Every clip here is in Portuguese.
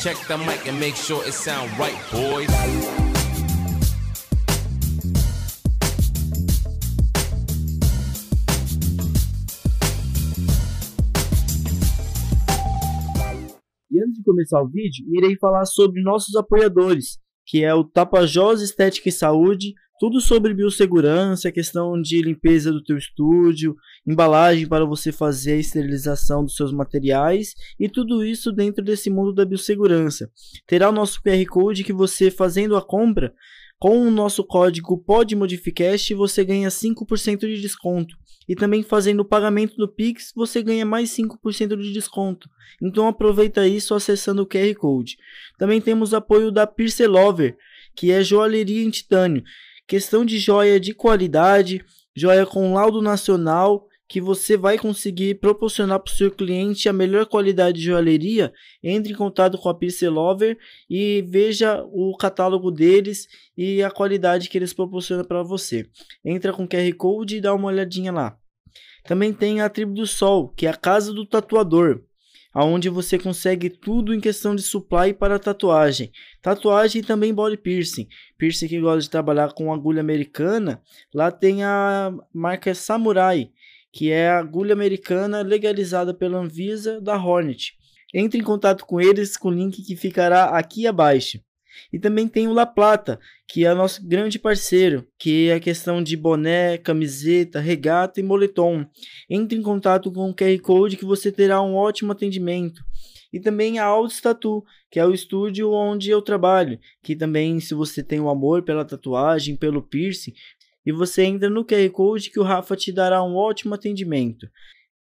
Check the mic and make sure it sound right, boys. E antes de começar o vídeo, irei falar sobre nossos apoiadores, que é o Tapajós Estética e Saúde, tudo sobre biossegurança, questão de limpeza do teu estúdio, embalagem para você fazer a esterilização dos seus materiais e tudo isso dentro desse mundo da biossegurança. Terá o nosso QR Code que você fazendo a compra com o nosso código PODMODIFICAST você ganha 5% de desconto. E também fazendo o pagamento do Pix, você ganha mais 5% de desconto. Então aproveita isso acessando o QR Code. Também temos apoio da Pierce Lover, que é joalheria em titânio. Questão de joia de qualidade, joia com laudo nacional, que você vai conseguir proporcionar para o seu cliente a melhor qualidade de joalheria, entre em contato com a Pierce Lover e veja o catálogo deles e a qualidade que eles proporcionam para você. Entra com QR Code e dá uma olhadinha lá. Também tem a Tribo do Sol, que é a casa do tatuador, aonde você consegue tudo em questão de supply para tatuagem. Tatuagem e também body piercing. Piercing que gosta de trabalhar com agulha americana, lá tem a marca Samurai, que é a agulha americana legalizada pela Anvisa da Hornet. Entre em contato com eles com o link que ficará aqui abaixo. E também tem o La Plata, que é nosso grande parceiro, que é a questão de boné, camiseta, regata e moletom. Entre em contato com o QR Code que você terá um ótimo atendimento. E também a Alts Tattoo, que é o estúdio onde eu trabalho, que também se você tem o amor pela tatuagem, pelo piercing, e você entra no QR Code que o Rafa te dará um ótimo atendimento.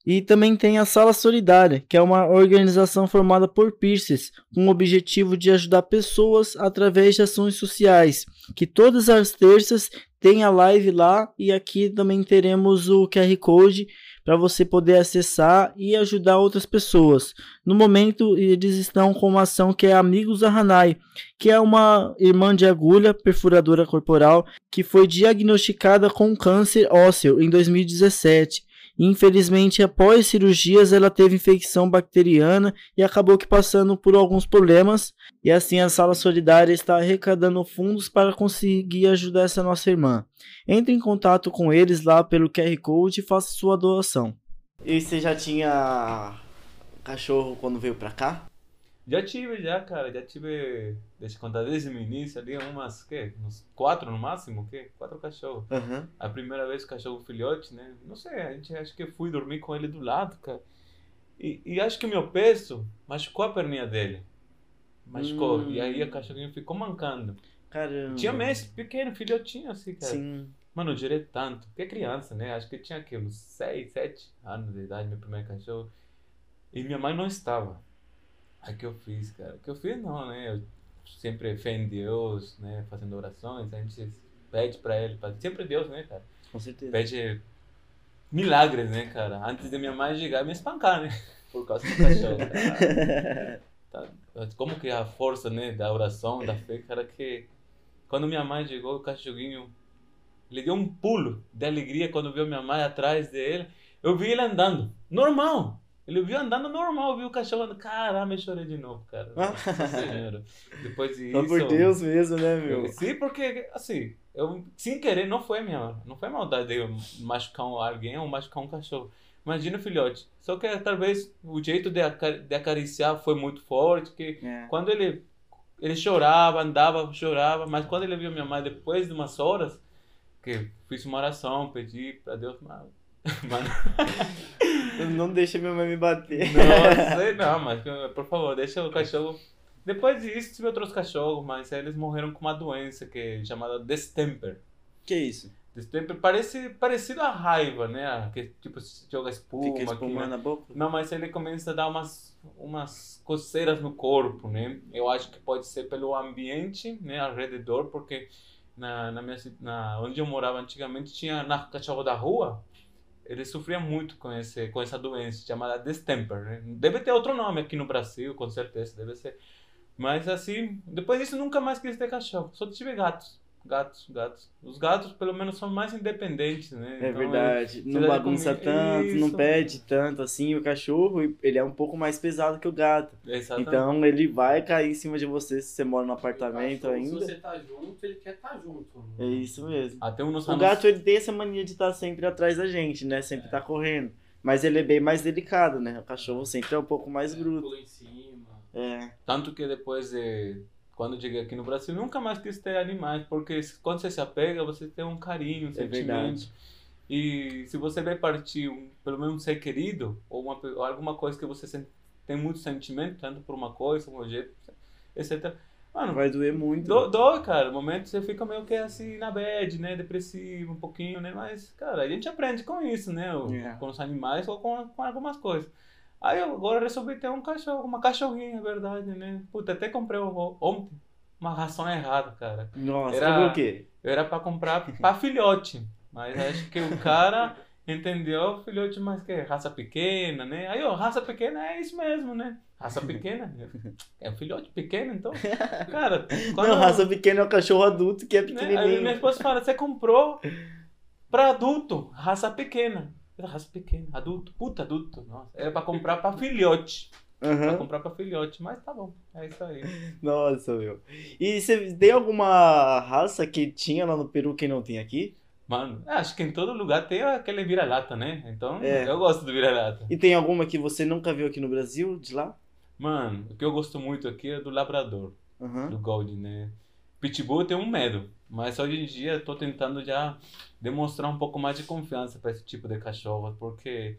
E também tem a Sala Solidária, que é uma organização formada por piercers, com o objetivo de ajudar pessoas através de ações sociais. Que todas as terças tem a live lá e aqui também teremos o QR Code para você poder acessar e ajudar outras pessoas. No momento, eles estão com uma ação que é Amigos da Hanai, que é uma irmã de agulha perfuradora corporal que foi diagnosticada com câncer ósseo em 2017. Infelizmente, após cirurgias, ela teve infecção bacteriana e acabou que passando por alguns problemas. E assim a Sala Solidária está arrecadando fundos para conseguir ajudar essa nossa irmã. Entre em contato com eles lá pelo QR Code e faça sua doação. E você já tinha cachorro quando veio pra cá? Já tive, já, cara. Já tive, deixa eu contar, desde o início ali, umas, que, uns quatro no máximo, que? Quatro cachorros. Uhum. A primeira vez cachorro filhote, né? Não sei, a gente acho que fui dormir com ele do lado, cara. E, e acho que o meu peso machucou a perninha dele. Machucou. Hum. E aí o cachorrinho ficou mancando. Caramba. Tinha mês pequeno, filhotinho assim, cara. Sim. Mano, eu girei tanto. Porque é criança, né? Acho que tinha aqui uns 6, 7 anos de idade, meu primeiro cachorro. E minha mãe não estava. Aí que eu fiz, cara? O que eu fiz não, né? Eu sempre fé em Deus, né? Fazendo orações, a gente pede pra ele, pra... sempre Deus, né, cara? Com certeza. Pede milagres, né, cara? Antes de minha mãe chegar e me espancar, né? Por causa do cachorro. Tá- Como que a força, né, da oração, da fé, cara, que quando minha mãe chegou, o cachorrinho, ele deu um pulo de alegria quando viu minha mãe atrás dele. Eu vi ele andando, normal. Ele viu andando normal, viu o cachorro andando. Caramba, eu chorei de novo, cara. Depois disso. Só por Deus mesmo, né, meu? Eu- Sim, porque, assim, eu, sem querer, não foi minha, não foi maldade de eu machucar alguém ou machucar um cachorro. Imagina o filhote. Só que talvez o jeito de, aca- de acariciar foi muito forte, que É. quando ele, ele chorava, andava, chorava, mas quando ele viu minha mãe depois de umas horas, que fiz uma oração, pedi pra Deus, mano, Não deixa minha mãe me bater. não, sei não, mas por favor, deixa o cachorro. Depois disso, tive outros cachorros, mas eles morreram com uma doença que é chamada distemper. Que isso? Distemper parece parecido a raiva, né? Que tipo joga espuma. Fica aqui, espumando né? boca? Não, mas ele começa a dar umas umas coceiras no corpo, né? Eu acho que pode ser pelo ambiente, né, ao redor, porque na, na minha na onde eu morava antigamente tinha na cachorro da rua ele sofria muito com esse com essa doença chamada distemper né? deve ter outro nome aqui no Brasil com certeza deve ser mas assim depois disso nunca mais quis ter cachorro só tive gatos gatos, gatos. Os gatos, pelo menos, são mais independentes, né? É Então, verdade. ele- Não bagunça comer- tanto, não Isso. pede tanto assim. O cachorro, ele é um pouco mais pesado que o gato. Exatamente. Então ele vai cair em cima de você se você mora no apartamento Cachorro, ainda. Se você tá junto, ele quer estar junto. É isso mesmo. Até uns O anos- gato ele tem essa mania de estar sempre atrás da gente, né? Sempre tá correndo. Mas ele é bem mais delicado, né? O cachorro sempre é um pouco mais bruto. Pula em cima. É. Tanto que depois de. Quando cheguei aqui no Brasil, nunca mais quis ter animais, porque quando você se apega, você tem um carinho, um É sentimento. verdade. E se você vai partir, um, pelo menos um ser querido, ou, uma, ou alguma coisa que você sen- tem muito sentimento, tanto por uma coisa, um jeito, etc. Mano, Vai doer muito. do, dói, cara. No momento você fica meio que assim na bad, né? Depressivo um pouquinho, né? Mas, cara, a gente aprende com isso, né? O- É. Com os animais ou com, com algumas coisas. Aí eu agora resolvi ter um cachorro, uma cachorrinha, é verdade, né? Puta, até comprei ontem uma ração errada, cara. Nossa, Era- o quê? Eu era pra comprar pra filhote, mas acho que o cara entendeu filhote mais que raça pequena, né? Aí, ó, raça pequena é isso mesmo, né? Raça pequena é um filhote pequeno, então. Cara, quando Não, raça pequena é o cachorro adulto que é né? Aí pequenininho. minha esposa fala, você comprou pra adulto, raça pequena. Eu falo, Raça pequena, adulto, puta adulto. Nossa, era pra comprar pra filhote. Pra Aham. comprar pra filhote, mas tá bom, é isso aí. Nossa, meu. E você tem alguma raça que tinha lá no Peru que não tem aqui? Mano, acho que em todo lugar tem aquele vira-lata, né? Então, É. eu gosto do vira-lata. E tem alguma que você nunca viu aqui no Brasil, de lá? Mano, o que eu gosto muito aqui é do labrador, Aham. do Gold, né? Pitbull eu tenho um medo, mas hoje em dia eu tô tentando já demonstrar um pouco mais de confiança pra esse tipo de cachorro, porque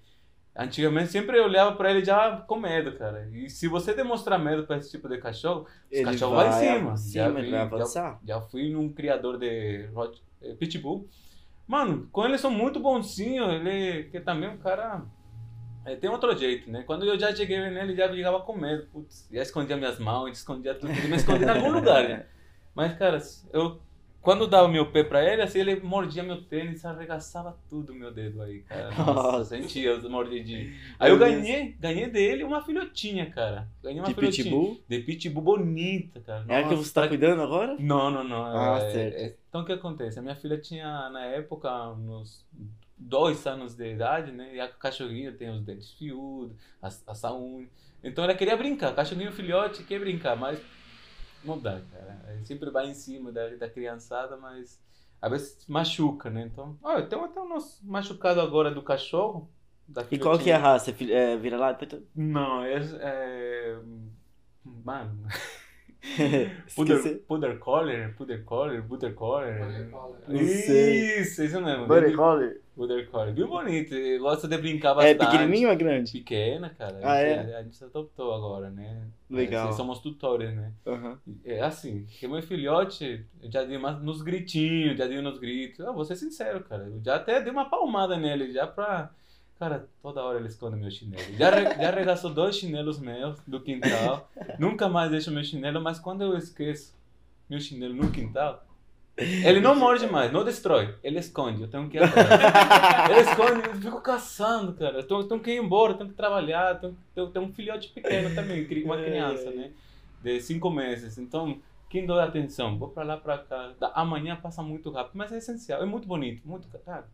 antigamente sempre eu olhava pra ele já com medo, cara. E se você demonstrar medo pra esse tipo de cachorro, os Ele cachorros vai, vai em cima. Já vi, vai já- avançar. Já, fui num criador de eh, Pitbull. Mano, com eles são muito bonzinhos, ele que também um cara é, tem outro jeito, né? Quando eu já cheguei nele, já ficava com medo. Putz, já escondia minhas mãos, escondia tudo, me escondia em algum lugar, né? Mas, cara, eu quando dava meu pé pra ele, assim, ele mordia meu tênis, arregaçava tudo meu dedo aí, cara. Nossa, Nossa. sentia os mordidinhos. Aí eu ganhei, ganhei dele uma filhotinha, cara. Ganhei uma De filhotinha. pitbull? De pitbull bonita, cara. É a que Nossa, você tá pra- cuidando agora? Não, não, não. Ah, é- certo. é- então o que acontece? A minha filha tinha, na época, uns dois anos de idade, né? E a cachorrinha tem os dentes fiudos, a, a saúde. Então ela queria brincar. Cachorrinho filhote quer brincar, mas não dá, cara. Aí sempre vai em cima da, da criançada, mas às vezes machuca, né? Então, eu tenho até um nosso machucado agora do cachorro. Da E qual que é a raça? É É, vira-lata? Não, é. é... Mano. Puder, puder Collar, Puder Collar, Puder Collar. Isso, isso mesmo. Buddy Bem- Collie? Puder Collar. Bem bonito. eu Gosto de brincar É bastante. pequenininho ou é grande? Pequena, cara. Ah, a, é? gente, a gente se adoptou agora, né? Legal. É, somos tutores, né? Aham. É assim, que meu filhote, eu já dei uma, nos gritinhos, já dei nos gritos. Eu vou ser sincero, cara. Eu já até dei uma palmada nele, já pra. Cara, toda hora ele esconde meu chinelo. Já, re, já arregaçou dois chinelos meus do quintal. Nunca mais deixo meu chinelo, mas quando eu esqueço meu chinelo no quintal, ele não morde mais, não destrói. Ele esconde, eu tenho que ir atrás. Ele esconde, eu fico caçando, cara. Eu tenho, que ir embora, tenho que trabalhar. Eu tenho, tenho um filhote pequeno também, uma criança, né? De cinco meses. Então, quem dá atenção? Vou pra lá, pra cá. Amanhã passa muito rápido, mas é essencial. É muito bonito, muito. Cara,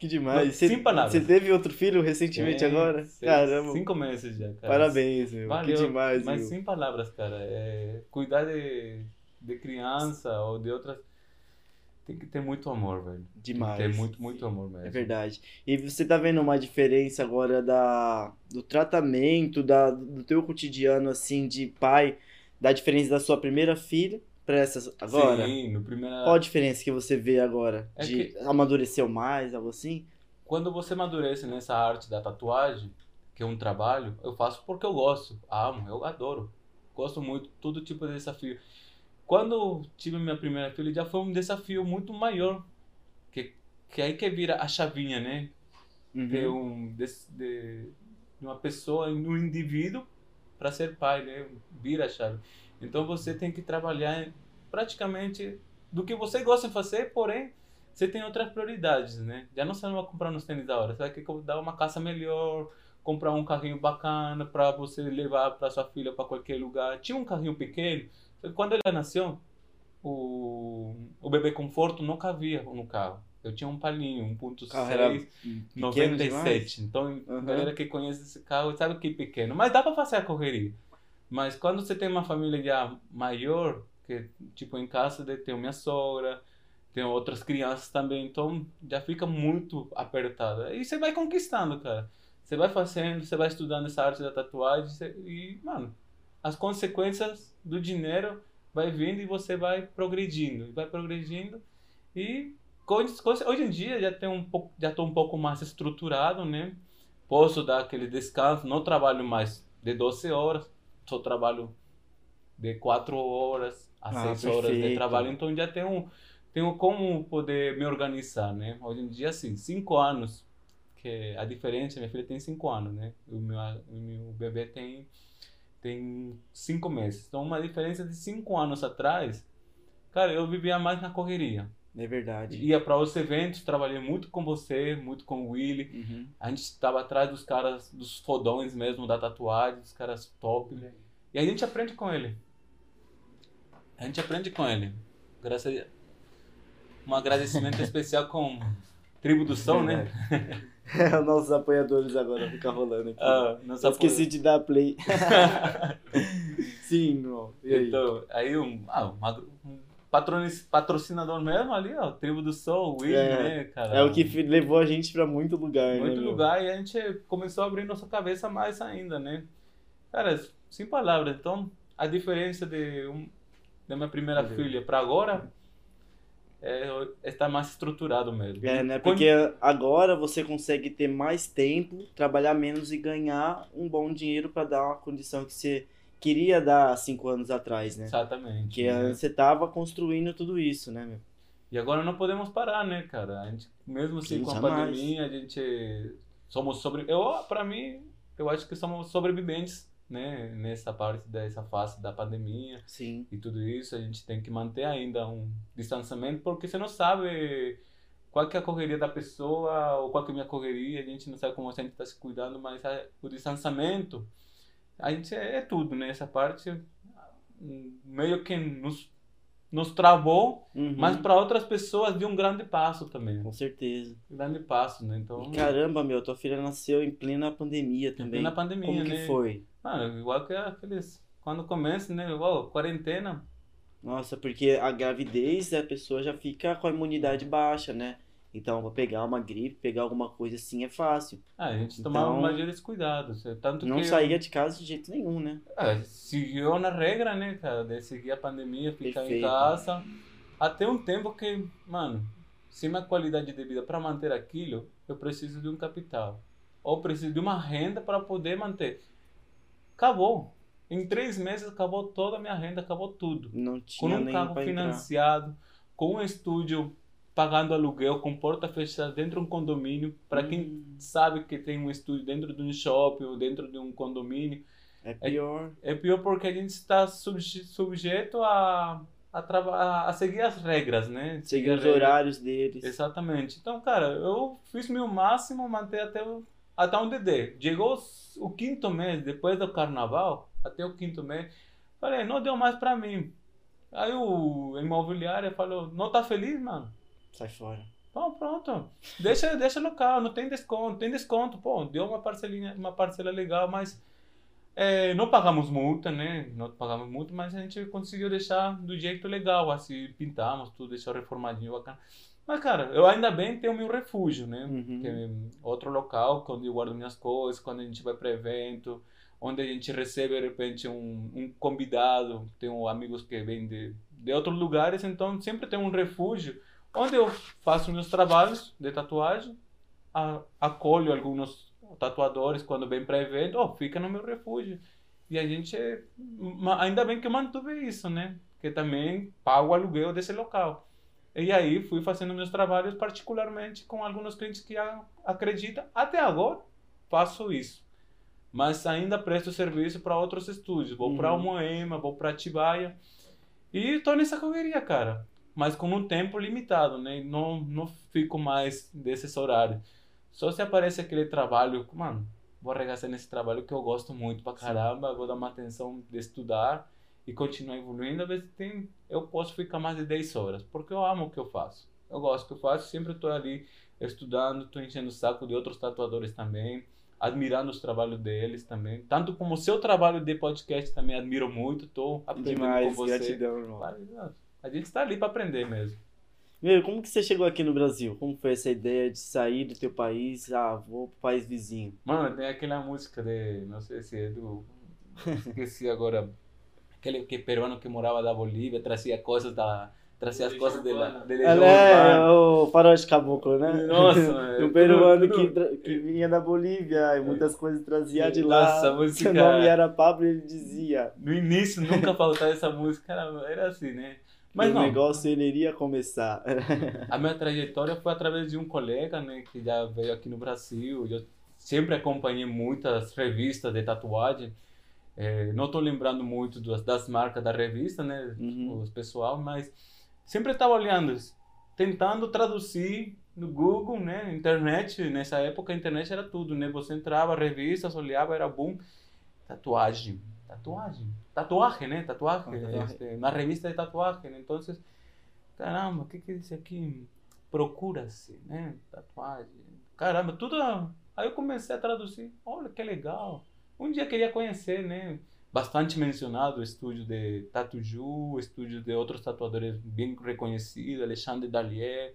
Que demais. Você, palavras. você teve outro filho recentemente tem agora? seis- Caramba. Cinco meses já, cara. Parabéns, meu. Valeu, que demais, Mas meu. sem palavras, cara. É, cuidar de, de criança ou de outras. Tem que ter muito amor, velho. Demais. Tem que ter muito, muito amor mesmo. É verdade. E você tá vendo uma diferença agora da, do tratamento, da, do teu cotidiano, assim, de pai, da diferença da sua primeira filha pra essa agora? Sim, no primeiro. Qual a diferença que você vê agora? É de que- amadureceu mais, algo assim? Quando você amadurece nessa arte da tatuagem, que é um trabalho, eu faço porque eu gosto, amo, eu adoro. Gosto muito, todo tipo de desafio. Quando tive minha primeira filha, já foi um desafio muito maior. Que, que aí que vira a chavinha, né? De, Uhum. um, de, de de uma pessoa, um indivíduo, para ser pai, né? Vira a chave. Então você tem que trabalhar praticamente do que você gosta de fazer, porém você tem outras prioridades, né? Já não você não vai comprar nos tênis da hora, você vai querer dar uma casa melhor, comprar um carrinho bacana para você levar para sua filha para qualquer lugar. Tinha um carrinho pequeno, quando ela nasceu, o o bebê conforto não cabia no carro. Eu tinha um palinho, O carro era 1.6, pequeno demais. 97. Então, a galera que conhece esse carro sabe que é pequeno. Mas dá para fazer a correria. Mas quando você tem uma família maior, que tipo em casa tem minha sogra, tem outras crianças também, então já fica muito apertado. E você vai conquistando, cara. Você vai fazendo, você vai estudando essa arte da tatuagem e, mano, as consequências do dinheiro vai vindo e você vai progredindo, vai progredindo e hoje em dia já tem um pouco, já tô um pouco mais estruturado, né? Posso dar aquele descanso, não trabalho mais de 12 horas, só trabalho de 4 horas a Ah, 6 horas de perfeito. trabalho, então já tenho tenho como poder me organizar, né? Hoje em dia, assim, 5 anos, que a diferença, minha filha tem 5 anos, né? O meu, o meu bebê tem tem 5 meses. Então, uma diferença de 5 anos atrás, cara, eu vivia mais na correria. É verdade. Ia para os eventos, trabalhei muito com você, muito com o Willy. Uhum. A gente estava atrás dos caras, dos fodões mesmo da tatuagem, dos caras top. E a gente aprende com ele. A gente aprende com ele. Graças a... Um agradecimento especial com Tribo do Som, né? Os nossos apoiadores agora ficam rolando aqui. Ah, esqueci de dar play. Sim, irmão. E aí? Então, aí um, ah, um patrocinador mesmo ali, ó, Tribo do Som, o Willy, É, né, cara? É o que levou a gente pra muito lugar, né? muito meu? lugar e a gente começou a abrir nossa cabeça mais ainda, né? Cara, sem palavras. Então, a diferença de um, da minha primeira Valeu. filha para agora é estar mais estruturado mesmo. É, né? Quando- Porque agora você consegue ter mais tempo, trabalhar menos e ganhar um bom dinheiro pra dar uma condição que você queria dar há cinco anos atrás, né? Exatamente. Porque né? você tava construindo tudo isso, né, meu? E agora não podemos parar, né, cara? A gente, mesmo assim Sim, com a pandemia, a gente somos sobre, eu para mim, eu acho que somos sobreviventes, né, nessa parte dessa fase da pandemia. Sim. e tudo isso, a gente tem que manter ainda um distanciamento, porque você não sabe qual que é a correria da pessoa ou qual que é a minha correria, a gente não sabe como a gente está se cuidando, mas a- o distanciamento, a gente é, é tudo, né? Essa parte hum, meio que nos, nos travou, Uhum. mas para outras pessoas deu um grande passo também, Com certeza. um grande passo, né? Então, E caramba, meu, tua filha nasceu em plena pandemia em também. plena pandemia, Como que né? foi? Mano, igual que aqueles, quando começa, né? Igual, quarentena, Nossa, porque a gravidez a pessoa já fica com a imunidade baixa, né? Então, pra pegar uma gripe, pegar alguma coisa assim é fácil. Ah, a gente tomava Então, maiores cuidados. é Tanto Não que saía de casa de jeito nenhum, né? é, seguiu na regra, né, cara? De seguir a pandemia, ficar em Perfeito. casa. Até um tempo que, mano, se minha qualidade de vida para manter aquilo, eu preciso de um capital. Ou preciso de uma renda para poder manter. Acabou. Em três meses acabou toda a minha renda, acabou tudo. Não Com tinha um nem carro pra entrar. financiado, com um estúdio pagando aluguel, com porta fechada dentro de um condomínio. Para quem Hum, sabe que tem um estúdio dentro de um shopping ou dentro de um condomínio. é pior. É pior porque a gente está subje- sujeito a, a, a seguir as regras, né? Seguir as os horários deles. Exatamente. Então, cara, eu fiz meu máximo manter até, o, até onde der. Chegou o quinto mês, depois do carnaval, até o quinto mês, falei, não deu mais pra mim. Aí o imobiliário falou, não tá feliz, mano? Sai fora. Bom, pronto. Deixa, deixa no carro, não tem desconto, tem desconto. Pô, deu uma parcelinha, uma parcela legal, mas é, não pagamos multa, né? Não pagamos multa, mas a gente conseguiu deixar do jeito legal, assim, pintamos tudo, deixou reformadinho, bacana. Mas, cara, eu ainda bem tenho meu refúgio, né? Uhum. Que é outro local onde eu guardo minhas coisas, quando a gente vai para evento, onde a gente recebe de repente um, um convidado, tenho amigos que vêm de, de outros lugares, então sempre tem um refúgio onde eu faço meus trabalhos de tatuagem, a, acolho alguns tatuadores quando vêm para evento, oh, fica no meu refúgio. E a gente, ainda bem que eu mantive isso, né? Que também pago o aluguel desse local. E aí fui fazendo meus trabalhos particularmente com alguns clientes que acreditam. Até agora faço isso. Mas ainda presto serviço para outros estúdios. Vou para Uhum. Moema, vou para Atibaia. E estou nessa correria, cara. Mas com um tempo limitado, né? Não, não fico mais desses horários. Só se aparece aquele trabalho, mano, vou arregaçar nesse trabalho que eu gosto muito pra caramba, vou dar uma atenção de estudar e continuar evoluindo, às vezes tem, eu posso ficar mais de 10 horas, porque eu amo o que eu faço. Eu gosto do que eu faço, sempre estou ali estudando, estou enchendo o saco de outros tatuadores também, admirando os trabalhos deles também. Tanto como o seu trabalho de podcast também admiro muito, estou aprendendo Demais, com você. gratidão, irmão. A gente está ali para aprender mesmo. Meu, como que você chegou aqui no Brasil? Como foi essa ideia de sair do teu país? Ah, vou pro país vizinho. Mano, tem aquela música de. Não sei se é do. Esqueci agora. Aquele que peruano que morava da Bolívia, trazia coisas da. Trazia as coisas de lá. Urbana. De Legião Ela é o faroeste caboclo, né? Nossa, é, peruano tudo- que, que vinha da Bolívia e muitas coisas trazia de lá. Nossa, a música- Seu nome era Pablo e ele dizia No início nunca faltava essa música, era, era assim, né? Mas o não, negócio ele iria começar. a minha trajetória foi através de um colega, né, que já veio aqui no Brasil. Eu sempre acompanhei muitas revistas de tatuagem. Eh, não estou lembrando muito das, das marcas da revista, né, Uhum. os pessoal, mas sempre estava olhando, tentando traduzir no Google, né, internet. Nessa época a internet era tudo, né? Você entrava, revistas, olhava, era boom, tatuagem, tatuagem, tatuagem, né? Tatuagem, Ah, tatuagem. este, uma revista de tatuagem. Então, caramba, o que que diz aqui? Procura-se, né? Tatuagem. Caramba, tudo. Aí eu comecei a traduzir. Olha que legal. Um dia queria conhecer, né? Bastante mencionado o estúdio de Tatuju, estúdio de outros tatuadores bem reconhecidos, Alexandre Dalier,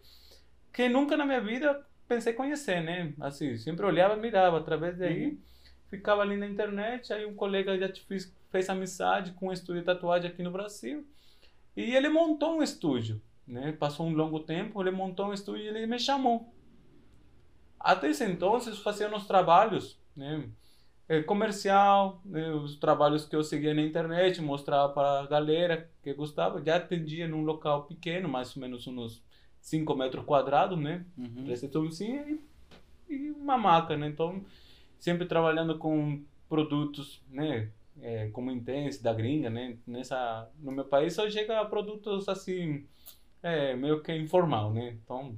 que nunca na minha vida pensei conhecer, né? Assim, sempre olhava e mirava. Através daí, ficava ali na internet. Aí um colega já fiz, fez amizade com um estúdio de tatuagem aqui no Brasil. E ele montou um estúdio, né? Passou um longo tempo, ele montou um estúdio e ele me chamou. Até esse então, fazíamos trabalhos, né? Eh, comercial, né? os trabalhos que eu seguia na internet, mostrava para a galera que gostava. Já atendia num local pequeno, mais ou menos uns 5 metros quadrados, né? Uhum. recepçãozinha e, e uma maca, né? Então, sempre trabalhando com produtos, né? É, como Intense, da gringa, né? Nessa, no meu país só chega a produtos assim, é, meio que informal, né? Então,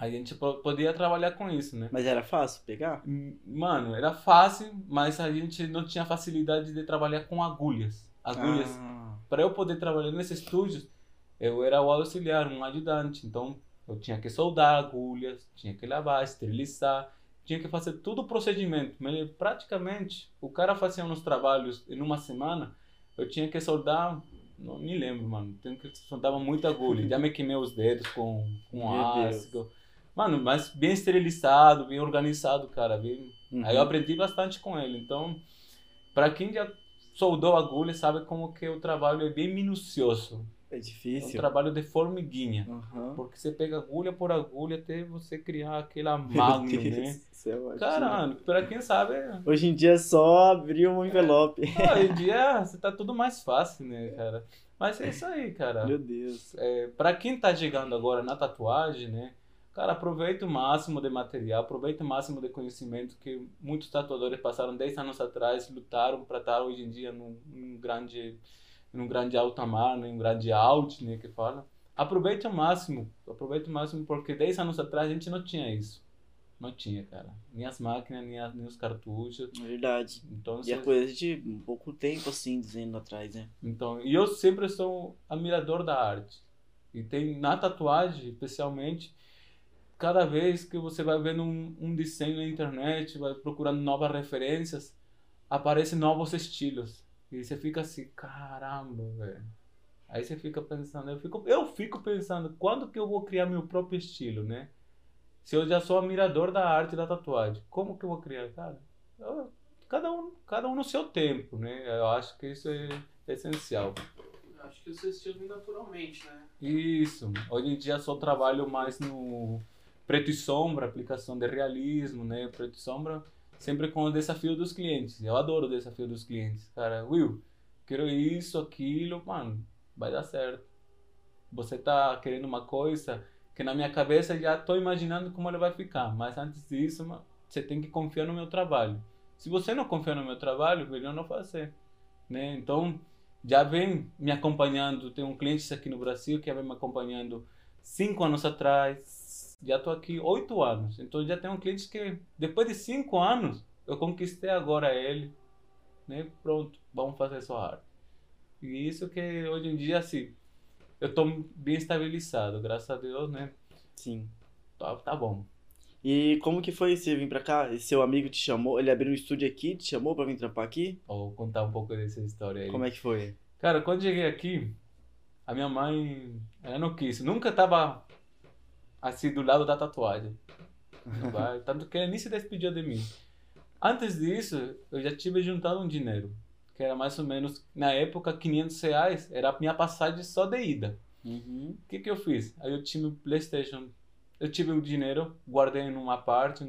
a gente po- podia trabalhar com isso, né? Mas era fácil pegar? Mano, era fácil, mas a gente não tinha facilidade de trabalhar com agulhas. Agulhas Ah, para eu poder trabalhar nesse estúdio, eu era o auxiliar, um ajudante. Então, eu tinha que soldar agulhas, tinha que lavar, esterilizar, tinha que fazer todo o procedimento. Mas, praticamente, o cara fazia uns trabalhos em uma semana, eu tinha que soldar, não me lembro, mano. Tenho que soldava muita agulha. Já me queimei os dedos com, com ácido. Mano, mas bem esterilizado, bem organizado, cara. Bem... uhum. Aí eu aprendi bastante com ele. Então, para quem já soldou agulha, sabe como que o trabalho é bem minucioso. É É um difícil. trabalho de formiguinha. Aham. Porque você pega agulha por agulha até você criar aquela magno, Deus né? céu, Caramba, para quem sabe, é- Hoje em dia é só abrir um envelope. Ah, hoje em dia você tá tudo mais fácil, né, cara? Mas é isso aí, cara. Meu Deus. É, para quem tá chegando agora na tatuagem, né? Cara, aproveita o máximo de material, aproveita o máximo de conhecimento que muitos tatuadores passaram 10 anos atrás, lutaram para estar hoje em dia num, num grande num grande alta mar, num grande out, né, que fala. Aproveite o máximo, aproveite o máximo porque 10 anos atrás a gente não tinha isso. Não tinha, cara. Nem as máquinas, nem, as, nem os cartuchos. Verdade. Então, E é coisa de pouco tempo assim, dizendo atrás, né? então, e eu sempre sou admirador da arte. E tem na tatuagem, especialmente, cada vez que você vai vendo um, um desenho na internet, vai procurando novas referências, aparecem novos estilos. E você fica assim, caramba, velho. Aí você fica pensando, eu fico, eu fico pensando, quando que eu vou criar meu próprio estilo, né? Se eu já sou admirador da arte da tatuagem, como que eu vou criar, cara? Eu- cada um, cada um no seu tempo, né? Eu acho que isso é essencial. Acho que o seu estilo vem naturalmente, né? Isso. Hoje em dia só trabalho mais no preto e sombra, aplicação de realismo, né? Preto e sombra, sempre com o desafio dos clientes. Eu adoro o desafio dos clientes. Cara, Will, quero isso, aquilo, mano, vai dar certo. Você tá querendo uma coisa que na minha cabeça já tô imaginando como ele vai ficar, mas antes disso, mano, você tem que confiar no meu trabalho. Se você não confia no meu trabalho, melhor não fazer, né? Então, já vem me acompanhando. Tem um cliente aqui no Brasil que já vem me acompanhando cinco anos atrás. Já estou aqui oito anos. Então já tem um cliente que, depois de cinco anos, eu conquistei agora ele. Né? Pronto, vamos fazer sua arte. E isso que hoje em dia, assim, eu tô bem estabilizado, graças a Deus, né? Sim. Tá, tá bom. E como que foi você vir pra cá? Seu amigo te chamou? Ele abriu um estúdio aqui, te chamou pra vir trampar aqui? Vou contar um pouco dessa história aí. Como é que foi? Cara, quando cheguei aqui, a minha mãe, ela não quis, nunca tava assim do lado da tatuagem. Não vai, Tanto que ela nem se despediu de mim. Antes disso, eu já tive juntado um dinheiro, que era mais ou menos, na época, 500 reais, era a minha passagem só de ida. Uhum. O que que eu fiz? Aí eu tinha o PlayStation, eu tive o dinheiro, guardei numa parte,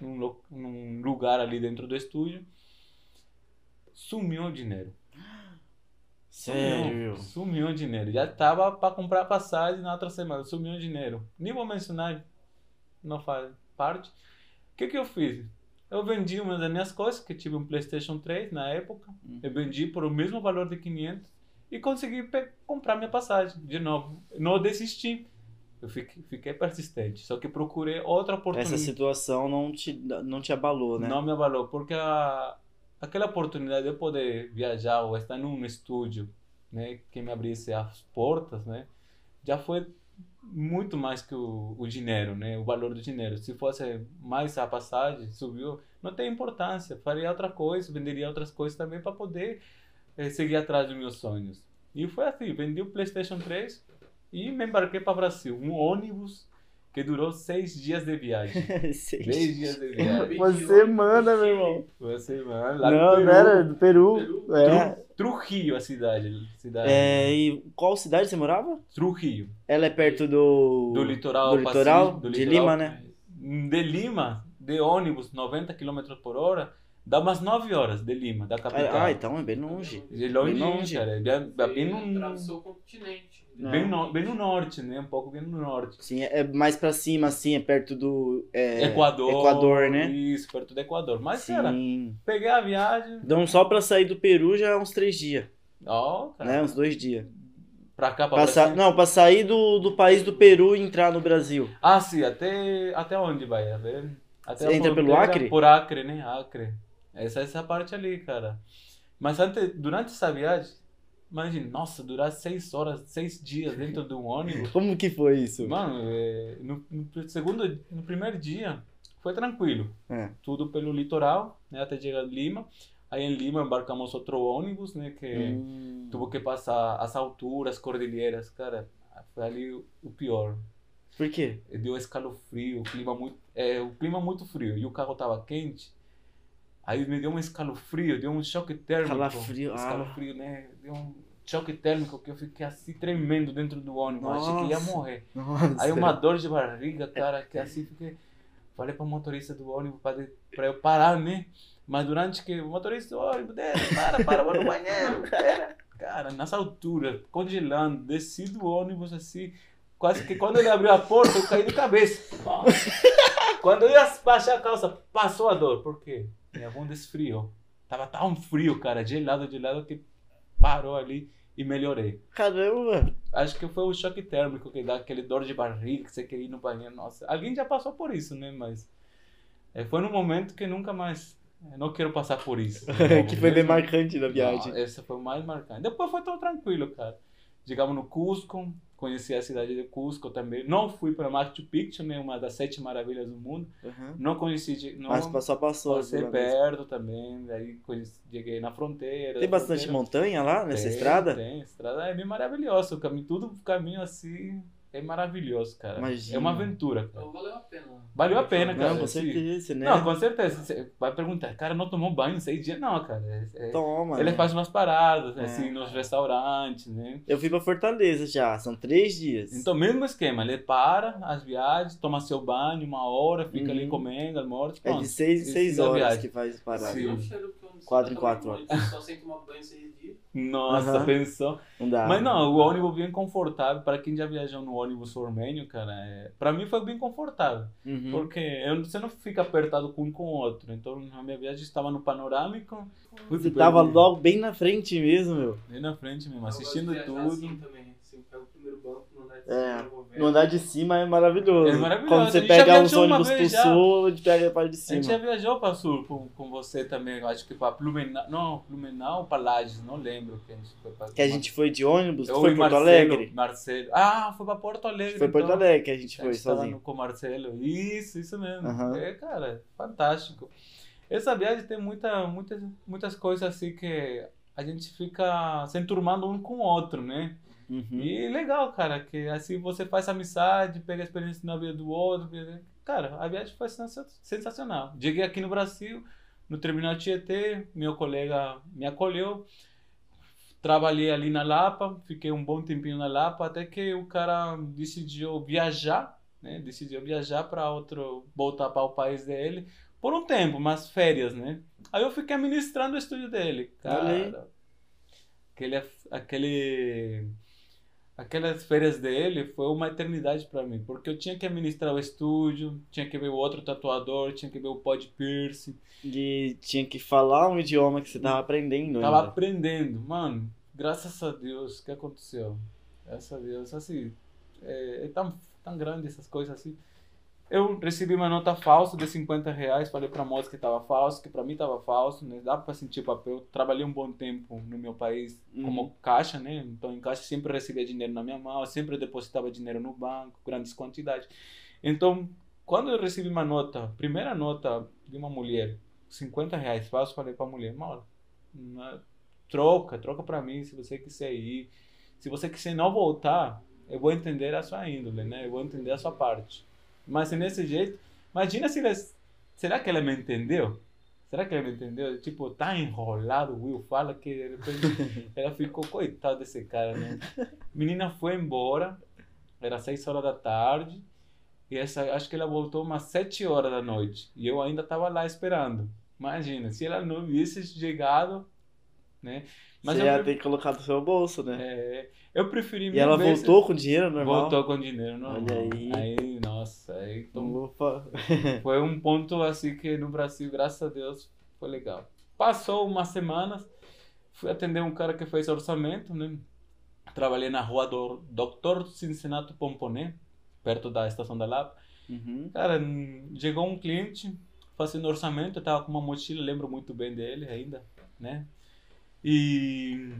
num, num lugar ali dentro do estúdio. Sumiu o dinheiro. Sério? Sumiu, o dinheiro. Já tava para comprar passagem na outra semana, sumiu o dinheiro. Nem vou mencionar, não faz parte. O que que eu fiz? Eu vendi uma das minhas coisas, que tive um PlayStation 3 na época. Eu vendi por o mesmo valor de 500 e consegui comprar minha passagem de novo. Não desisti. Eu fiquei, fiquei persistente. Só que procurei outra Essa oportunidade. situação não te, não te abalou, né? Não me abalou, porque a, aquela oportunidade de eu poder viajar ou estar num estúdio, né, que me abrisse as portas, né, já foi muito mais que o, o dinheiro, né, o valor do dinheiro. Se fosse mais a passagem, subiu, não tem importância. Faria outra coisa, venderia outras coisas também para poder eh, seguir atrás dos meus sonhos. E foi assim, vendi o PlayStation 3 e me embarquei para o Brasil. Um ônibus que durou seis dias de viagem. Seis. Seis dias de viagem. Você manda, meu irmão. Você, mano, lá Não, não era do Peru. Peru? É. Tru, Trujillo, a cidade. cidade É, e qual cidade você morava? Trujillo. Ela é perto do. Do litoral do litoral Pacífico, do de litoral- Lima, né? De Lima, de ônibus, 90 km por hora, dá umas 9 horas de Lima, da capital. Ah, então é bem longe. De longe, bem longe. cara. É bem, é bem, no, atravessou o continente. Bem, no, bem no norte, né? Um pouco bem no norte. Sim, é mais pra cima, assim, é perto do. é, Equador. Equador, né? Isso, perto do Equador. Mas, cara, Sim. peguei a viagem. Então só pra sair do Peru já é uns três dias, Ó, cara. né? Uns dois dias. Pra cá, pra Pra sa-. Não, pra sair do, do país do Peru e entrar no Brasil. Ah, sim, até, até onde vai? Ver? Até Você entra pelo Acre? Por Acre, né? Acre. Essa essa parte ali, cara. Mas antes, durante essa viagem, imagina, nossa, durar seis horas, seis dias dentro de um ônibus. Como que foi isso? Mano, é, no, no segundo, no primeiro dia, foi tranquilo. É. Tudo pelo litoral, né? Até chegar em Lima. Aí em Lima embarcamos outro ônibus, né? Que Hum. tuvo que passar as alturas, cordilheiras, cara. Foi ali o- o pior Por quê? deu escalofrio, o clima muito, é, o clima muito frio e o carro tava quente. Aí me deu um escalofrio, deu um choque térmico. Calafrio, ah. Escalofrio, né? Deu um choque térmico que eu fiquei assim tremendo dentro do ônibus, achei que ia Nossa. morrer. Nossa. Aí uma dor de barriga, cara, que assim fiquei. Falei para o motorista do ônibus para eu parar, né? Mas durante que o motorista do ônibus, desce, para, para, vou no banheiro. Cara, nessa altura, congelando, desci do ônibus assim, quase que quando ele abriu a porta, eu caí de cabeça. Quando eu ia baixar a calça, passou a dor. Por quê? Minha bunda esfriou. Tava tão frio, cara, gelado, gelado, que parou ali e melhorei. Caramba! Acho que foi o choque térmico que dá aquele dor de barriga, que você quer ir no banheiro. Nossa, alguém já passou por isso, né? Mas é, foi num momento que nunca mais. eu não quero passar por isso. que foi bem marcante na viagem. Não, esse foi o mais marcante. Depois foi tão tranquilo, cara. Chegamos no Cusco, conheci a cidade de Cusco também. Não fui para Machu Picchu, né? Uma das sete maravilhas do mundo. Uhum. Não conheci. Não, Mas só passou. passei perto também. Daí conheci, cheguei na fronteira. Tem bastante fronteira. montanha lá nessa Tem, estrada? Tem, estrada é bem maravilhoso. O caminho, tudo caminho assim é maravilhoso, cara. Imagina. É uma aventura, cara. Então valeu a pena. Valeu a pena, cara. Não, com certeza, né? Não, com certeza. Você vai perguntar, cara, não tomou banho seis dias? Não, cara. É- é- Toma. ele né? faz umas paradas, É. assim, nos restaurantes, né? Eu fui pra Fortaleza já, são três dias. Então, mesmo esquema, ele para as viagens, toma seu banho uma hora, fica ali Uhum. comendo, almoço, é de seis em seis horas que faz parada. Sim. Quatro em quatro banho, Só sem tomar banho seis dias. Nossa, pensou. Não dá. Mas não, o ônibus bem confortável. Para quem já viajou no ônibus ormênio, cara, é... para mim foi bem confortável. Uhum. Porque eu- você não fica apertado com um com o outro. Então, a minha viagem estava no panorâmico. Você tava logo bem na frente mesmo, meu. Bem na frente mesmo, Eu assistindo gosto de viajar tudo. Assim também. Assim, pega o primeiro banco no Netflix. É. No andar de cima é maravilhoso. É maravilhoso. Quando A você gente pega os ônibus pro já. sul, a gente pega a parte de A gente já cima. viajou para Sul com, com você também, acho que para Blumenau, não, Blumenau ou para Lages, não lembro que a gente foi pra, Que a gente foi de ônibus, Eu foi e Porto Alegre. Marcelo. Ah, foi para Porto Alegre. Foi Porto então. Alegre que a gente A foi gente tava sozinho. no- com o Marcelo. Isso, isso mesmo. Aham. É, cara, fantástico. Essa viagem tem muita, muitas, muitas coisas assim que a gente fica se enturmando um com o outro, né? Uhum. E legal, cara, que assim você faz amizade, pega a experiência na vida do outro. Cara, a viagem foi sensa- sensacional. Cheguei aqui no Brasil, no terminal Tietê, meu colega me acolheu. Trabalhei ali na Lapa, fiquei um bom tempinho na Lapa, até que o cara decidiu viajar, né? Decidiu viajar para outro, voltar para o país dele por um tempo, mas férias, né? Aí eu fiquei administrando o estúdio dele, cara. Aquele, aquele, aquelas férias dele foi uma eternidade para mim, porque eu tinha que administrar o estúdio, tinha que ver o outro tatuador, tinha que ver o pod piercing, E tinha que falar um idioma que você tava aprendendo tava ainda. aprendendo, mano. Graças a Deus, o que aconteceu? Graças a Deus, assim, é, é tão, tão grande essas coisas assim. Eu recebi uma nota falsa de 50 reais, falei pra moça que tava falso, que pra mim tava falso, né? Dá pra sentir o papel. Trabalhei um bom tempo no meu país como Uhum. caixa, né? Então em caixa sempre recebia dinheiro na minha mão, sempre depositava dinheiro no banco, grandes quantidades. Então, quando eu recebi uma nota, primeira nota de uma mulher, 50 reais falso, falei pra mulher, Mauro, na- troca, troca pra mim se você quiser ir. Se você quiser não voltar, eu vou entender a sua índole, né? Eu vou entender a sua parte. Mas se nesse jeito, imagina se ela, será que ela me entendeu? Será que ela me entendeu? Tipo, tá enrolado, o Will fala que de repente ela ficou coitado desse cara, né? Menina foi embora, era seis horas da tarde, e essa, acho que ela voltou umas sete horas da noite, e eu ainda tava lá esperando. Imagina, se ela não viesse chegado, né? Mas você eu, ia ter que colocar no seu bolso, né? é, eu preferi e ela vezes- voltou com dinheiro normal? Voltou com dinheiro normal. Olha aí. Aí, nossa, aí então, Opa. foi um ponto assim que no Brasil, graças a Deus, foi legal. Passou umas semanas, fui atender um cara que fez orçamento, né? Trabalhei na rua do Dr. Cincinnato Pomponé, perto da estação da Lapa. Uhum. Cara, chegou um cliente fazendo orçamento, eu tava com uma mochila, lembro muito bem dele ainda, né? E,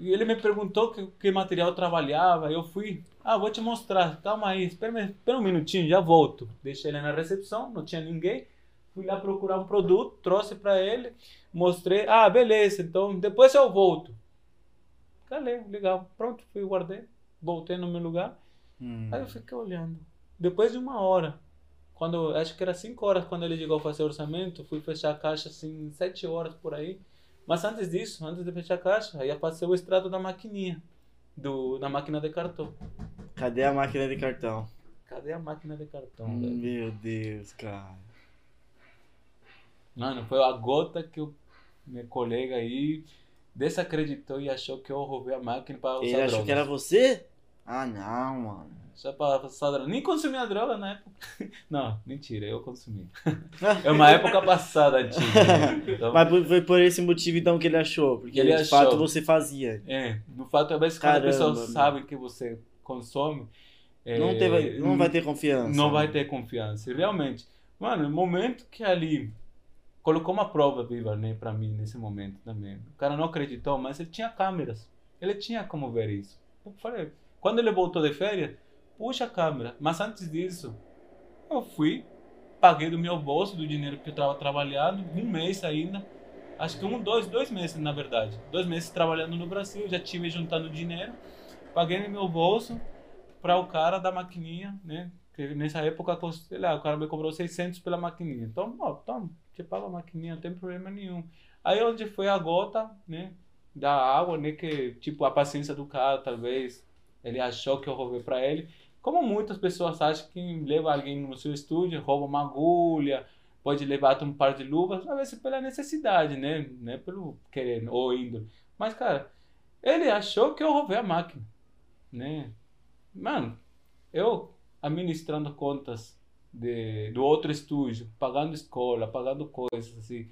e ele me perguntou que, que material trabalhava, eu fui, ah, vou te mostrar, calma aí, espera, espera um minutinho, já volto. Deixei ele na recepção, não tinha ninguém, fui lá procurar um produto, trouxe para ele, mostrei, ah, beleza, então depois eu volto. Calei, legal, pronto, fui, guardei, voltei no meu lugar, Hum. Aí eu fiquei olhando. Depois de uma hora, quando acho que era 5 horas quando ele chegou a fazer orçamento, fui fechar a caixa assim 7 horas por aí. Mas antes disso, antes de fechar a caixa, aí passei o extrato da maquininha, do, da máquina de cartão. Cadê a máquina de cartão? Cadê a máquina de cartão, Hum, velho? Meu Deus, cara. Mano, foi a gota que o meu colega aí desacreditou e achou que eu roubei a máquina para usar Ele achou drogas. que era você? Ah, não, mano. Só para usar droga. Nem consumia droga na época. Não, mentira, eu consumi. É uma época passada, antiga. Então, Mas foi por esse motivo então que ele achou, porque Ele de achou. fato você fazia. É, no fato, às vezes, quando a pessoa meu. sabe que você consome, é, Não, teve, não vai ter confiança. não vai ter confiança. Realmente, mano, o momento que ali colocou uma prova viva, né, pra mim nesse momento também. O cara não acreditou, mas ele tinha câmeras. Ele tinha como ver isso. Eu falei, quando ele voltou de férias, puxa a câmera. Mas antes disso, eu fui, paguei do meu bolso, do dinheiro que eu estava trabalhando, um mês ainda. Acho que um, dois, dois meses, na verdade. Dois meses trabalhando no Brasil, já tive juntando dinheiro. Paguei no meu bolso para o cara da maquininha, né? Que nessa época, sei lá, o cara me cobrou 600 pela maquininha. Então, ó, toma, te paga a maquininha, não tem problema nenhum. Aí onde foi a gota, né? Da água, né? Que, tipo, a paciência do cara, talvez, ele achou que eu roubei para ele. Como muitas pessoas acham que leva alguém no seu estúdio, rouba uma agulha, pode levar até um par de luvas, às vezes pela necessidade, né? Não é pelo querer ou índole. Mas, cara, ele achou que eu roubei a máquina, né? Mano, eu administrando contas de, do outro estúdio, pagando escola, pagando coisas assim,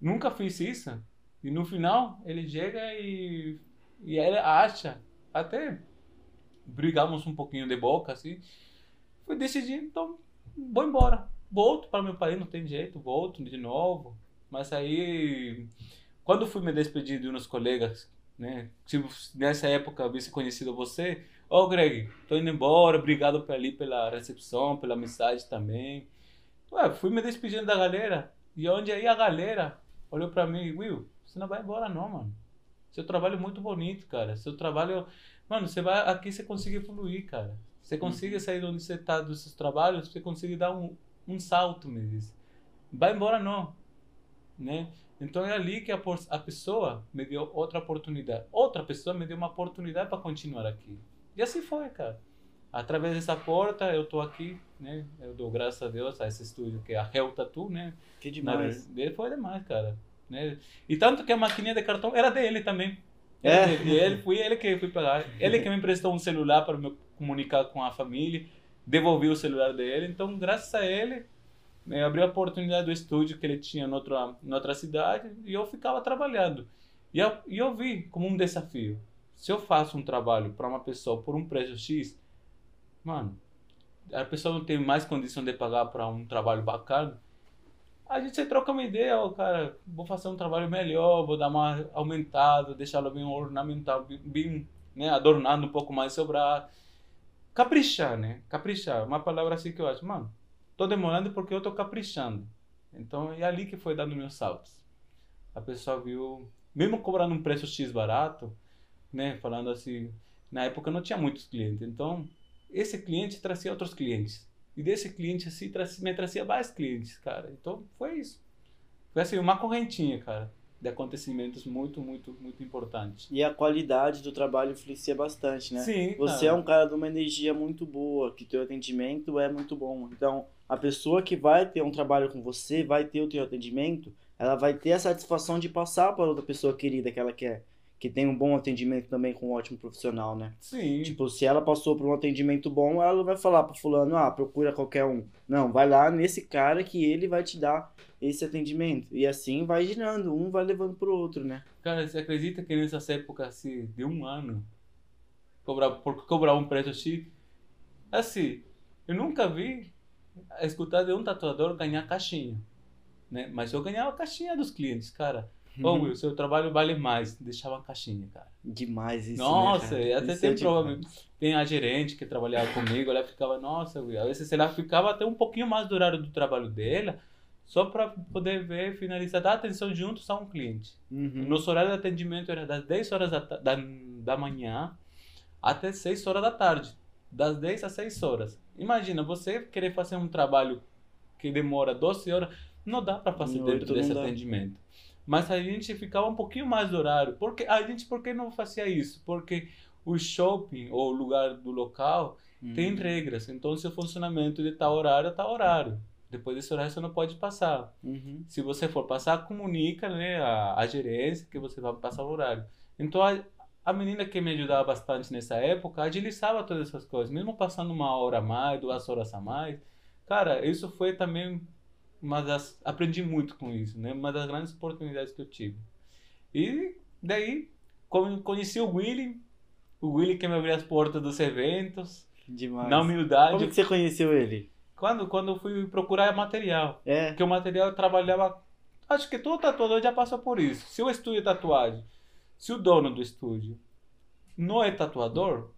nunca fiz isso. E no final, ele chega e, e ele acha, até brigamos um pouquinho de boca, assim. Fui decidir, então, vou embora. Volto para meu país, não tem jeito, volto de novo. Mas aí, quando fui me despedir de uns colegas, né? Se nessa época eu visse conhecido você, ô oh, Greg, tô indo embora, obrigado por ali pela recepção, pela mensagem também. Ué, fui me despedindo da galera. E onde aí a galera olhou para mim, Will, você não vai embora não, mano. Seu trabalho é muito bonito, cara. Seu trabalho, mano, você vai aqui você consegue evoluir, cara. Você consegue Uhum. sair de onde você está dos seus trabalhos, você consegue dar um, um salto, me diz. Vai embora não, né? Então é ali que a, a pessoa me deu outra oportunidade. Outra pessoa me deu uma oportunidade para continuar aqui. E assim foi, cara. Através dessa porta eu tô aqui, né? Eu dou graças a Deus a esse estúdio que é a Hell Tattoo, né? Que Na demais. dele foi demais, cara. Né? E tanto que a maquininha de cartão era dele também. É? Ele, fui ele que fui pegar. Ele que me emprestou um celular para me comunicar com a família. Devolvi o celular dele. Então, graças a ele, né, abriu a oportunidade do estúdio que ele tinha em outra, em outra cidade. E eu ficava trabalhando. E eu, e eu vi como um desafio. Se eu faço um trabalho para uma pessoa por um preço X, mano, a pessoa não tem mais condição de pagar para um trabalho bacana, a gente troca uma ideia, ó, cara, vou fazer um trabalho melhor, vou dar uma aumentada, deixá-lo bem ornamental, bem, né, adornando um pouco mais seu braço. Caprichar, né? Caprichar, uma palavra assim que eu acho, mano, tô demorando porque eu tô caprichando. Então é ali que foi dando meus saltos. A pessoa viu, mesmo cobrando um preço X barato, né, falando assim, na época não tinha muitos clientes, então esse cliente trazia outros clientes. E desse cliente assim me trazia mais clientes, cara. Então foi isso. Foi assim, uma correntinha, cara, de acontecimentos muito, muito, muito importantes. E a qualidade do trabalho influencia bastante, né? Sim, Você é cara. um cara de uma energia muito boa, que teu atendimento é muito bom. Então, a pessoa que vai ter um trabalho com você, vai ter o teu atendimento, ela vai ter a satisfação de passar para outra pessoa querida que ela quer, que tem um bom atendimento também com um ótimo profissional, né? Sim, Tipo, se ela passou por um atendimento bom, ela não vai falar pro fulano, ah, procura qualquer um. Não, vai lá nesse cara que ele vai te dar esse atendimento. E assim vai girando, um vai levando pro outro, né? cara, você acredita que nessas épocas assim, de um ano, cobrar, por cobrar um preço X, assim, eu nunca vi escutar de um tatuador ganhar caixinha, né? Mas eu ganhava caixinha dos clientes, cara. Ô, Uhum. Will, seu trabalho vale mais. Deixava uma caixinha, cara. Demais isso, Nossa, né, e cara? até Isso tem é demais. prova. Tem a gerente que trabalhava comigo, ela ficava, nossa, Will, às vezes ela ficava até um pouquinho mais do horário do trabalho dela, só para poder ver, finalizar, dar atenção juntos a um cliente. Uhum. Nosso horário de atendimento era das 10 horas da, da, da manhã até 6 horas da tarde. Das 10 às 6 horas. Imagina, você querer fazer um trabalho que demora 12 horas, não dá para fazer dentro oito desse atendimento. Mas a gente ficava um pouquinho mais do horário. Porque a gente por que não fazia isso? Porque o shopping ou o lugar do local tem Uhum. regras. Então, se o funcionamento de tal horário, tal horário. Depois desse horário você não pode passar. Uhum. Se você for passar, comunica né, a, a gerência que você vai passar o horário. Então, a, a menina que me ajudava bastante nessa época agilizava todas essas coisas, mesmo passando uma hora a mais, duas horas a mais. Cara, isso foi também uma das. Aprendi muito com isso, né? Uma das grandes oportunidades que eu tive. E daí, con- conheci o Willy, o Willy que me abriu as portas dos eventos, Demais. na humildade. Como que você conheceu ele? Quando, quando eu fui procurar material. É. Porque o material eu trabalhava. Acho que todo tatuador já passou por isso. Se o estúdio de tatuagem, se o dono do estúdio não é tatuador,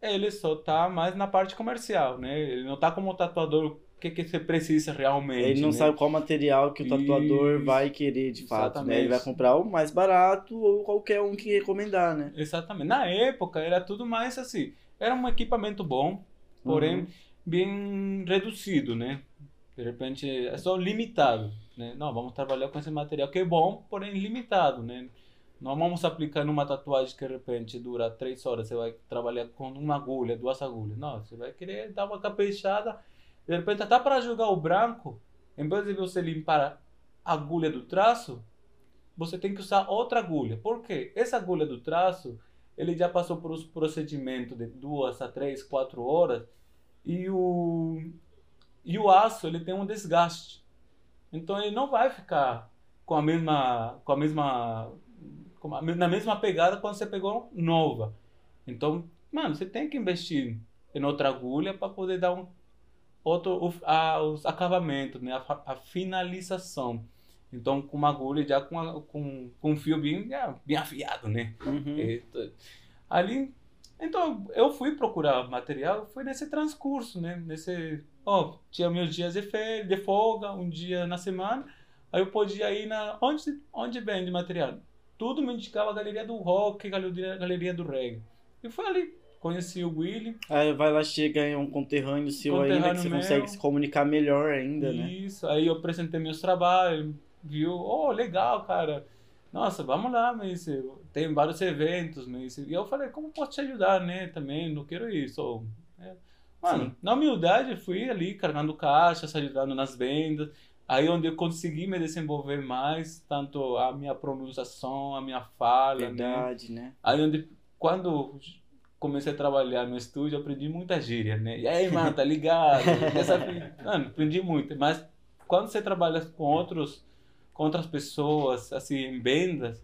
ele só tá mais na parte comercial, né? Ele não tá como tatuador, que, que você precisa realmente. Ele não né? sabe qual material que o tatuador Isso. vai querer de fato, né? Ele vai comprar o mais barato ou qualquer um que recomendar, né? Exatamente. Na época era tudo mais assim. Era um equipamento bom, porém Uhum. bem reduzido, né? De repente é só limitado, né? Não, vamos trabalhar com esse material que é bom, porém limitado, né? Não vamos aplicar numa tatuagem que de repente dura três horas, você vai trabalhar com uma agulha, duas agulhas. Não, você vai querer dar uma caprichada, de repente até para jogar o branco, em vez de você limpar a agulha do traço, você tem que usar outra agulha. Por quê? Essa agulha do traço, ele já passou por um procedimento de duas a três, quatro horas e o e o aço ele tem um desgaste. Então ele não vai ficar com a mesma com a mesma com a, na mesma pegada quando você pegou nova. Então mano, você tem que investir em outra agulha para poder dar um outro o, a, os acabamentos, né? A, a finalização. Então, com uma agulha já com, a, com, com um fio bem, já bem afiado, né? Uhum. Eita. Ali, então eu fui procurar material, foi nesse transcurso, né? Nesse, ó, tinha meus dias de férias, de folga, um dia na semana, aí eu podia ir na onde onde vende material. Tudo me indicava a galeria do rock, galeria, galeria do reggae. E foi ali, conheci o Willy, Aí vai lá, chega em um conterrâneo seu ainda, que Conterrâneo você meu. consegue se comunicar melhor ainda, né? Isso, aí eu apresentei meus trabalhos, viu? Oh, legal, cara. Nossa, vamos lá, mas tem vários eventos, mas e eu falei, como posso te ajudar, né? Também não quero isso. É. Mano, Sim. na humildade fui ali carregando caixas, ajudando nas vendas. Aí onde eu consegui me desenvolver mais, tanto a minha pronunciação, a minha fala, né? Verdade, né? Aí onde, quando comecei a trabalhar no estúdio, aprendi muita gíria, né? E aí, mano, tá ligado? Essa, mano, aprendi muito. Mas quando você trabalha com outros, com outras pessoas, assim, em vendas,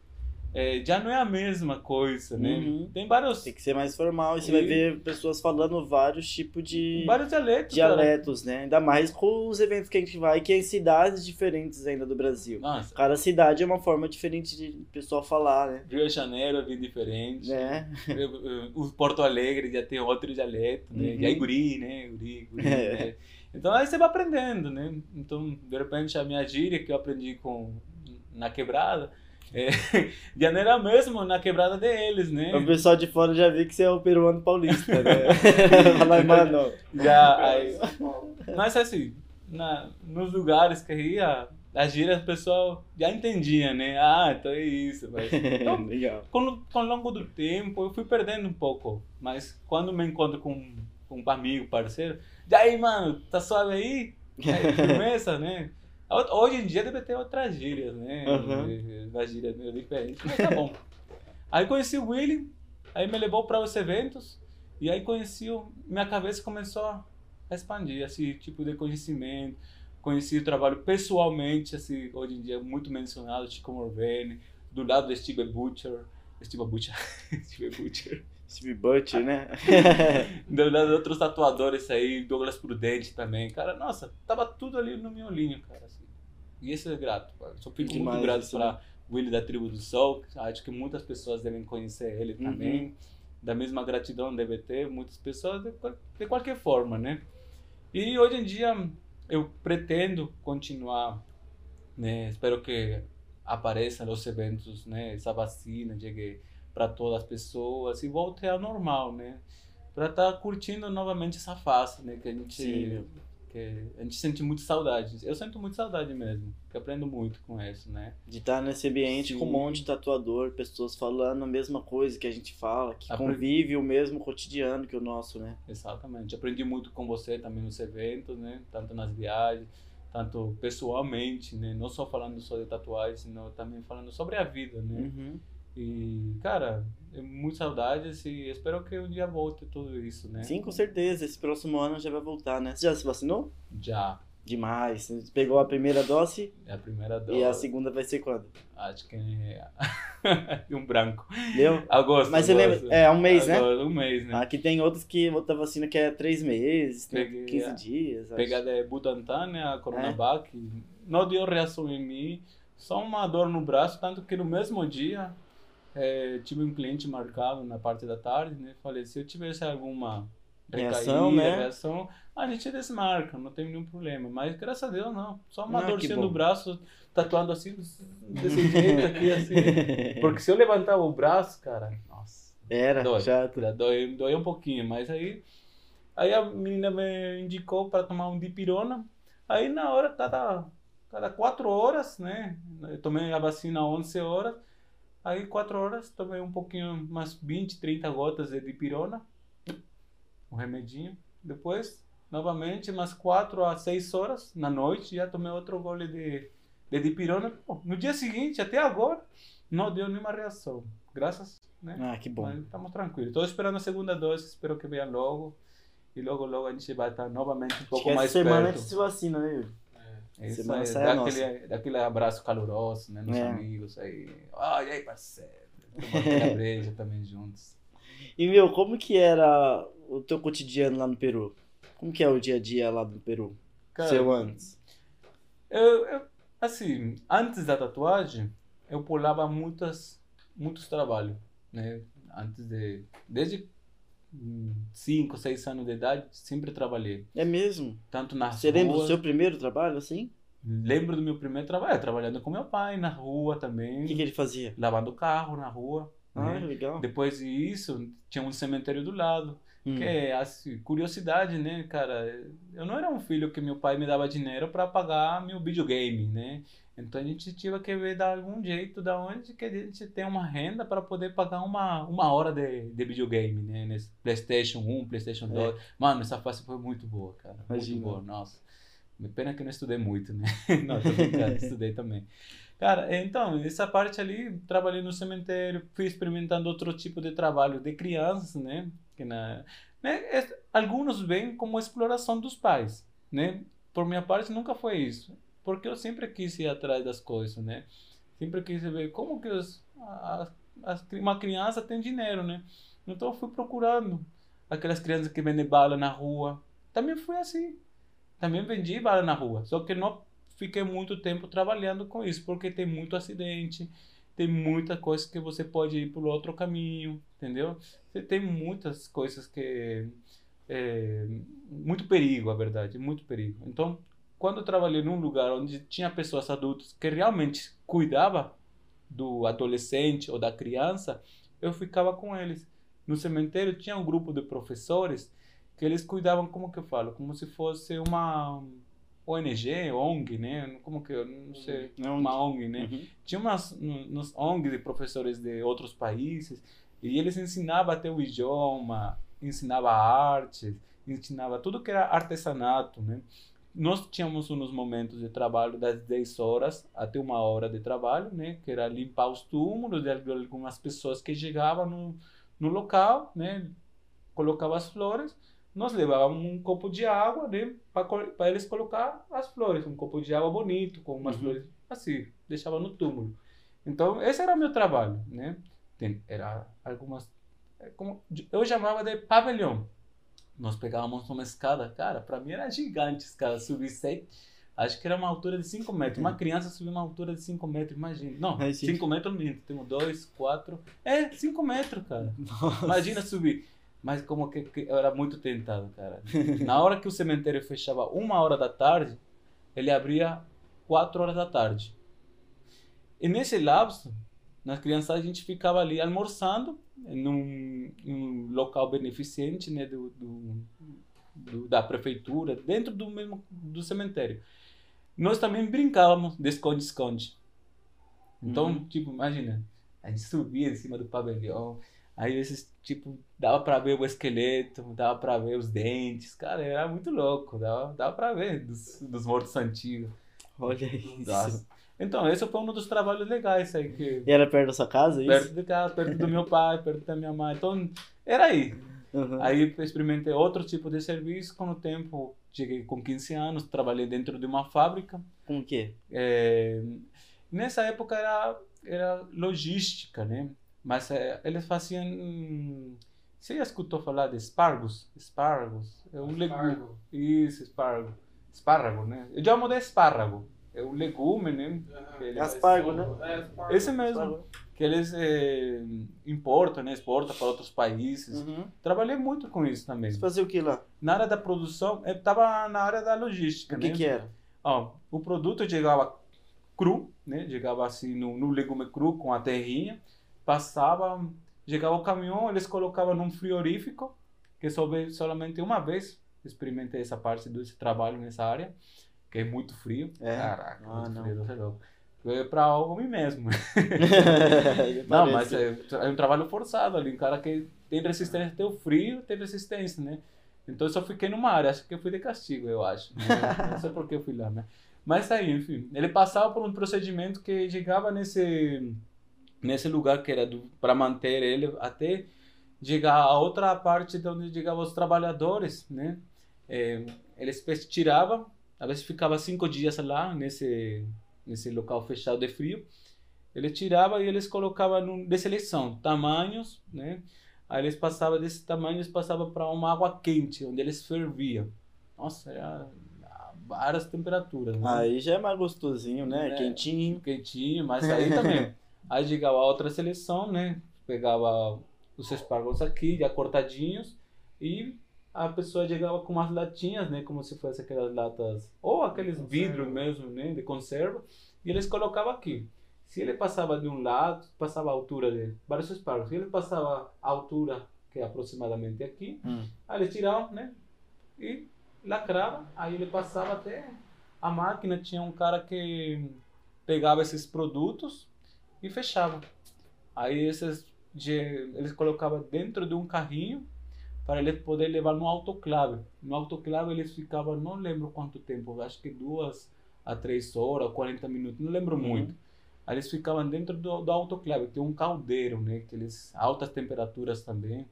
é, já não é a mesma coisa, né? Uhum. Tem vários, Tem que ser mais formal e você E- vai ver pessoas falando vários tipos de vários dialetos, cara. dialetos, né? Ainda mais com os eventos que a gente vai, que é em cidades diferentes ainda do Brasil. Nossa, Cada cidade é uma forma diferente de pessoal falar, né? Rio de Janeiro é bem diferente. Né? O Porto Alegre já tem outro dialeto, né? Uhum. E aí guri, né? Guri, guri, É. né? Então aí você vai aprendendo, né? Então, de repente, a minha gíria que eu aprendi com, na quebrada, é, era mesmo na quebrada deles, né? O pessoal de fora já vê que você é o peruano paulista, né? Fala, mano. Já, aí, mas assim, na, nos lugares que ia, a gíria, o pessoal já entendia, né? Ah, então é isso. Mas, então, Legal. com, com o longo do tempo, eu fui perdendo um pouco. Mas quando me encontro com, com um amigo, parceiro, e aí, mano, tá suave aí? Aí, firmeza, né? Hoje em dia deve ter outras gírias, né? Uhum. Uma gíria meio diferente, mas tá bom. Aí conheci o Willy, aí me levou para os eventos, e aí conheci, o, minha cabeça começou a expandir, esse tipo de conhecimento. Conheci o trabalho pessoalmente, assim, hoje em dia muito mencionado, Chico Morvene, do lado de Steve Butcher, Steve Butcher, Steve Butcher, Steve Butcher, né? do lado de outros tatuadores aí, Douglas Prudente também, cara, nossa, tava tudo ali no meu olhinho, cara, assim. E isso é grato, cara. só fico Demais muito grato isso, para Willy da Tribo do Sol, acho que muitas pessoas devem conhecer ele Uhum. também, da mesma gratidão deve ter muitas pessoas de, de qualquer forma, né? E hoje em dia eu pretendo continuar, né? Espero que apareça nos eventos, né? Essa vacina chegue para todas as pessoas e volte ao normal, né? Para estar curtindo novamente essa fase, né? Que a gente Sim, que a gente sente muito saudade. Eu sinto muito saudade mesmo, que aprendo muito com isso, né? De estar nesse ambiente com um Sim. monte de tatuador, pessoas falando a mesma coisa que a gente fala, que Apre- convive o mesmo cotidiano que o nosso, né? Exatamente. Aprendi muito com você também nos eventos, né? Tanto nas viagens, tanto pessoalmente, né? Não só falando só de tatuagens, senão também falando sobre a vida, né? Uhum. E, cara, é muito saudades e espero que um dia volte tudo isso, né? Sim, com certeza. Esse próximo ano já vai voltar, né? Você já se vacinou? Já. Demais. Você pegou a primeira dose É a primeira dose. e a segunda vai ser quando? Acho que é um branco. Deu? Agosto. Mas você agosto. lembra? É, um mês, né? Agosto, Um mês, né? Aqui tem outros que outra vacina que é três meses, Peguei 15 a- dias. Pegada de Butantan, né, a É. Coronavac, não deu reação em mim, só uma dor no braço, tanto que no mesmo dia eh, tive um cliente marcado na parte da tarde, né, falei, se eu tivesse alguma Reação, recaída, né? reação, a gente desmarca, não tem nenhum problema, mas graças a Deus não, só uma Ah, dorzinha no braço, tatuando assim, desse jeito aqui, assim, porque se eu levantava o braço, cara, nossa, Era, Dói. chato. Dói, dói um pouquinho, mas aí, aí a menina me indicou para tomar um dipirona. Aí na hora, cada, cada quatro horas, né? Eu tomei a vacina 11 horas. Aí quatro horas, tomei um pouquinho, umas 20, 30 gotas de dipirona. Um remedinho. Depois, novamente, umas 4 a 6 horas na noite, já tomei outro gole de, de dipirona. No dia seguinte, até agora, não deu nenhuma reação. Graças, né? Ah, que bom. Mas estamos tranquilos. Estou esperando a segunda dose, espero que venha logo. E logo, logo a gente vai estar novamente um pouco que mais semana perto. gente se vacina, né, Yuri? Isso semana é, sai a daquele, daquele abraço caloroso, né? Nos É. amigos aí. Ah, e aí, parceiro? Tomando breja também juntos. E, meu, como que era o teu cotidiano lá no Peru? Como que é o dia a dia lá no Peru? Cara, Seu antes. Eu, eu, assim, antes da tatuagem, eu pulava muitas, muitos trabalhos, né? Antes de, desde 5, 6 anos de idade, sempre trabalhei. É mesmo? Tanto nas Você lembra do ruas- seu primeiro trabalho, assim? Lembro do meu primeiro trabalho, trabalhando com meu pai na rua também, O que, que ele fazia? lavando carro na rua. Ah, né? legal. Depois disso, tinha um cemitério do lado. Hum. Que é assim, curiosidade, né, cara? Eu não era um filho que meu pai me dava dinheiro para pagar meu videogame, né? Então a gente tinha que ver dar algum jeito da onde que a gente tem uma renda para poder pagar uma, uma hora de, de videogame, né? Nesse PlayStation 1, PlayStation 2. Mano, essa fase foi muito boa, cara. Imagina. Muito boa, nossa. Pena que eu não estudei muito, né? não, tô brincando, estudei também. Cara, então, essa parte ali, trabalhei no cemitério, fui experimentando outro tipo de trabalho de crianças, né? Que na, né? Alguns vêm como exploração dos pais, né? Por minha parte, nunca foi isso. Porque eu sempre quis ir atrás das coisas, né? Sempre quis ver como que uma criança tem dinheiro, né? Então eu fui procurando aquelas crianças que vendem bala na rua. Também fui assim. Também vendi bala na rua. Só que não fiquei muito tempo trabalhando com isso, porque tem muito acidente, tem muita coisa que você pode ir por outro caminho, entendeu? Tem muitas coisas que é, muito perigo, a verdade, muito perigo. Então, quando eu trabalhei num lugar onde tinha pessoas adultas que realmente cuidava do adolescente ou da criança, eu ficava com eles. No cemitério tinha um grupo de professores que eles cuidavam, como que eu falo, como se fosse uma ONG, ONG, né? Como que eu não sei, Não, uma ONG, né? Uhum. tinha umas nos ONG de professores de outros países e eles ensinavam até o idioma, ensinava arte, ensinava tudo que era artesanato, né? Nós tínhamos uns momentos de trabalho das 10 horas até uma hora de trabalho, né? Que era limpar os túmulos de algumas pessoas que chegavam no, no local, né? Colocava as flores, nós levávamos um copo de água, né? Para eles colocar as flores, um copo de água bonito, com umas Uhum. flores assim, deixava no túmulo. Então, esse era meu trabalho, né? Tem, era algumas como eu chamava de pavilhão. Nós pegávamos uma escada, cara, para mim era gigante a escada, subir sete, acho que era uma altura de 5 metros. Uma criança subir uma altura de 5 metros, imagina. Não, Ai, sim. 5 metros minto, temos 2, 4, é, 5 metros, cara. Imagina subir. Mas como que, que eu era muito tentado, cara. Na hora que o cemitério fechava uma hora da tarde, ele abria quatro horas da tarde. E nesse lapso, nas criançadas, a gente ficava ali almoçando num, num local beneficente né, do, do, do- da prefeitura, dentro do mesmo do cemitério. Nós também brincávamos de esconde-esconde. Então, Uhum. tipo, imagina, a gente subia em cima do pavilhão, aí esses, tipo, dava pra ver o esqueleto, dava pra ver os dentes, cara, era muito louco, dava, dava pra ver dos, dos mortos antigos. Olha isso. Nossa. Então, esse foi um dos trabalhos legais aí que E era perto da sua casa, isso? perto de casa, perto do meu pai, perto da minha mãe. Então, era aí. Uhum. Aí experimentei outro tipo de serviço. Com o tempo, cheguei com 15 anos, trabalhei dentro de uma fábrica. Com o quê? É, nessa época era, era logística, né? Mas é, eles faziam. Você já escutou falar de espargos? Espargos. É um legume. Espargo. Isso, espargo. Espárrago, né? Eu chamo de espárrago. É um legume, né? Ele- Aspargo, né? É, aspargo. Esse mesmo. Que eles eh, importam, né? Exportam para outros países. Uhum. Trabalhei muito com isso também. Você fazia o que lá? Na área da produção, eu estava na área da logística, O que né? que era? Ó, o produto chegava cru, né? Chegava assim no, no legume cru com a terrinha, passava, chegava o caminhão, eles colocavam num frigorífico, que só veio somente uma vez experimentei essa parte desse trabalho nessa área, que é muito frio. É? Caraca, Ah, muito não. frio, é louco. Foi para mim mesmo. Não, mas é, é um trabalho forçado ali. Um cara que tem resistência até o frio, tem resistência, né? Então eu só fiquei numa área, acho que eu fui de castigo, eu acho. Não, não sei por que eu fui lá, né? Mas aí, enfim, ele passava por um procedimento que chegava nesse nesse lugar que era para manter ele até chegar a outra parte de onde chegavam os trabalhadores, né? É, eles tiravam, às vezes ficava cinco dias lá nesse nesse local fechado de frio. Ele tirava e eles colocavam num, de seleção tamanhos, né? Aí eles passavam desse tamanho, eles passavam para uma água quente, onde eles ferviam. Nossa, era várias temperaturas. Né? Aí já é mais gostosinho, né? É. Quentinho. quentinho, mas aí também. Aí chegava a outra seleção, né? Pegava os espárragos aqui, já cortadinhos, e a pessoa chegava com umas latinhas, né? Como se fosse aquelas latas, ou aqueles vidros mesmo, né? De conserva, e eles colocavam aqui. Se ele passava de um lado, passava a altura de vários espárragos. Se ele passava a altura, que é aproximadamente aqui, Hum. Aí eles tiravam, né? E lacrava. Aí ele passava até a máquina. Tinha um cara que pegava esses produtos e fechava. Aí esses eles colocavam dentro de um carrinho para ele poder levar no autoclave. No autoclave eles ficavam, não lembro quanto tempo, acho que duas a três horas, 40 minutos, não lembro muito. Aí eles ficavam dentro do, do autoclave, tem um caldeiro, né? Que eles, altas temperaturas também.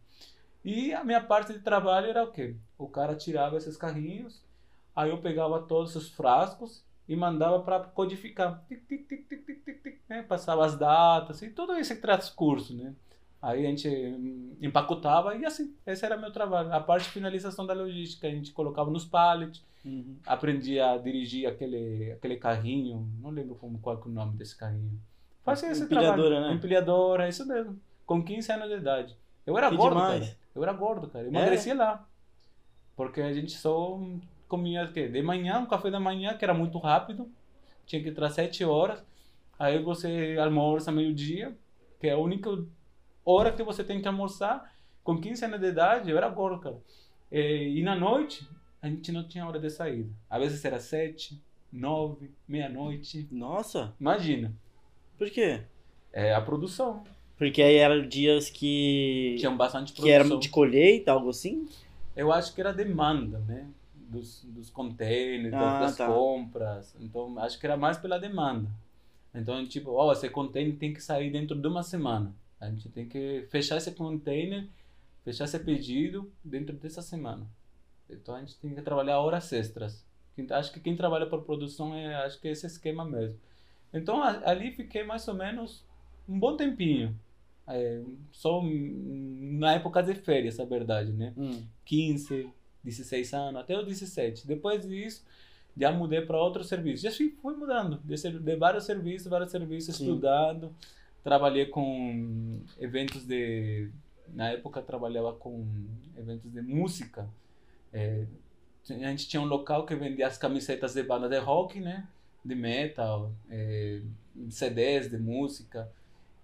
E a minha parte de trabalho era o quê? O cara tirava esses carrinhos, aí eu pegava todos os frascos e mandava para codificar. Tic, tic, tic, tic, tic, tic, tic, né? Passava as datas e todo esse transcurso, né? Aí a gente hum, empacotava e assim, esse era meu trabalho. A parte de finalização da logística, a gente colocava nos pallets, Uhum. aprendi a dirigir aquele, aquele carrinho, não lembro como, qual que é o nome desse carrinho. Fazia esse Empilhadora, trabalho. né? Empilhadora, isso mesmo. Com 15 anos de idade. Eu era Que gordo, demais. cara. Eu era gordo, cara. Eu É? emagreci lá. Porque a gente só comia o quê? De manhã, um café da manhã, que era muito rápido. Tinha que entrar 7 horas. Aí você almoça meio-dia, que é a única hora que você tem que almoçar. Com 15 anos de idade, eu era gordo, cara. E, e na noite, a gente não tinha hora de saída. Às vezes era 7, 9, meia-noite. Nossa, Imagina. por quê? É a produção. Porque aí eram dias que. Tinha bastante que produção. era de colheita, algo assim? Eu acho que era demanda, né? Dos, dos containers, das- Ah, das tá. compras. Então, acho que era mais pela demanda. Então, tipo, ó, esse container tem que sair dentro de uma semana. A gente tem que fechar esse container, fechar esse pedido dentro dessa semana. Então, a gente tem que trabalhar horas extras. Quem- Acho que quem trabalha por produção, é, acho que é esse esquema mesmo. Então, a- ali fiquei mais ou menos um bom tempinho. É, só na época de férias, a verdade, né? Hum. 15, 16 anos, até os 17. Depois disso, já mudei para outro serviço. Já fui, mudando, de, de vários serviços, vários serviços, Sim. estudando. Trabalhei com eventos de. Na época, trabalhava com eventos de música. É, a gente tinha um local que vendia as camisetas de banda de rock, né? De metal, é, CDs de música.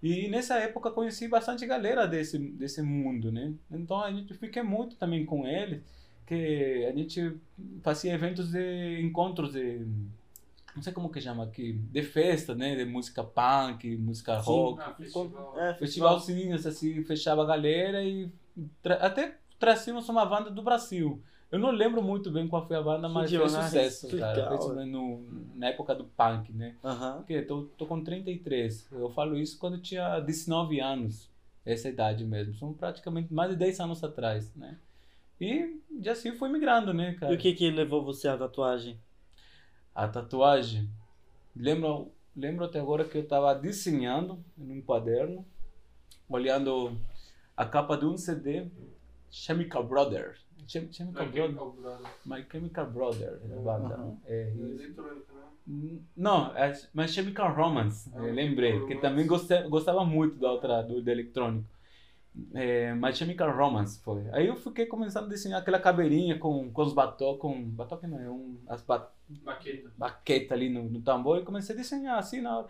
E nessa época conheci bastante galera desse, desse mundo, né? Então a gente fiquei muito também com eles, que a gente fazia eventos de encontros de não sei como que chama aqui, de festa, né, de música punk, música Sim. rock, Ah, festival. É, festivalzinhos assim, fechava a galera e tra- até trazíamos uma banda do Brasil. Eu não lembro muito bem qual foi a banda, Que mas fez demais, sucesso, que cara. legal. Fez no, na época do punk, né? Porque tô, tô com 33. Eu falo isso quando eu tinha 19 anos. Essa idade mesmo. São praticamente mais de 10 anos atrás, né? E já assim fui migrando, né, cara? E o que que levou você à tatuagem? A tatuagem. Lembro, lembro até agora que eu estava desenhando num quaderno, olhando a capa de um CD, Chemical Brothers. Chem- Chemical Aquele Brothers. calculado. My Chemical Brothers, a banda. Aham. É, É e- eletrônica, né? Não, é My Chemical Romance, eu lembrei, Chemical que Romance. também gostei, gostava muito da outra, do, do eletrônico. É, My Chemical Romance foi. Aí eu fiquei começando a desenhar aquela caveirinha com, com os batom, com. Batom que não é, um, as ba, Baqueta. baqueta ali no, no tambor e comecei a desenhar assim na hora.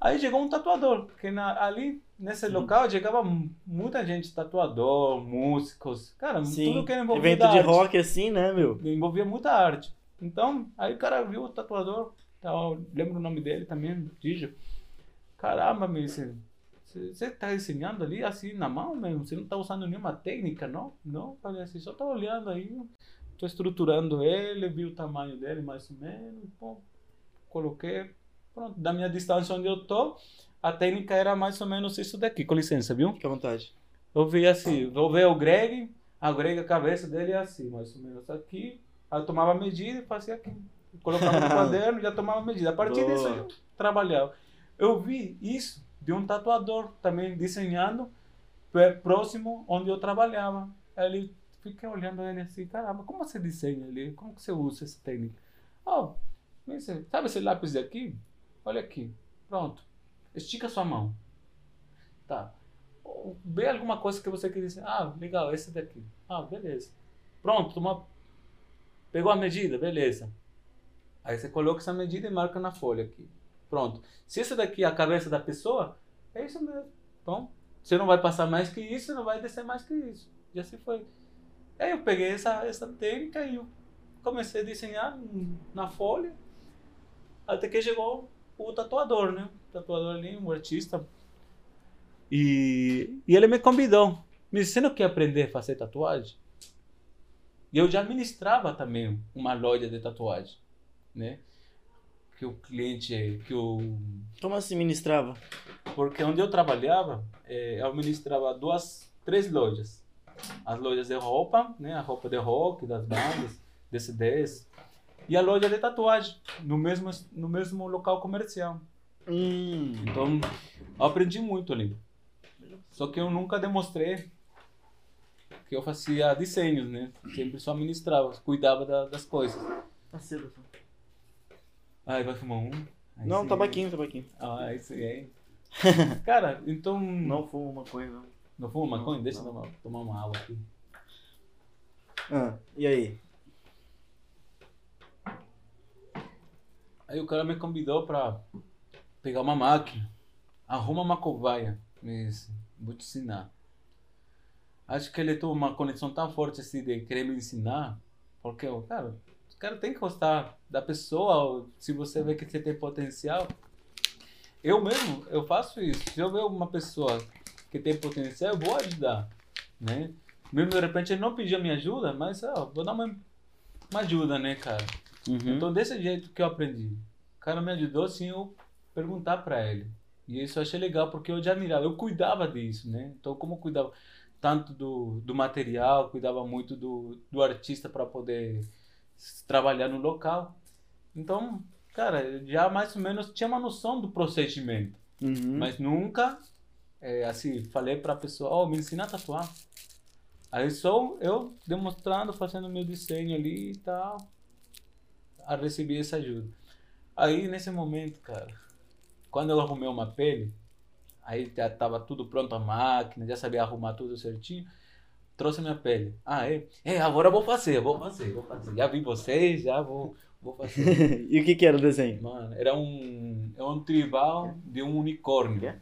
Aí chegou um tatuador, porque na, ali nesse local chegava mu- muita gente, tatuador, músicos, cara, Sim. tudo que envolvia Evento de arte rock assim, né, meu? envolvia muita arte. Então, aí o cara viu o tatuador, tal, lembro o nome dele também, Dijo. Caramba, meu, você, você tá desenhando ali assim na mão mesmo? Você não tá usando nenhuma técnica, não? Não, falei assim, só tá olhando aí, tô estruturando ele, vi o tamanho dele mais ou menos, pô, coloquei, pronto, da minha distância onde eu tô, a técnica era mais ou menos isso daqui, com licença, viu? Fica à vontade. Eu vi assim, vou ver o Greg, a Greg, a cabeça dele é assim, mais ou menos aqui. Aí eu tomava medida e fazia aqui. Colocava no caderno e já tomava medida. A partir Boa. disso eu trabalhava. Eu vi isso de um tatuador também desenhando pé- próximo onde eu trabalhava. Ele fiquei olhando ele assim, caramba, como você desenha ali? Como que você usa essa técnica? Oh, esse- sabe esse lápis aqui? Olha aqui, pronto. Estica sua mão. Tá. Vê alguma coisa que você quer dizer. Ah, legal, esse daqui. Ah, beleza. Pronto, toma... pegou a medida, beleza. Aí você coloca essa medida e marca na folha aqui. Pronto. Se essa daqui é a cabeça da pessoa, é isso mesmo. Então, você não vai passar mais que isso, não vai descer mais que isso. E assim foi. Aí eu peguei essa, essa técnica e eu comecei a desenhar na folha. Até que chegou o tatuador, né? O tatuador ali, um artista. E, e ele me convidou. Me disse, você não quer aprender a fazer tatuagem? E eu já ministrava também uma loja de tatuagem, né? Que o cliente, que o Como assim ministrava? Porque onde eu trabalhava, eh, eu ministrava duas, três lojas. As lojas de roupa, né, a roupa de rock das bandas, de CDs, e a loja de tatuagem, no mesmo, no mesmo local comercial. Hum. Então, eu aprendi muito ali. Só que eu nunca demonstrei que eu fazia desenhos, né? Sempre só ministrava, cuidava da- das coisas. Tá cedo. Ai, vai fumar um? Aí Não, sim. tabaquinho, tabaquinho. Ah, isso aí. Cara, então... Não fuma maconha, não. Não fuma maconha? Deixa eu tomar, tomar uma água aqui. Ah, e aí? Aí o cara me convidou pra pegar uma máquina. Arruma uma cobaia. Me disse, vou te ensinar. Acho que ele teve uma conexão tão forte assim de querer me ensinar. Porque, cara, o cara tem que gostar da pessoa. Se você vê que você tem potencial. Eu mesmo, eu faço isso. Se eu ver uma pessoa que tem potencial, eu vou ajudar. Né? Mesmo de repente ele não pediu minha ajuda, mas ó, vou dar uma, uma ajuda, né, cara? Uhum. Então, desse jeito que eu aprendi. O cara me ajudou, assim, eu perguntar pra ele. E isso eu achei legal, porque eu já admirava, eu cuidava disso, né? Então, como eu cuidava tanto do, do material, cuidava muito do, do artista para poder trabalhar no local. Então, cara, já mais ou menos tinha uma noção do procedimento. Uhum. Mas nunca, é, assim, falei pra pessoa, ó, me ensina a tatuar. Aí só eu demonstrando, fazendo meu desenho ali e tal, a receber essa ajuda. Aí, nesse momento, cara, quando eu arrumei uma pele, aí já tava tudo pronto a máquina, já sabia arrumar tudo certinho, trouxe minha pele. Ah, é? É, agora eu vou fazer, vou fazer, vou fazer. Já vi vocês, já vou, vou fazer. e o que que era o desenho? Mano, era um, é um tribal de um unicórnio.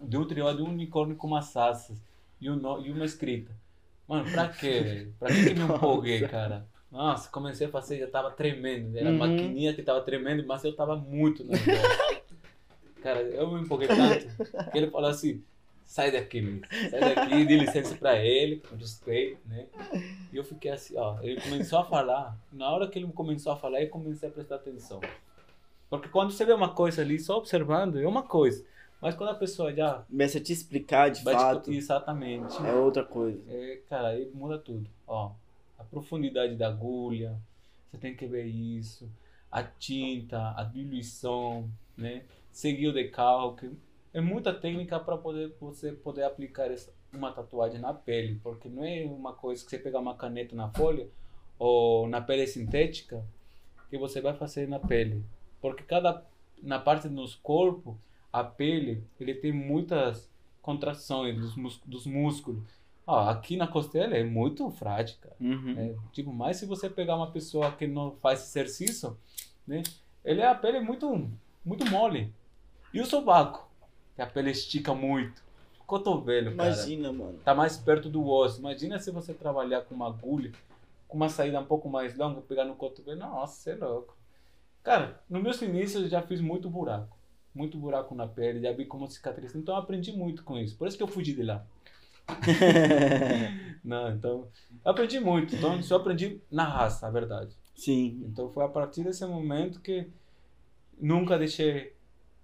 De um tribal de um unicórnio com umas asas e, um, e uma escrita. Mano, pra quê, velho? Pra que, que me empolguei, cara? Nossa, comecei a fazer, já tava tremendo. Era a Uhum. maquininha que tava tremendo, mas eu tava muito nervoso. Cara, eu me empolguei tanto que ele falou assim: sai daqui, meu. Sai daqui, dê licença pra ele, respeito, né? E eu fiquei assim, ó. Ele começou a falar. Na hora que ele começou a falar, eu comecei a prestar atenção. Porque quando você vê uma coisa ali, só observando, é uma coisa. Mas quando a pessoa já Começa a te explicar de fato. te... Exatamente. É outra coisa. É, cara, aí muda tudo. Ó, a profundidade da agulha, você tem que ver isso. A tinta, a diluição, né? Seguir o decalque. É muita técnica para poder você poder aplicar essa, uma tatuagem na pele, porque não é uma coisa que você pegar uma caneta na folha ou na pele sintética que você vai fazer na pele, porque cada na parte dos corpos a pele ele tem muitas contrações dos, mus- dos músculos. Aqui na costela é muito frágil. Uhum. É, tipo, mas se você pegar uma pessoa que não faz exercício, né? Ele a pele é muito, muito mole. E o sovaco, que a pele estica muito. O cotovelo, cara, Imagina, mano. tá mais perto do osso. Imagina se você trabalhar com uma agulha, com uma saída um pouco mais longa, pegar no cotovelo. Nossa, você é louco. Cara, no meus inícios eu já fiz muito buraco. Muito buraco na pele, já vi como cicatriz. Então eu aprendi muito com isso. Por isso que eu fugi de lá. Não, então, eu aprendi muito. Então, isso eu aprendi na raça, a verdade. Sim. Então, foi a partir desse momento que nunca deixei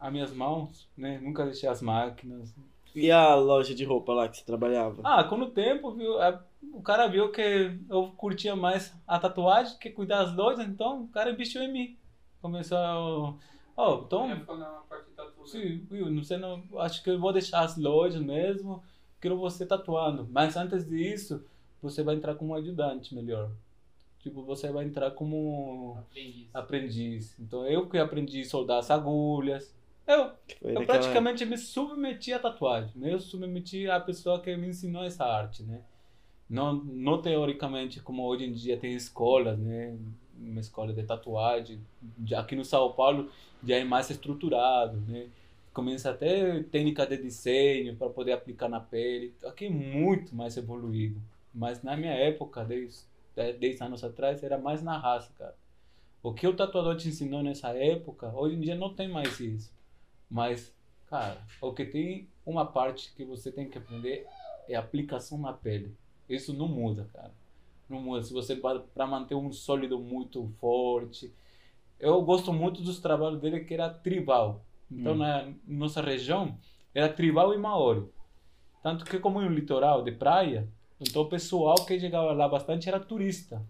as minhas mãos, né? Nunca deixei as máquinas. E a loja de roupa lá que você trabalhava? Ah, com o tempo, viu, a- o cara viu que eu curtia mais a tatuagem que cuidar das lojas, então o cara investiu em mim. Começou a... Ó, então... Ia ficar na parte de tatu, né? Sim, viu, não sei, não, acho que eu vou deixar as lojas mesmo quero você tatuando. Mas antes disso, você vai entrar como ajudante melhor. Tipo, você vai entrar como Aprendiz. aprendiz. Então, eu que aprendi a soldar as agulhas. Eu, Foi eu praticamente me submeti à tatuagem. Né? Eu submeti à pessoa que me ensinou essa arte, né? Não, não teoricamente, como hoje em dia tem escolas, né? Uma escola de tatuagem. Aqui no São Paulo já é mais estruturado, né? Começa até técnica de desenho para poder aplicar na pele. Aqui é muito mais evoluído. Mas na minha época, 10, 10 anos atrás, era mais na raça, cara. O que o tatuador te ensinou nessa época, hoje em dia não tem mais isso. Mas, cara, o que tem uma parte que você tem que aprender é a aplicação na pele. Isso não muda, cara. Não muda. Se você para manter um sólido muito forte. Eu gosto muito dos trabalhos dele que era tribal. Então, Hum. na nossa região, era tribal e maori. Tanto que, como no litoral de praia, então o pessoal que chegava lá bastante era turista.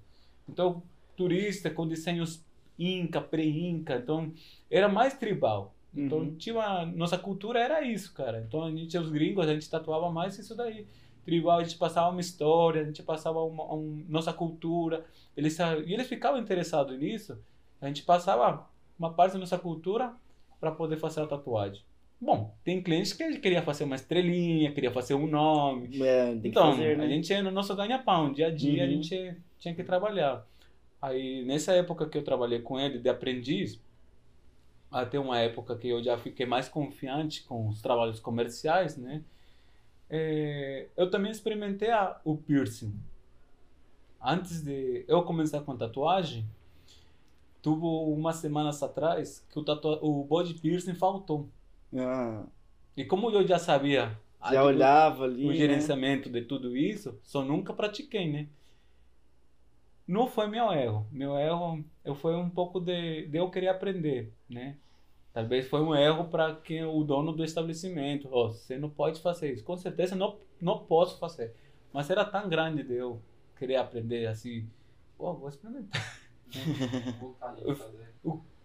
Então, turista com desenhos inca, pré-inca. Então, era mais tribal. Então, Uhum. tinha uma- nossa cultura era isso, cara. Então, a gente, os gringos, a gente tatuava mais isso daí. Tribal, a gente passava uma história, a gente passava uma, um- nossa cultura. Eles, e eles ficavam interessados nisso. A gente passava uma parte da nossa cultura para poder fazer a tatuagem. Bom, tem clientes que queria fazer uma estrelinha, queria fazer um nome. É, Então, fazer, né? a gente é no nosso ganha-pão, dia a dia a Uhum. gente tinha que trabalhar. Aí, nessa época que eu trabalhei com ele de aprendiz, até uma época que eu já fiquei mais confiante com os trabalhos comerciais, né? É, eu também experimentei a, o piercing. Antes de eu começar com tatuagem, tuve umas semanas atrás que o, tatua o body piercing faltou. Ah, E como eu já sabia a- já olhava ali, o né? gerenciamento de tudo isso, só nunca pratiquei, né? Não foi meu erro. Meu erro eu foi um pouco de, de eu querer aprender, né? Talvez foi um erro para quem o dono do estabelecimento. Ó, você não pode fazer isso. Com certeza não não posso fazer. Mas era tão grande de eu querer aprender assim. Pô, vou experimentar. De fazer.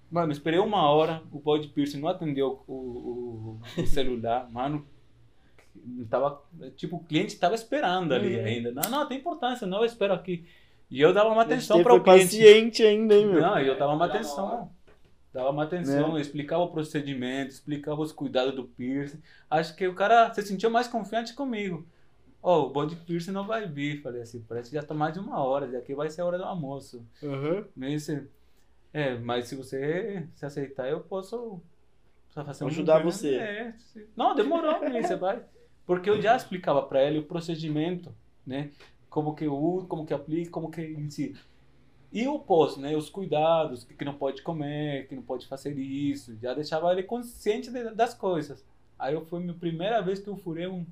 Mano, esperei uma hora, o body piercing não atendeu o, o, o celular, mano. Tava, tipo, o cliente tava esperando ali Uhum. ainda. Não, não, tem importância, não, eu espero aqui. E eu dava uma atenção para o cliente. paciente ainda, hein, meu? Não, eu dava uma atenção. Dava uma atenção, eu explicava o procedimento, explicava os cuidados do piercing. Acho que o cara se sentiu mais confiante comigo. Ó, o body piercing não vai vir. Falei assim, parece que já tá mais de uma hora, daqui vai ser a hora do almoço. Aham. Mas, é, mas se você se aceitar, eu posso um Ajudar você. É, não, demorou, né? você vai. Porque eu já explicava para ele o procedimento, né? Como que eu uso, como que aplica, como que em si. E o pós, né? Os cuidados, que, que não pode comer, que não pode fazer isso. Já deixava ele consciente de- das coisas. Aí eu foi a minha primeira vez que eu furei um.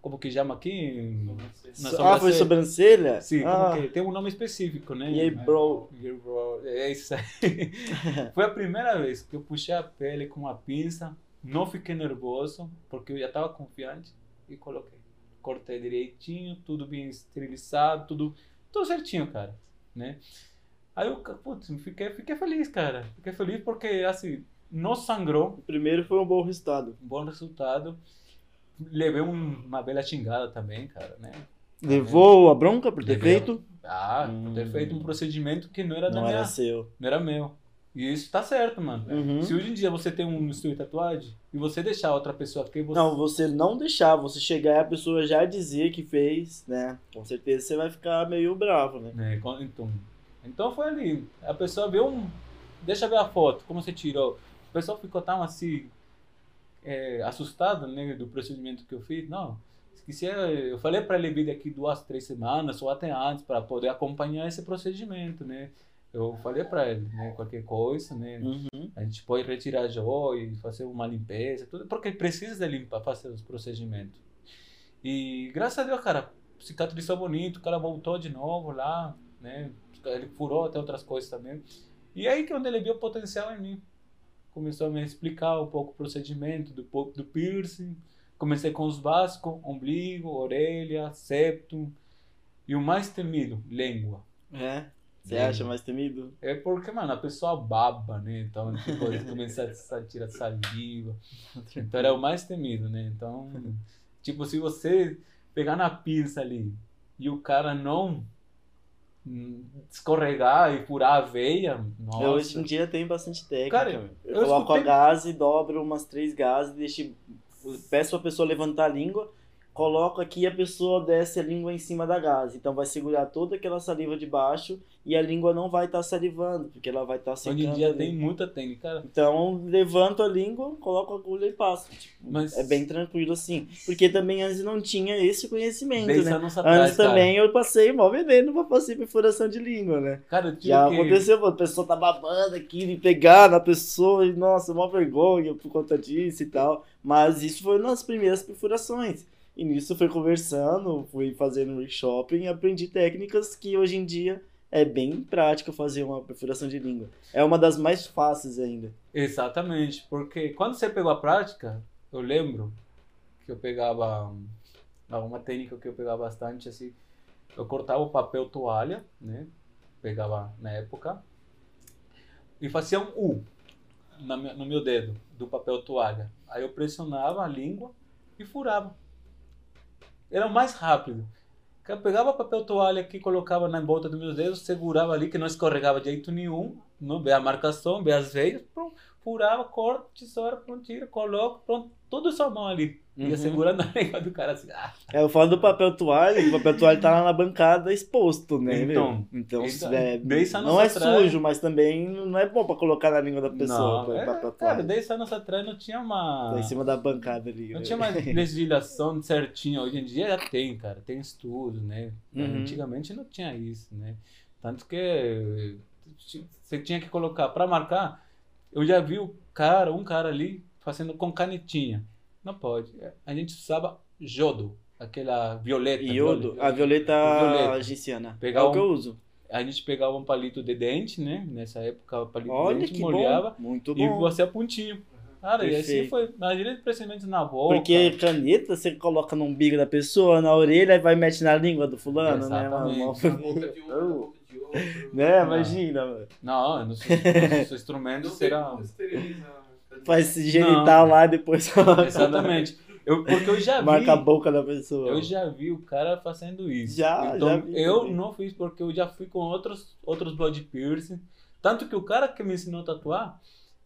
Como que chama aqui? Na Ah, foi sobrancelha? Sim, ah, como que tem um nome específico, né? E aí, bro? Your bro- É isso aí. Foi a primeira vez que eu puxei a pele com uma pinça, não fiquei nervoso, porque eu já estava confiante e coloquei. Cortei direitinho, tudo bem esterilizado, tudo, tudo certinho, cara, né? Aí eu, putz, fiquei, fiquei feliz, cara. Fiquei feliz porque, assim, não sangrou, O primeiro foi um bom resultado. um bom resultado. Levei um- uma bela xingada também, cara, né? Levou a bronca por ter Levei. feito? Ah, por ter Hum. feito um procedimento que não era da Não minha... era seu. Não era meu. E isso tá certo, mano. Uhum. Se hoje em dia você tem um estúdio tatuagem e você deixar outra pessoa que você. Não, você não deixar, você chegar e a pessoa já dizer que fez, né? Com certeza você vai ficar meio bravo, né? con- Então, então foi ali. A pessoa vê um. Deixa eu ver a foto, como você tirou. O pessoal ficou tão assim. É, assustado né, do procedimento que eu fiz. Não. Esqueci, eu falei para ele vir daqui duas, três semanas ou até antes para poder acompanhar esse procedimento, né? Eu falei para ele, né? Qualquer coisa, né? Uhum. A gente pode retirar joias, fazer uma limpeza, tudo, porque precisa de limpar, fazer os procedimentos. E graças a Deus, cara, cicatrizou bonito, o cara voltou de novo lá, né? Ele furou até outras coisas também. E aí que é onde ele viu o potencial em mim. Começou a me explicar um pouco o procedimento do, do piercing. Comecei com os básicos, ombligo, orelha, septum. E o mais temido, língua. É? Você Língua. acha mais temido? É porque, mano, a pessoa baba, né? Então, tipo, eles começam a tirar saliva. Então, era o mais temido, né? Então, Tipo, se você pegar na pinça ali e o cara não escorregar e furar a veia, nossa. Hoje em dia tem bastante técnica. Cara, eu, eu coloco escutei- a gase, dobro umas três gases, deixo, peço a pessoa levantar a língua, coloco aqui e a pessoa desce a língua em cima da gase. Então vai segurar toda aquela saliva de baixo e a língua não vai estar salivando, porque ela vai estar secando. Hoje em dia tem muita técnica. Cara, Então, levanto a língua, coloco a agulha e passo. Tipo, Mas- É bem tranquilo assim. Porque também antes não tinha esse conhecimento, 10 né? anos atrás, Antes também eu passei mó veneno pra passar perfuração de língua, né? Cara, Já que... aconteceu, a pessoa tá babando aqui, de pegar na pessoa, e nossa, mó vergonha por conta disso e tal. Mas isso foi nas primeiras perfurações. E nisso fui conversando, fui fazendo workshop e aprendi técnicas que hoje em dia é bem prática fazer uma perfuração de língua. É uma das mais fáceis ainda. Exatamente, porque quando você pegou a prática, eu lembro que eu pegava hum, uma técnica que eu pegava bastante assim, eu cortava o papel toalha, né? Pegava na época e fazia um U no meu dedo do papel toalha. Aí eu pressionava a língua e furava. Era mais rápido. Eu pegava papel toalha aqui, colocava na volta dos meus dedos, segurava ali, que não escorregava de jeito nenhum, não vê a marcação, vê as veias, pronto, furava, corta, tesoura, pronto, tira, coloca, pronto, tudo sua mão ali. Ia Uhum. segurando a língua do cara assim. Ah, É, eu falo do papel toalha, que o papel toalha tá lá na bancada exposto, né? Então, meu? então, então, é, dez anos não é atrás- sujo, mas também não é bom pra colocar na língua da pessoa, não, é, papel cara, toalha. 10 anos atrás não tinha uma. Tá em cima da bancada ali. Não né? tinha mais legislação certinha. Hoje em dia já tem, cara. Tem estudo, né? Uhum. Antigamente não tinha isso, né? Tanto que você tinha que colocar para marcar. Eu já vi o cara, um cara ali fazendo com canetinha. Não pode. A gente usava jodo, aquela violeta. Iodo, violeta. a violeta Violeta. egiciana. Pegar é o um- que eu uso. A gente pegava um palito de dente, né? Nessa época, o palito de Olha dente que molhava bom, muito e bom. você pontinho. Cara, e assim Perfeito. foi. Imagina precisamente na boca. Porque caneta você coloca no umbigo da pessoa, na orelha, e vai mete na língua do fulano, né? Exatamente. Mano? Na boca de um, na boca de outro. né? Imagina, mano. Não, não não Não como esterilizar. Faz esse genital lá e depois Exatamente. Eu, porque eu já vi. marca a boca da pessoa. Eu já vi o cara fazendo isso. Já, então, já vi eu também. não fiz porque eu já fui com outros, outros body piercing. Tanto que o cara que me ensinou a tatuar,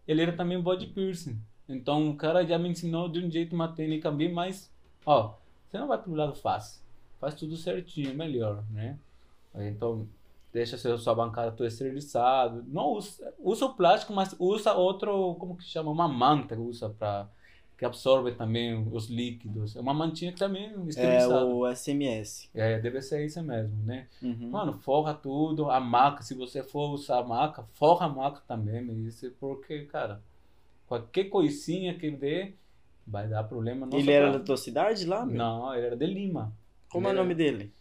ele era também body piercing. Então o cara já me ensinou de um jeito, uma técnica bem mais. Ó, você não vai pro lado fácil. Faz tudo certinho, melhor, né? Então, deixa seu, sua bancada toda esterilizado. Não usa, usa o plástico, mas usa outro, como que chama? Uma manta que usa para que absorve também os líquidos. É uma mantinha que também É esterilizada. o SMS. É, deve ser isso mesmo, né? Uhum. Mano, forra tudo, a maca, se você for usar a maca, forra a maca também, é porque, cara, qualquer coisinha que dê, vai dar problema. Ele era da tua cidade lá? meu? Não, ele era de Lima. Como é o Ele nome dele?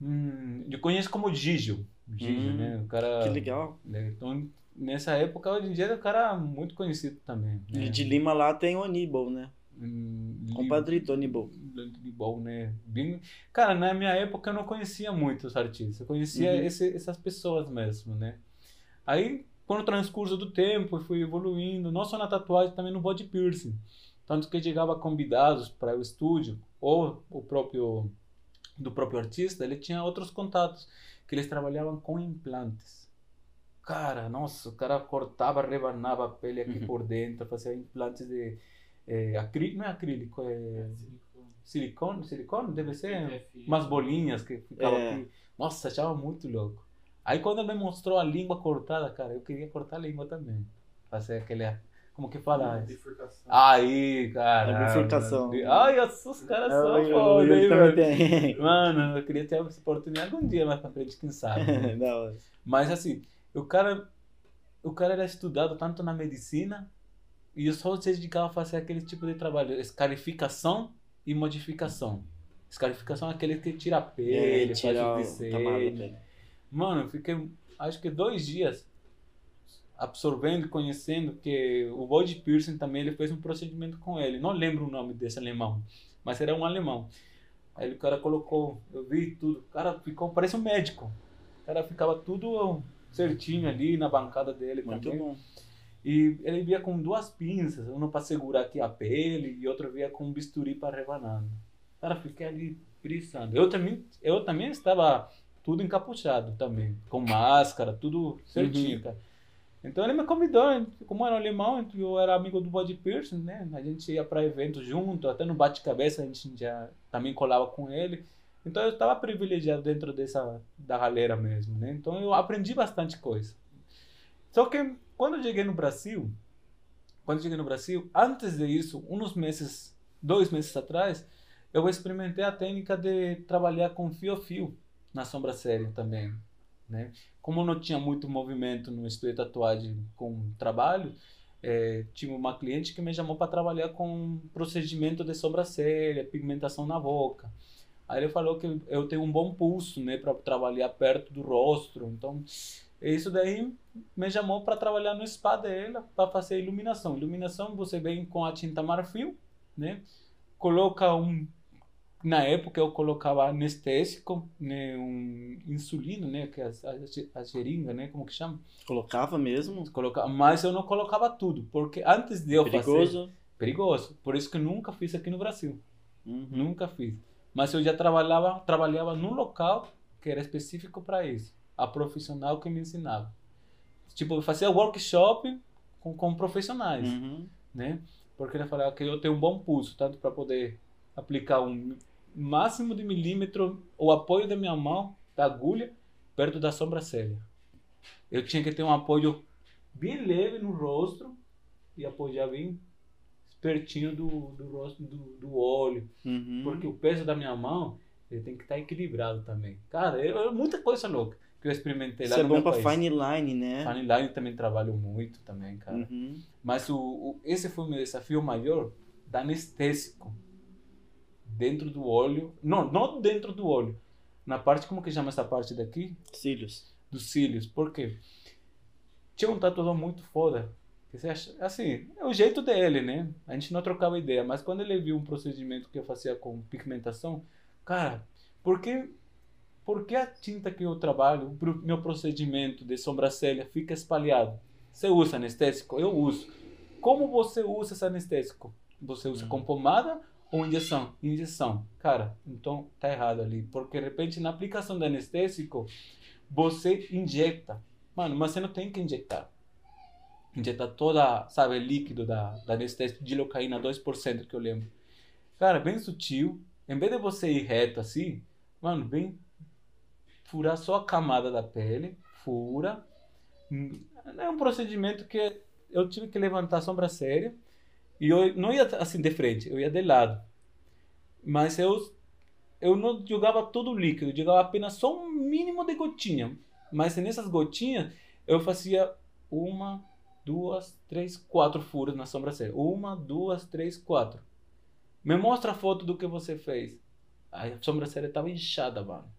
Hum, eu conheço como Gigio. Gigio, Hum, né? O cara... Que legal. né, Então, nessa época, hoje em dia, é um cara muito conhecido também. Né? E de Lima lá tem o Aníbal, né? Hum, Compadrito Aníbal. bom, né? Bem... Cara, na minha época eu não conhecia muito os artistas, eu conhecia Uhum. esse- essas pessoas mesmo, né? Aí, com o transcurso do tempo, eu fui evoluindo, não só na tatuagem, também no body piercing. Tanto que chegava convidados para o estúdio, ou o próprio do próprio artista, ele tinha outros contatos, que eles trabalhavam com implantes. Cara, nossa, o cara cortava, rebanava a pele aqui Uhum. por dentro, fazia implantes de é, acrí... não é acrílico, é silicone, silicone deve ser umas bolinhas que ficavam É. aqui. Nossa, achava muito louco. Aí quando ele me mostrou a língua cortada, cara, eu queria cortar a língua também. Fazer aquele, como que fala? Bifurcação. Aí, cara. A bifurcação. Ai, os caras são Eu- eu- foda, eu hein, mano? tem. Mano, eu queria ter essa oportunidade algum dia mais pra frente, quem sabe. né? Mas assim, o cara, o cara era estudado tanto na medicina e só se dedicava a fazer aquele tipo de trabalho, escarificação e modificação. Escarificação é aquele que tira a pele, É, tirar o faz o pele. Mano, eu fiquei acho que dois dias absorvendo e conhecendo que o body piercing também ele fez um procedimento com ele. Não lembro o nome desse alemão, mas era um alemão. Aí o cara colocou, eu vi tudo, o cara ficou, parece um médico. O cara ficava tudo certinho ali na bancada dele Muito também. bom. E ele via com duas pinças, uma para segurar aqui a pele e outra via com um bisturi para rebanar. Cara, fiquei ali brisando. Eu também, eu também estava tudo encapuchado também, com máscara, tudo certinho, cara. Então ele me convidou, como era alemão, eu era amigo do Body Piercing, né? A gente ia para eventos junto, até no bate-cabeça a gente já também colava com ele. Então eu estava privilegiado dentro dessa da galera mesmo, né? Então eu aprendi bastante coisa. Só que quando eu cheguei no Brasil, quando eu cheguei no Brasil, antes disso, uns meses, dois meses atrás, eu experimentei a técnica de trabalhar com fio a fio na sobrancelha também, né? Como não tinha muito movimento no estúdio de tatuagem com trabalho, é, tinha uma cliente que me chamou para trabalhar com procedimento de sobrancelha, pigmentação na boca. Aí ele falou que eu tenho um bom pulso, né, para trabalhar perto do rosto. Então, isso daí me chamou para trabalhar no spa dela, para fazer iluminação. Iluminação você vem com a tinta marfil, né? Coloca um na época eu colocava anestésico, né, um insulino, né, que é a, a, a seringa, né, como que chama? Colocava mesmo? Colocava, mas eu não colocava tudo, porque antes de eu Perigoso. fazer... Perigoso. Por isso que eu nunca fiz aqui no Brasil. Uhum. Nunca fiz. Mas eu já trabalhava, trabalhava num local que era específico para isso. A profissional que me ensinava. Tipo, eu fazia workshop com, com profissionais, Uhum. né? Porque ele falava que eu tenho um bom pulso, tanto para poder aplicar um máximo de milímetro, o apoio da minha mão, da agulha, perto da sobrancelha. Eu tinha que ter um apoio bem leve no rosto e apoiar bem pertinho do, do rosto, do, do olho. Uhum. Porque o peso da minha mão ele tem que estar equilibrado também. Cara, eu, eu- muita coisa louca que eu experimentei lá Isso é no bom meu pra país. fine line, né? Fine line também trabalho muito também, cara. Uhum. Mas o, o- esse foi o meu desafio maior da anestésico dentro do olho. Não, não dentro do olho. Na parte, como que chama essa parte daqui? Cílios. Dos cílios. Por quê? Tinha um tatuador muito foda. Assim, é o jeito dele, né? A gente não trocava ideia. Mas quando ele viu um procedimento que eu fazia com pigmentação, cara, por que, por que a tinta que eu trabalho, o meu procedimento de sobrancelha fica espalhado? Você usa anestésico? Eu uso. Como você usa esse anestésico? Você usa com pomada ou injeção? Injeção. Cara, então tá errado ali. Porque de repente na aplicação do anestésico, você injeta. Mano, mas você não tem que injetar. Injetar toda, sabe, líquido da, da anestésico de locaína 2% que eu lembro. Cara, bem sutil. Em vez de você ir reto assim, mano, vem furar só a camada da pele, fura. Hum, É um procedimento que eu tive que levantar a sobrancelha e eu não ia assim de frente, eu ia de lado. Mas eu eu não jogava todo o líquido, eu jogava apenas só um mínimo de gotinha. Mas nessas gotinhas eu fazia uma, duas, três, quatro furos na sobrancelha. Uma, duas, três, quatro. Me mostra a foto do que você fez. A sobrancelha estava inchada, mano.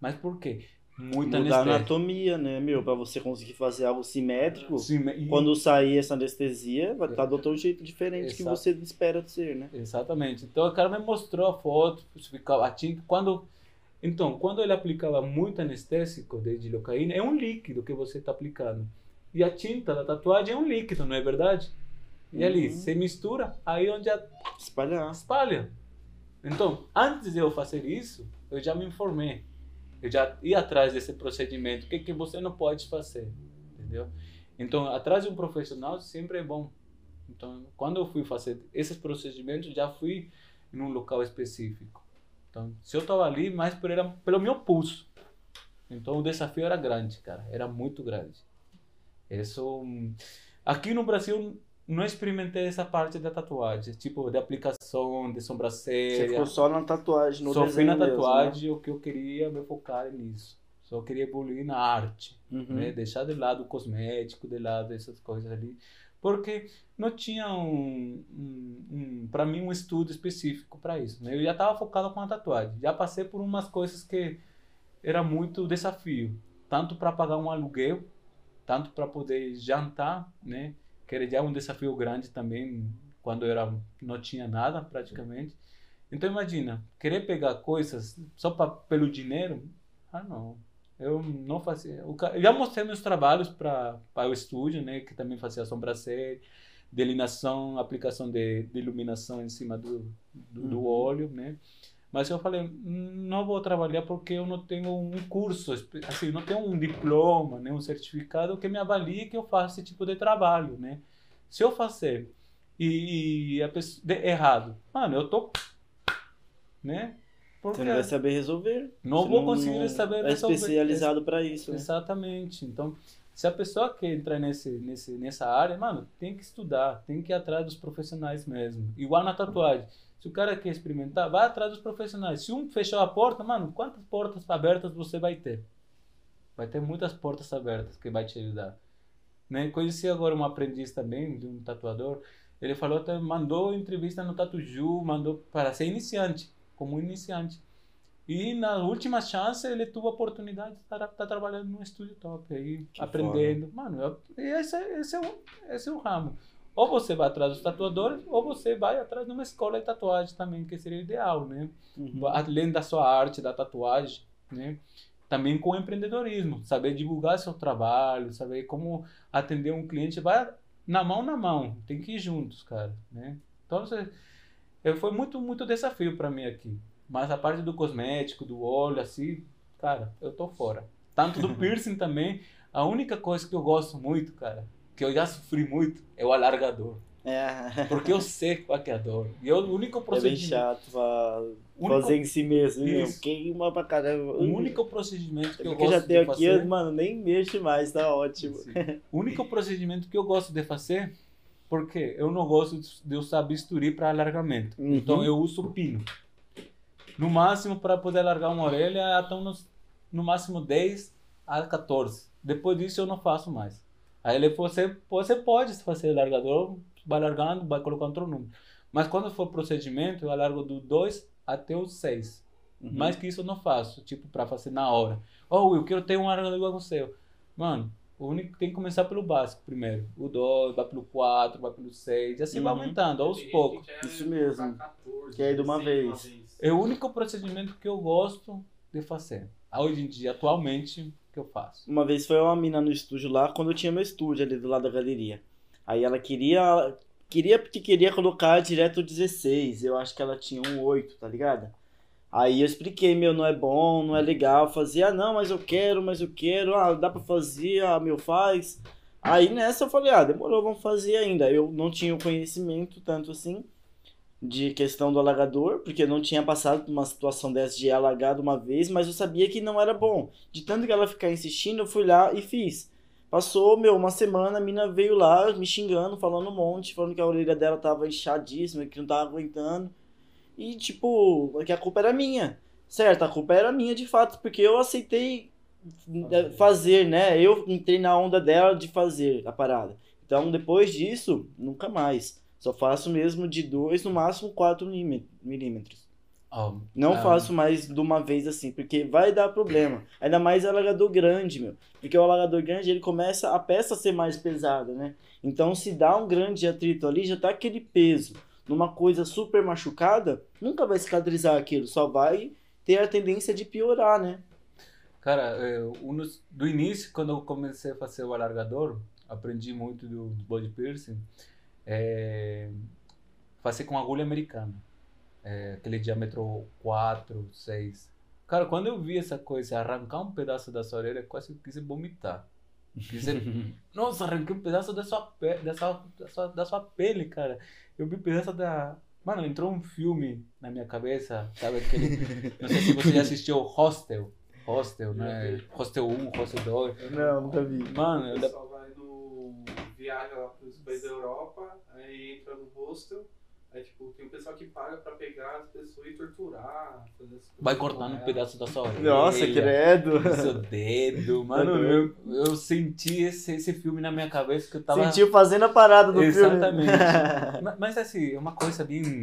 Mas por quê? Muita Mudar a anestesia. anatomia, né, meu? Pra você conseguir fazer algo simétrico. Sim, e- Quando sair essa anestesia, vai estar de outro jeito diferente que Exato. você espera de ser, né? Exatamente. Então o cara me mostrou a foto, ficava a tinta. Quando, então, quando ele aplicava muito anestésico de lidocaína, é um líquido que você está aplicando. E a tinta da tatuagem é um líquido, não é verdade? E ali, Uhum. você mistura, aí onde a Espalhar. espalha. Então, antes de eu fazer isso, eu já me informei. Eu já ia atrás desse procedimento. O que, que você não pode fazer? Entendeu? Então, atrás de um profissional sempre é bom. Então, quando eu fui fazer esses procedimentos, já fui em um local específico. Então, se eu estava ali, mais por, era pelo meu pulso. Então, o desafio era grande, cara. Era muito grande. Isso, hum, aqui no Brasil, não experimentei essa parte da tatuagem, tipo de aplicação de Você sobrancelha. ficou só na tatuagem, no Só fui desenho na mesmo, né? tatuagem, o que eu queria me focar é nisso. Só queria evoluir na arte, Uhum. né? Deixar de lado o cosmético, de lado essas coisas ali, porque não tinha um, um, um para mim um estudo específico para isso. Né? Eu já estava focado com a tatuagem. Já passei por umas coisas que era muito desafio, tanto para pagar um aluguel, tanto para poder jantar, né? Que era já um desafio grande também quando eu era não tinha nada praticamente. Então imagina, querer pegar coisas só pra, pelo dinheiro, ah não. Eu não fazia. Eu já mostrei meus trabalhos para o estúdio, né? Que também fazia sobrancelha, delineação, aplicação de, de iluminação em cima do, do, do Uhum. olho, né? Mas eu falei, "Hum, não vou trabalhar porque eu não tenho um curso, assim, não tenho um diploma, né? Um certificado que me avalie que eu faço esse tipo de trabalho, né? Se eu fazer e, e a pessoa, de, errado, mano, eu tô, né? Porque Você não vai saber resolver. não Você vou conseguir saber É resolver. especializado pra isso. né? Exatamente. Então, se a pessoa quer entrar nesse, nesse, nessa área, mano, tem que estudar, tem que ir atrás dos profissionais mesmo. Igual na tatuagem. Se o cara quer experimentar, vai atrás dos profissionais. Se um fechou a porta, mano, quantas portas abertas você vai ter? Vai ter muitas portas abertas que vai te ajudar. Né? Conheci agora um aprendiz também, de um tatuador. Ele falou, até mandou entrevista no Tatuju, mandou para ser iniciante, como iniciante. E na última chance ele teve a oportunidade de estar, estar trabalhando num estúdio top aí, Que aprendendo. Mano, eu- esse, é- esse, é o, esse é o ramo. Ou você vai atrás dos tatuadores, ou você vai atrás de uma escola de tatuagem também, que seria ideal, né? Uhum. Além da sua arte, da tatuagem, né? Também com o empreendedorismo, saber divulgar seu trabalho, saber como atender um cliente, vai na mão na mão, tem que ir juntos, cara, né? Então, você, foi muito, muito desafio para mim aqui. Mas a parte do cosmético, do olho, assim, cara, eu tô fora. Tanto do piercing também, a única coisa que eu gosto muito, cara, que eu já sofri muito, é o alargador. É. Porque eu sei qual que é a dor. E eu, o único É bem procedimento... chato pra único- fazer em si mesmo. Isso. Queima pra caramba. O único procedimento que eu eu gosto já tenho de aqui, fazer... mano, nem mexe mais, tá ótimo. Sim. O único procedimento que eu gosto de fazer, porque eu não gosto de usar bisturi para alargamento. Uhum. Então eu uso pino. No máximo, para poder alargar uma orelha, até nos, no máximo 10 a 14. Depois disso, eu não faço mais. Aí ele, você, você pode fazer alargador, vai alargando, vai colocando outro número. Mas quando for procedimento, eu alargo do 2 até o 6. Uhum. Mais que isso eu não faço, tipo, pra fazer na hora. Oh, eu quero ter um alargador igual ao seu. Mano, o único tem que começar pelo básico primeiro. O 2, vai pelo 4, vai pelo 6, e assim vai Uhum. aumentando, aos poucos. Isso mesmo. Que é de uma vez. É o único procedimento que eu gosto de fazer. Hoje em dia, atualmente, que eu faço. Uma vez foi uma mina no estúdio lá, quando eu tinha meu estúdio ali do lado da galeria. Aí ela queria. Queria porque queria colocar direto 16. Eu acho que ela tinha um 8, tá ligado? Aí eu expliquei, meu, não é bom, não é legal. Fazia, ah, não, mas eu quero, mas eu quero. Ah, dá pra fazer, ah, meu, faz. Aí nessa eu falei, ah, demorou, vamos fazer ainda. Eu não tinha o conhecimento tanto assim de questão do alagador, porque eu não tinha passado por uma situação dessa de alagado uma vez, mas eu sabia que não era bom. De tanto que ela ficar insistindo, eu fui lá e fiz. Passou, meu, uma semana, a mina veio lá me xingando, falando um monte, falando que a orelha dela tava inchadíssima, que não tava aguentando. E, tipo, que a culpa era minha. Certo, a culpa era minha de fato, porque eu aceitei fazer, fazer né? Eu entrei na onda dela de fazer a parada. Então, depois disso, nunca mais. Só faço mesmo de 2, no máximo 4 milímetros. Ó, Não ah, faço mais de uma vez assim, porque vai dar problema. Ainda mais alagador grande, meu. Porque o alagador grande, ele começa a peça a ser mais pesada, né? Então, se dá um grande atrito ali, já tá aquele peso. Numa coisa super machucada, nunca vai cicatrizar aquilo. Só vai ter a tendência de piorar, né? Cara, é, um dos- do início, quando eu comecei a fazer o alargador, aprendi muito do, do body piercing, é, fazer com agulha americana. É, aquele diâmetro 4, 6. Cara, quando eu vi essa coisa, arrancar um pedaço da sua orelha, quase que quis vomitar. Quis, nossa, arranquei um pedaço da sua, pe dessa, da, sua, da sua pele, cara. Eu vi um pedaço da. Mano, entrou um filme na minha cabeça, sabe aquele. Não sei se você já assistiu Hostel. Hostel, né? Hostel 1, Hostel 2. Não, nunca vi. Mano, eu. Viaja lá pros países da Europa, aí entra no hostel, aí tipo, tem um pessoal que paga pra pegar as pessoas e torturar, fazer as vai cortando um pedaço da sua orelha. Nossa, credo. do seu dedo. Mano, eu, eu senti esse, esse filme na minha cabeça que eu tava. Sentiu fazendo a parada do Exatamente. filme. Ma- Mas assim, é uma coisa bem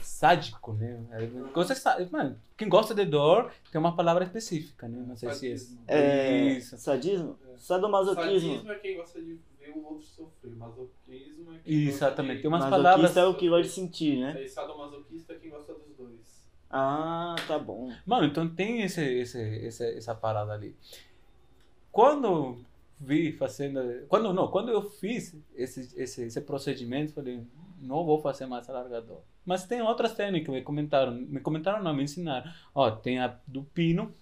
sádico, né? É, Coisa Mano, quem gosta de dor tem uma palavra específica, né? Não sei se é Sadismo. É, Isso. sadismo? Sadomasoquismo. Sadismo é quem gosta de ver o outro sofrer, masoquismo é quem Exatamente, tem umas Masoquista palavras. é o que gosta de sentir, né? Aí sadomasoquista é quem gosta dos dois. Ah, tá bom. Mano, então tem esse, esse, esse, essa parada ali. Quando vi fazendo. Quando não, quando eu fiz esse, esse, esse procedimento, falei, não vou fazer mais alargador. Mas tem outras técnicas, me comentaram, me comentaram não, me ensinaram. Ó, tem a do pino,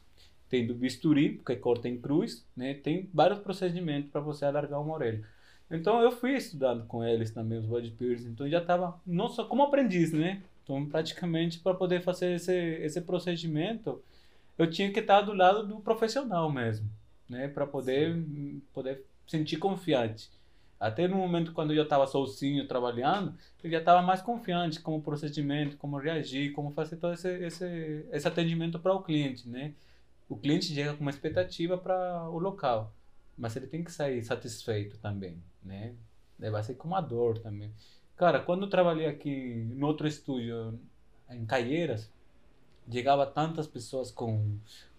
tem do bisturi, que corta em cruz, né? Tem vários procedimentos para você alargar uma orelha. Então eu fui estudando com eles também, os body piercing, então já estava, não só como aprendiz, né? Então praticamente para poder fazer esse, esse procedimento, eu tinha que estar do lado do profissional mesmo, né? Para poder, poder sentir confiante. Até no momento quando eu estava sozinho trabalhando, eu já estava mais confiante como procedimento, como reagir, como fazer todo esse, esse, esse atendimento para o cliente, né? O cliente chega com uma expectativa para o local, mas ele tem que sair satisfeito também, né? Vai ser com uma dor também. Cara, quando eu trabalhei aqui no outro estúdio, em Caieiras, chegava tantas pessoas com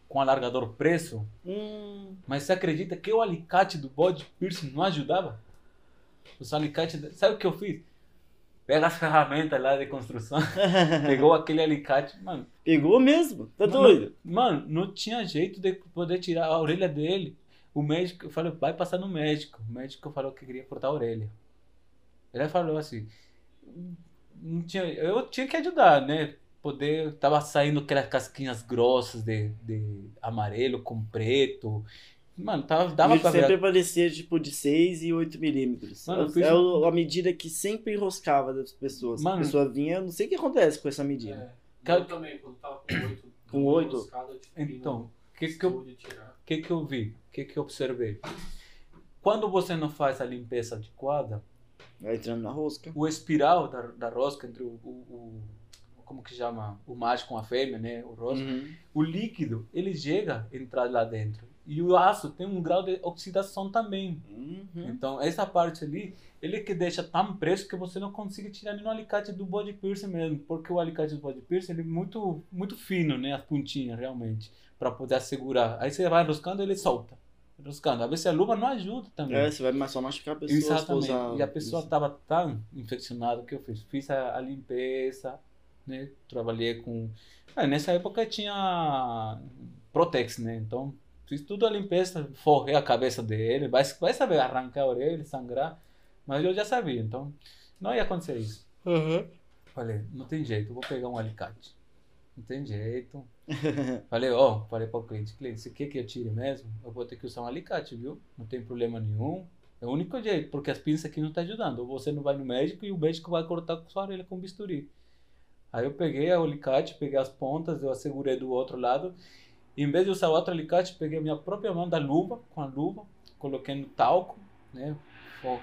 com alargador preso, Hum, mas você acredita que o alicate do body piercing não ajudava? Os alicates, sabe o que eu fiz? Pega as ferramentas lá de construção, pegou aquele alicate, mano, pegou mesmo? Tá Mano, doido? Mano, não tinha jeito de poder tirar a orelha dele. O médico, eu falei, vai passar no médico. O médico falou que queria cortar a orelha. Ele falou assim, não tinha, eu tinha que ajudar, né? Poder, tava saindo aquelas casquinhas grossas de, de amarelo com preto. Mano, tava, dava Ele pra sempre ver. aparecia tipo de 6 e 8 milímetros. Mano, É fiz é a medida que sempre enroscava das pessoas. Mano. a pessoa vinha, eu não sei o que acontece com essa medida. É. Eu também, quando tava com oito. Com oito? enroscado, eu tive que ir Então, o que que eu que, que eu vi? O que, que eu observei? Quando você não faz a limpeza adequada, Vai entrando na rosca. o espiral da, da rosca entre o, o, o- como que chama o macho com a fêmea, né, o rosca, Uhum. o líquido ele chega a entrar lá dentro e o aço tem um grau de oxidação também. Uhum. Então essa parte ali ele que deixa tão preso que você não consegue tirar nem no alicate do body piercing mesmo, porque o alicate do body piercing ele é muito muito fino, né, as pontinhas realmente, para poder assegurar. Aí você vai enroscando ele solta. Enroscando. Às vezes a luva não ajuda também. É, você vai mais só machucar a pessoa. Exatamente. usar E a pessoa estava tão infeccionada que eu fiz. Fiz a, a limpeza, né? Trabalhei com. Ah, nessa época tinha Protex, né? Então fiz tudo a limpeza, forrei a cabeça dele. Vai, vai saber arrancar a orelha, sangrar. Mas eu já sabia, então não ia acontecer isso. Uhum. Falei, não tem jeito, vou pegar um alicate. Não tem jeito. Falei, ó, falei para o cliente, cliente, você quer que eu tire mesmo? Eu vou ter que usar um alicate, viu? Não tem problema nenhum. É o único jeito, porque as pinças aqui não tá ajudando. Ou você não vai no médico e o médico vai cortar com sua orelha com bisturi. Aí eu peguei o alicate, peguei as pontas, eu assegurei do outro lado. E em vez de usar outro alicate, peguei a minha própria mão da luva, com a luva, coloquei no talco, né?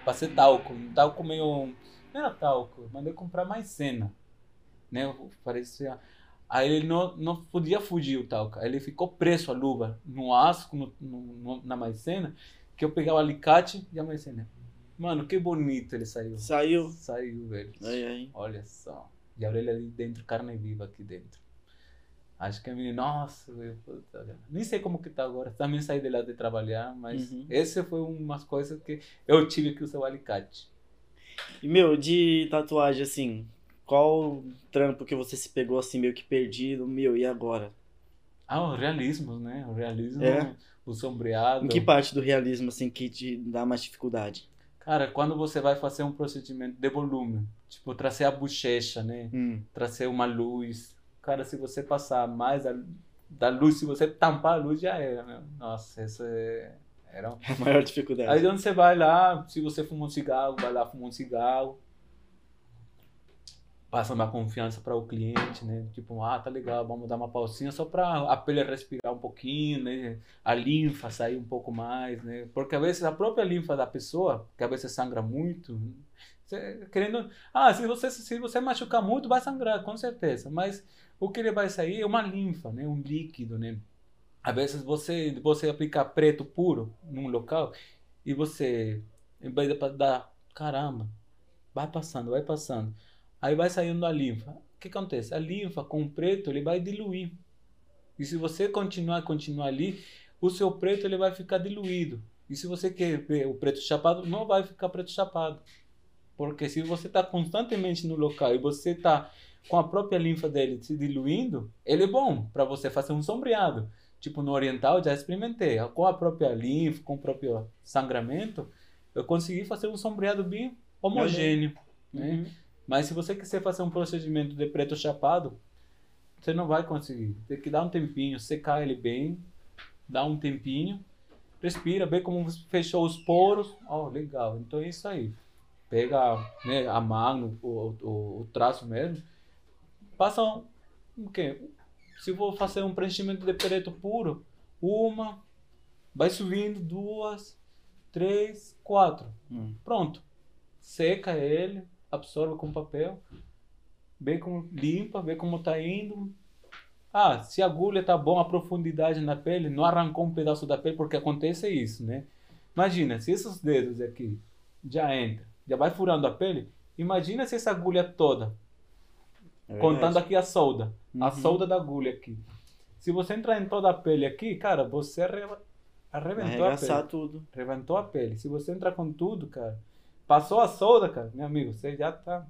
Passei talco, um talco meio. Não era talco, mandei comprar maicena. Né? Parecia. Aí ele não, não podia fugir o talco. Aí ele ficou preso a luva no aço, no, no- na maicena, que eu pegava o alicate e a maicena. Mano, que bonito ele saiu. Saiu. Saiu, velho. Ai, ai. Olha só. E a orelha ali dentro, carne viva aqui dentro. Acho que a menina, nossa, velho, nem sei como que tá agora. Também saí de lá de trabalhar, mas Uhum. esse foi umas coisas que eu tive que usar o alicate. E, meu, de tatuagem, assim, qual trampo que você se pegou, assim, meio que perdido? Meu, e agora? Ah, o realismo, né? O realismo, É. o sombreado. Em que parte do realismo, assim, que te dá mais dificuldade? Cara, quando você vai fazer um procedimento de volume, tipo trazer a bochecha, né? Hum. Trazer uma luz. Cara, se você passar mais a- da luz, se você tampar a luz, já era, meu. Nossa, isso é... era um... A maior dificuldade. Aí onde você vai lá, se você fuma um cigarro, vai lá fumar um cigarro. Passa uma confiança para o cliente, né? Tipo, ah, tá legal, vamos dar uma pausinha só para a pele respirar um pouquinho, né? A linfa sair um pouco mais, né? Porque às vezes a própria linfa da pessoa, que às vezes sangra muito, você- querendo, ah, se você se você machucar muito, vai sangrar, com certeza. Mas o que ele vai sair é uma linfa, né? Um líquido, né? Às vezes você você aplicar preto puro num local e você, em vez de dar, caramba, vai passando, vai passando. Aí vai saindo a linfa. O que acontece? A linfa com o preto, ele vai diluir. E se você continuar, continuar ali, o seu preto ele vai ficar diluído. E se você quer ver o preto chapado, não vai ficar preto chapado. Porque se você está constantemente no local e você está com a própria linfa dele se diluindo, ele é bom para você fazer um sombreado. Tipo, no oriental já experimentei. Com a própria linfa, com o próprio sangramento, eu consegui fazer um sombreado bem homogêneo. Né? Uhum. Mas se você quiser fazer um procedimento de preto chapado, você não vai conseguir. Tem que dar um tempinho, secar ele bem, dar um tempinho, respira, vê como fechou os poros. Oh, legal. Então é isso aí. Pega né, a mão, o, o, o traço mesmo. Passa um, o quê? Se eu vou fazer um preenchimento de preto puro, uma, vai subindo, duas, três, quatro. Hum. Pronto. Seca ele, absorve com papel, vê como limpa, vê como tá indo. Ah, se a agulha tá bom, a profundidade na pele, não arrancou um pedaço da pele, porque acontece isso, né? Imagina, se esses dedos aqui já entram, já vai furando a pele, imagina se essa agulha toda, É contando aqui a solda, a Uhum. solda da agulha aqui. Se você entrar em toda a pele aqui, cara, você arrebentou a pele. tudo. Reventou a pele. Se você entrar com tudo, cara, passou a solda, cara, meu amigo, você já tá.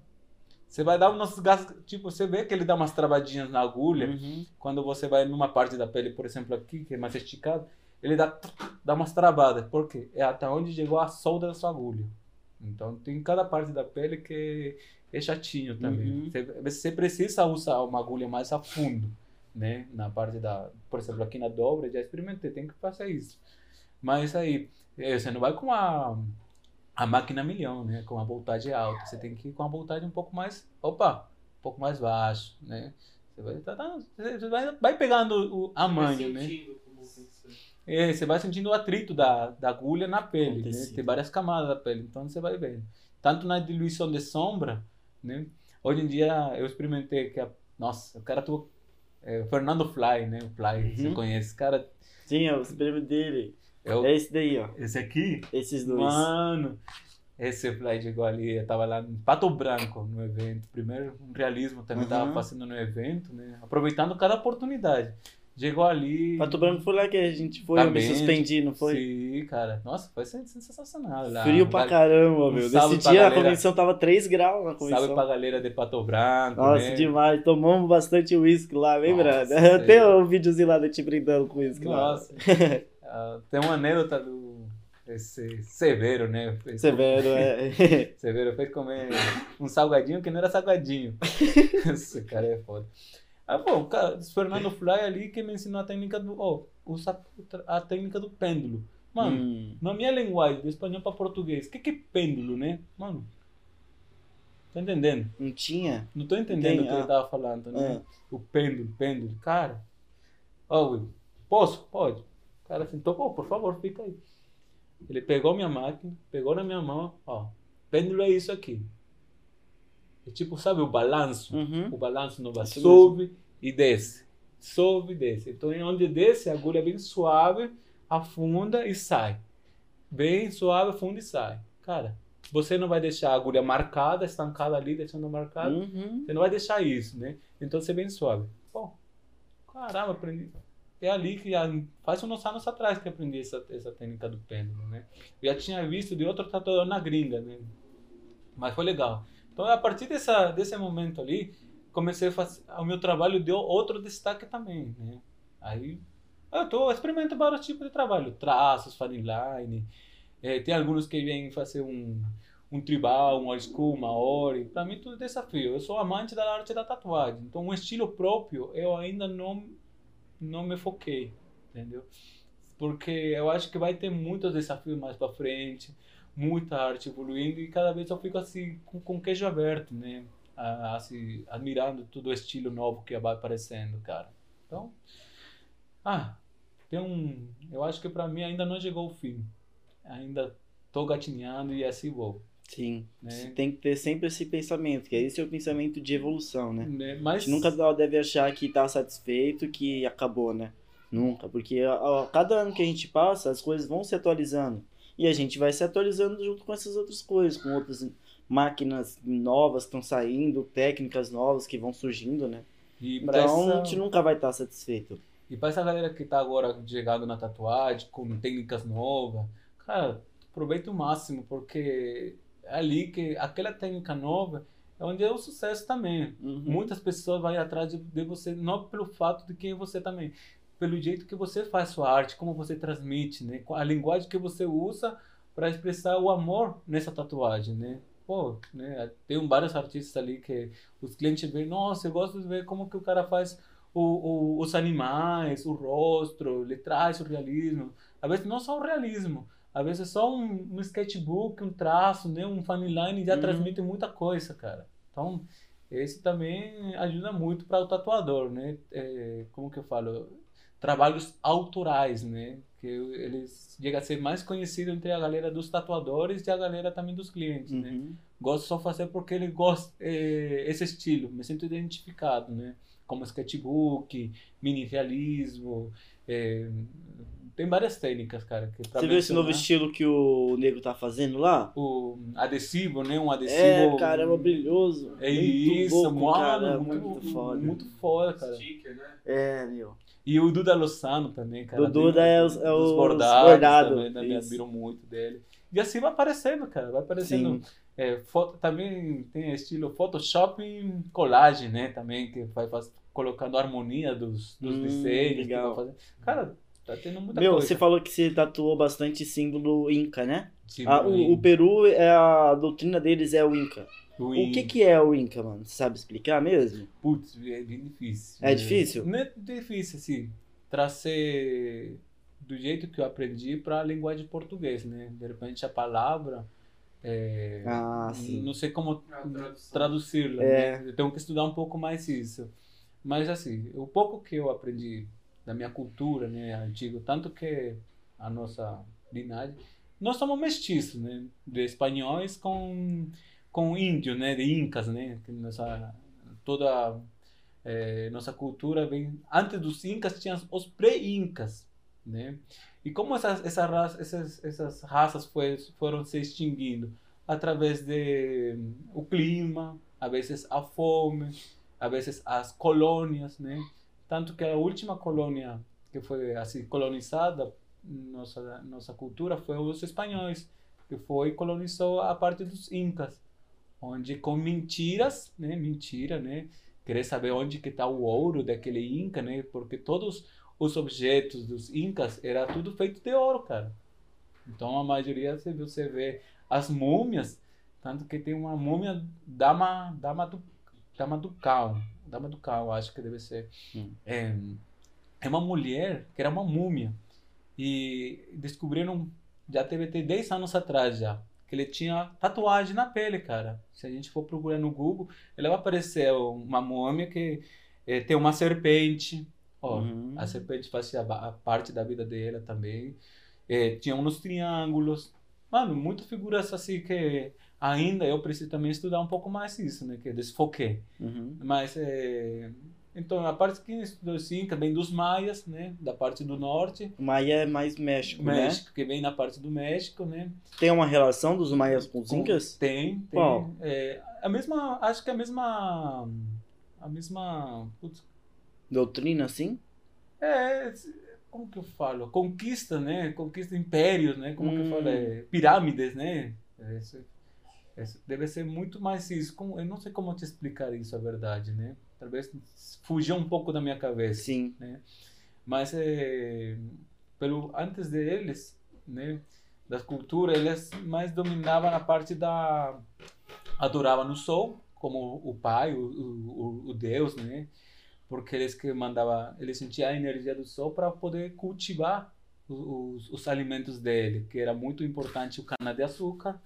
Você vai dar uns gastos. Tipo, você vê que ele dá umas travadinhas na agulha. Uhum. Quando você vai numa parte da pele, por exemplo, aqui, que é mais esticado, ele dá, dá umas travadas. Por quê? É até onde chegou a solda da sua agulha. Então tem cada parte da pele que é chatinho também. Uhum. Você, você precisa usar uma agulha mais a fundo, né? Na parte da, por exemplo, aqui na dobra, já experimentei, tem que fazer isso. Mas aí, eh, você não vai com a, a máquina milhão, né? Com a voltagem alta. Você tem que ir com a voltagem um pouco mais, opa, um pouco mais baixo, né? Você vai, tá- tá- você vai, vai pegando o, a manha, né? ser. É, você vai sentindo o atrito da, da agulha na pele, né? Tem várias camadas da pele, então você vai vendo. Tanto na diluição de sombra, né? Hoje em dia eu experimentei que a, nossa, o cara tu é, Fernando Fly, né? O Fly, você Uhum. conhece, esse cara Sim, é o espelho dele. É o, É esse daí, ó. esse aqui, Esses dois. mano. Esse Fly chegou ali, eu tava lá em Pato Branco no evento. Primeiro, um realismo também tava Uhum. fazendo no evento, né? Aproveitando cada oportunidade. Chegou ali. Pato Branco foi lá que a gente foi, eu me Também, suspendi, não foi? Sim, cara. Nossa, foi sen- sensacional. Lá. Frio pra caramba, um meu. salve Nesse dia a convenção tava 3 graus na Salve convenção. pra galera de Pato Branco. Nossa, né? demais. Tomamos bastante uísque lá, lembra? Nossa, sério. um videozinho lá de te brindando com uísque lá. Nossa. Ah, tem uma anedota do esse Severo, né? Fez- Severo, é. Severo fez comer um salgadinho que não era salgadinho. Esse cara é foda. Ah, pô, o cara, Fernando Fly ali que me ensinou a técnica do. Ó, usa a técnica do pêndulo. Mano, Hum, na minha linguagem, do espanhol para português, o que, que é pêndulo, né? Mano, tá entendendo? não tinha? Não tô entendendo Tem, o que ele ah. tava falando, né? Ah. O pêndulo, pêndulo. Cara, ó, Will, posso? Pode. O cara sentou, pô, por favor, fica aí. Ele pegou minha máquina, pegou na minha mão, ó. Pêndulo é isso aqui. É tipo, sabe, o balanço. Uhum. O balanço no Isso sobe e desce. Sobe e desce. Então, onde desce, a agulha é bem suave, afunda e sai. Bem suave, afunda e sai. Cara, você não vai deixar a agulha marcada, estancada ali, deixando marcada. Uhum. Você não vai deixar isso, né? Então você é bem suave. Pô, caramba, aprendi. É ali que faz uns anos atrás que aprendi essa, essa técnica do pêndulo, né? Eu já tinha visto de outro tatuador na gringa, né? Mas foi legal. Então a partir dessa, desse momento ali, comecei a fazer. O meu trabalho deu outro destaque também, né? Aí eu tô experimento vários tipos de trabalho, traços, fine line. eh, tem alguns que vêm fazer um um tribal, um old school, maori. Para mim tudo é desafio. Eu sou amante da arte da tatuagem, então um estilo próprio eu ainda não não me foquei, entendeu? Porque eu acho que vai ter muitos desafios mais para frente, muita arte evoluindo e cada vez eu fico assim com, com queijo aberto, né? Assim, admirando todo o estilo novo que vai aparecendo, cara. Então, ah, tem um, eu acho que para mim ainda não chegou o fim. Ainda tô gatinhando e assim vou. Sim. Né? Você tem que ter sempre esse pensamento, que esse é o pensamento de evolução, né? Né? A Mas gente nunca deve achar que tá satisfeito, que acabou, né? Nunca, porque a, a cada ano que a gente passa, as coisas vão se atualizando. E a gente vai se atualizando junto com essas outras coisas, com outras máquinas novas que estão saindo, técnicas novas que vão surgindo, né? e Então essa- a gente nunca vai estar satisfeito. E para essa galera que tá agora chegando na tatuagem, com técnicas novas, cara, aproveita o máximo, porque ali que aquela técnica nova é onde é o sucesso também. Uhum. Muitas pessoas vão atrás de, de você, não pelo fato de quem você também, pelo jeito que você faz sua arte, como você transmite, né? A linguagem que você usa para expressar o amor nessa tatuagem, né? Pô, né? Tem vários artistas ali que os clientes veem, nossa, eu gosto de ver como que o cara faz o, o, os animais, o rosto, ele traz o realismo. Às vezes não só o realismo, às vezes é só um, um sketchbook, um traço, né? um line já Uhum. transmite muita coisa, cara. Então, esse também ajuda muito para o tatuador, né? É, como que eu falo? Trabalhos autorais, né? Que eles chegam a ser mais conhecido entre a galera dos tatuadores e a galera também dos clientes, né? Uhum. Gosto só fazer porque ele gosta é, esse estilo, me sinto identificado, né? Como sketchbook, mini realismo, é, tem várias técnicas, cara. Que pra Você viu esse novo mencionar. estilo que o nego tá fazendo lá? O adesivo, né? Um adesivo. É, caramba, brilhoso. É Muito isso, louco, mano, cara, muito, muito foda. Muito foda, cara. Sticker, né? É, meu. E o Duda Lozano também, cara. O Duda é os- é os bordados bordado, também, né, me admiro muito dele. E assim vai aparecendo, cara, vai aparecendo. É, foto, também tem estilo Photoshop e colagem, né, também, que vai faz, colocando a harmonia dos, dos Hum, desenhos. que legal. vai fazer. Cara, tá tendo muita Meu, coisa. você falou que você tatuou bastante símbolo Inca, né? Sim, Ah, o, o Peru, é a doutrina deles é o Inca. o O que que é o Inca, mano? Você sabe explicar mesmo? Putz, é bem difícil. É difícil? Não é difícil, assim, trazer do jeito que eu aprendi para a linguagem portuguesa, né? De repente a palavra, é, Ah, sim. não sei como A traduzi-la, É. né? Eu tenho que estudar um pouco mais isso. Mas assim, o pouco que eu aprendi da minha cultura, né, antigo, tanto que a nossa linhagem, nós somos mestiços, né, de espanhóis com com índios, né, de incas, né, que nossa toda eh, nossa cultura vem antes dos incas tinha os pré-incas, né? E como essas essa raça, essas essas raças foi, foram se extinguindo através de hum, o clima, a vezes a fome, a vezes as colônias, né? Tanto que a última colônia que foi assim colonizada nossa nossa cultura foi os espanhóis, que foi colonizou a parte dos incas, onde com mentiras, né? Mentira, né? Querer saber onde que está o ouro daquele inca, né? Porque todos os objetos dos incas era tudo feito de ouro, cara. Então a maioria você vê, você vê as múmias, tanto que tem uma múmia dama dama do dama do cal, dama do cal, acho que deve ser. Hum. É, é uma mulher que era uma múmia e descobriram já teve até 10 anos atrás já que ele tinha tatuagem na pele, cara. Se a gente for procurar no Google, ele vai aparecer uma múmia que eh, tem uma serpente. Ó, Uhum. a serpente fazia parte da vida dela também. Eh, tinha uns triângulos. Mano, muitas figuras assim que ainda eu preciso também estudar um pouco mais isso, né? Que desfoquei. Uhum. Mas, é... então, a parte que estudou sim, vem dos maias, né? Da parte do norte. O Maia é mais México, México, que vem na parte do México, né? né? Tem uma relação dos maias com os incas? Tem, tem. Qual? É, a mesma, acho que é a mesma, a mesma, putz, Doutrina, assim? é, como que eu falo? Conquista, né? Conquista impérios, né? Como que eu Hum. falo? É, pirâmides, né? É, deve ser muito mais isso. Como- eu não sei como te explicar isso, a verdade, né? Talvez fugiu um pouco da minha cabeça. Sim. Mas é, pelo antes deles, né, das culturas, eles mais dominavam a parte da adoravam o sol como o pai, o, o, o deus, né? Porque eles que mandava, eles sentiam a energia do sol para poder cultivar os, os alimentos dele, que era muito importante o cana de açúcar,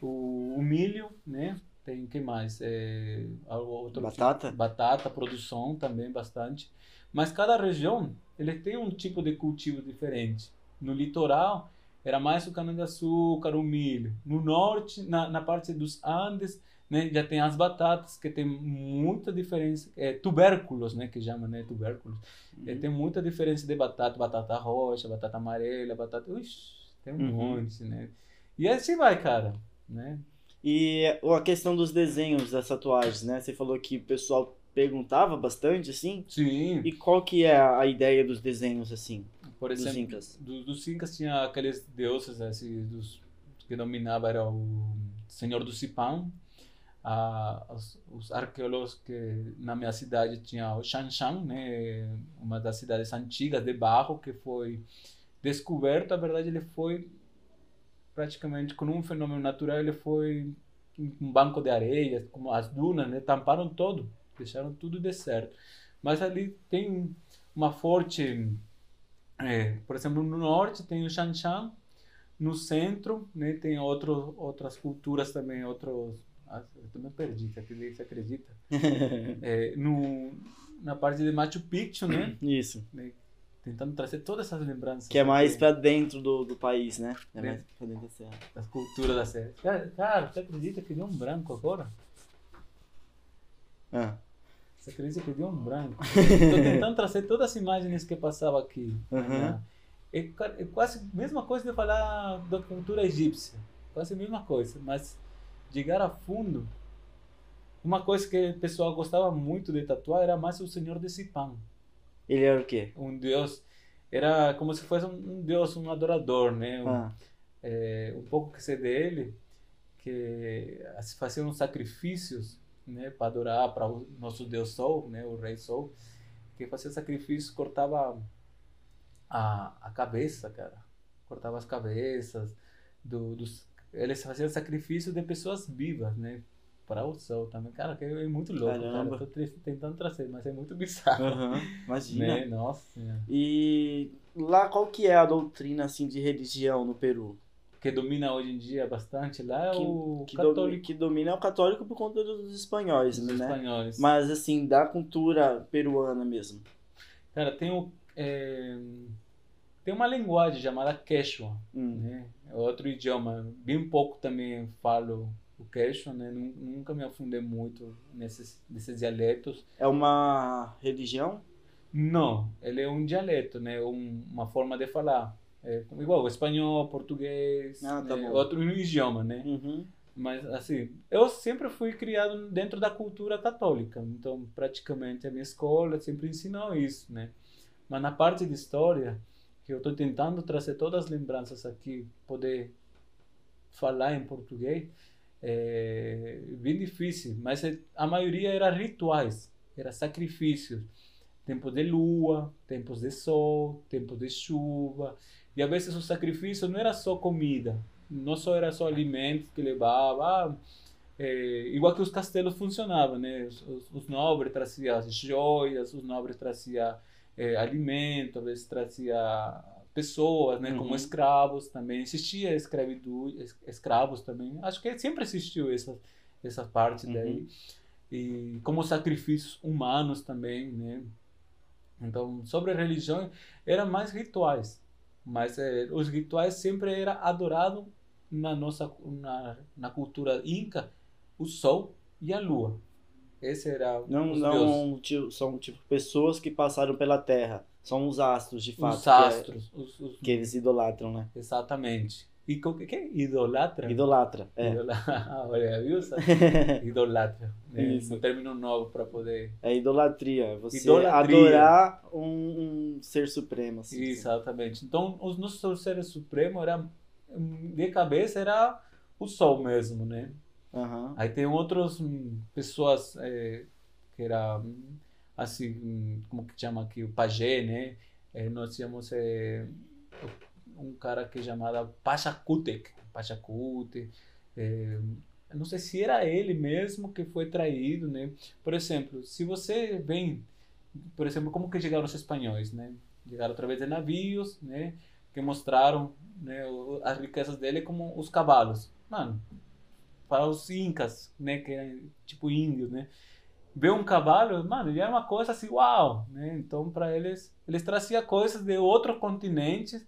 o, o milho, né? Tem que mais? É, outro Batata? batata, produção também bastante. Mas cada região ele tem um tipo de cultivo diferente. No litoral era mais o cana-de-açúcar, o milho. No norte, na, na parte dos Andes, né, já tem as batatas, que tem muita diferença. É, tubérculos, né, que chama, né, tubérculos. É, tem muita diferença de batata, batata roxa, batata amarela, batata... Ux, tem um Uhum. monte, né? E assim vai, cara, né? E a questão dos desenhos das tatuagens, né? Você falou que o pessoal perguntava bastante, assim. Sim. E qual que é a ideia dos desenhos, assim, Por dos exemplo, incas? do- dos incas tinha aqueles deuses assim, dos, que dominava era o Senhor do Cipão, a, os, os arqueólogos que na minha cidade tinha o Xanxan, né, uma das cidades antigas de barro que foi descoberto, na verdade ele foi praticamente com um fenômeno natural, ele foi um banco de areia, como as dunas, né, tamparam todo, deixaram tudo deserto. Mas ali tem uma forte, é, por exemplo, no norte tem o Xanxan, no centro né, tem outro, outras culturas também, outros ah, eu também perdi, você acredita? é, no, na parte de Machu Picchu, né? Isso. né, Tentando trazer todas essas lembranças. Que é mais pra dentro do, do país, né? É mais Dentro. pra dentro da serra. Das culturas da série. Cara, cara, você acredita que deu um branco agora? Ah. Você acredita que deu um branco? Estou tentando trazer todas as imagens que passava aqui. Uhum. né? É, é quase a mesma coisa de falar da cultura egípcia. Quase a mesma coisa. Mas chegar a fundo. Uma coisa que o pessoal gostava muito de tatuar era mais o Senhor de Sipan. Ele era o quê? Um deus. Era como se fosse um, deus, um adorador, né? Um, Ah. é, um pouco que sei dele, que se faziam sacrifícios, né, para adorar para o nosso Deus Sol, né, o Rei Sol, que fazia sacrifícios, cortava a, a cabeça, cara, cortava as cabeças do, dos, eles faziam sacrifício de pessoas vivas, né, para o Sol também, cara, que é muito louco, Caramba. cara, tô tentando trazer, mas é muito bizarro, Aham. Imagina. né, nossa, E lá qual que é a doutrina assim de religião no Peru? que domina hoje em dia bastante lá é Que- o Que, católico que domina é o católico por conta dos espanhóis, dos né? espanhóis. Mas assim, da cultura peruana mesmo. Cara, tem, o, é, tem uma linguagem chamada Quechua, Hum. né? É outro idioma. Bem pouco também falo o Quechua, né? Nu- Nunca me afundei muito nesses, nesses dialetos. É uma religião? Não, ele é um dialeto, né? Um, uma forma de falar. É, igual espanhol, português, Ah, tá né? outro idioma, né? Uhum. Mas, assim, eu sempre fui criado dentro da cultura católica. Então, praticamente, a minha escola sempre ensinou isso, né? Mas na parte de história, que eu estou tentando trazer todas as lembranças aqui, poder falar em português, é bem difícil. Mas é- a maioria era rituais, era sacrifícios. Tempos de lua, tempos de sol, tempos de chuva. E às vezes o sacrifício não era só comida, não só era só alimentos que levava, ah, é, igual que os castelos funcionavam, né? Os, os, os nobres traziam as joias, os nobres traziam é, alimento, às vezes trazia pessoas, né? Como Uhum. escravos também existia escravidão, es- escravos também. Acho que sempre existiu essa essa parte Uhum. daí e como sacrifícios humanos também, né? Então, sobre a religião, eram mais rituais, mas eh, os rituais sempre era adorado na nossa na, na cultura inca o sol e a lua. Esse era Não, não tipo, são tipo pessoas que passaram pela Terra. São os astros, de fato. os que é- astros, os, os- Que, eles idolatram, né? exatamente. E o que que é? idolatra? Idolatra. É. Idola- Olha, viu? Idolatra. né? Isso. Um término novo para poder É idolatria. é Você Idolatria. adorar um, um ser supremo. Assim, Exatamente. Então, os nossos seres supremos era hum, de cabeça era o sol mesmo, né? Aham. Aí tem outras hum, pessoas eh, que era hum, assim, como que chama aqui, o pajé, né? Eh, nós tínhamos eh, um cara que chamava Pachacutec, Pachacute. eh, eu não sei se era ele mesmo que foi traído, né? Por exemplo, se você vem, por exemplo, como que chegaram os espanhóis, né? Chegaram através de navios, né? Que mostraram né, as riquezas dele como os cavalos. Mano, para os incas, né, que eram tipo índios, né? Ver um cavalo, mano, já era uma coisa assim, uau, né? Então, para eles, eles traziam coisas de outros continentes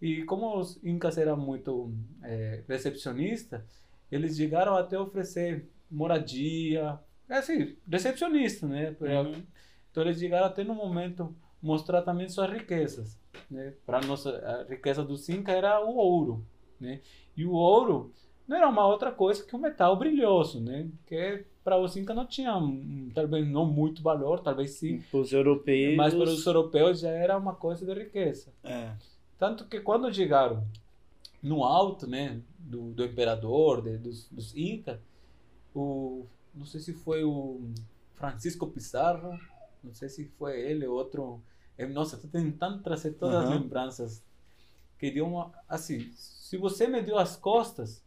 e como os incas eram muito eh, recepcionistas, eles chegaram até oferecer moradia, assim, recepcionista, né? Uhum. Então eles chegaram até no momento mostrar também suas riquezas, né? Para nossa a riqueza dos incas era o ouro, né? E o ouro não era uma outra coisa que um metal brilhoso, né? Que para os incas não tinha, talvez não muito valor, talvez sim, Os europeus. mas para os europeus já era uma coisa de riqueza. É. Tanto que quando chegaram no alto, né, do, do imperador, de, dos, dos incas, o não sei se foi o Francisco Pizarro, não sei se foi ele ou outro. Eu, nossa, estou tentando trazer todas as Aham. lembranças que deu uma assim. Se você me deu as costas,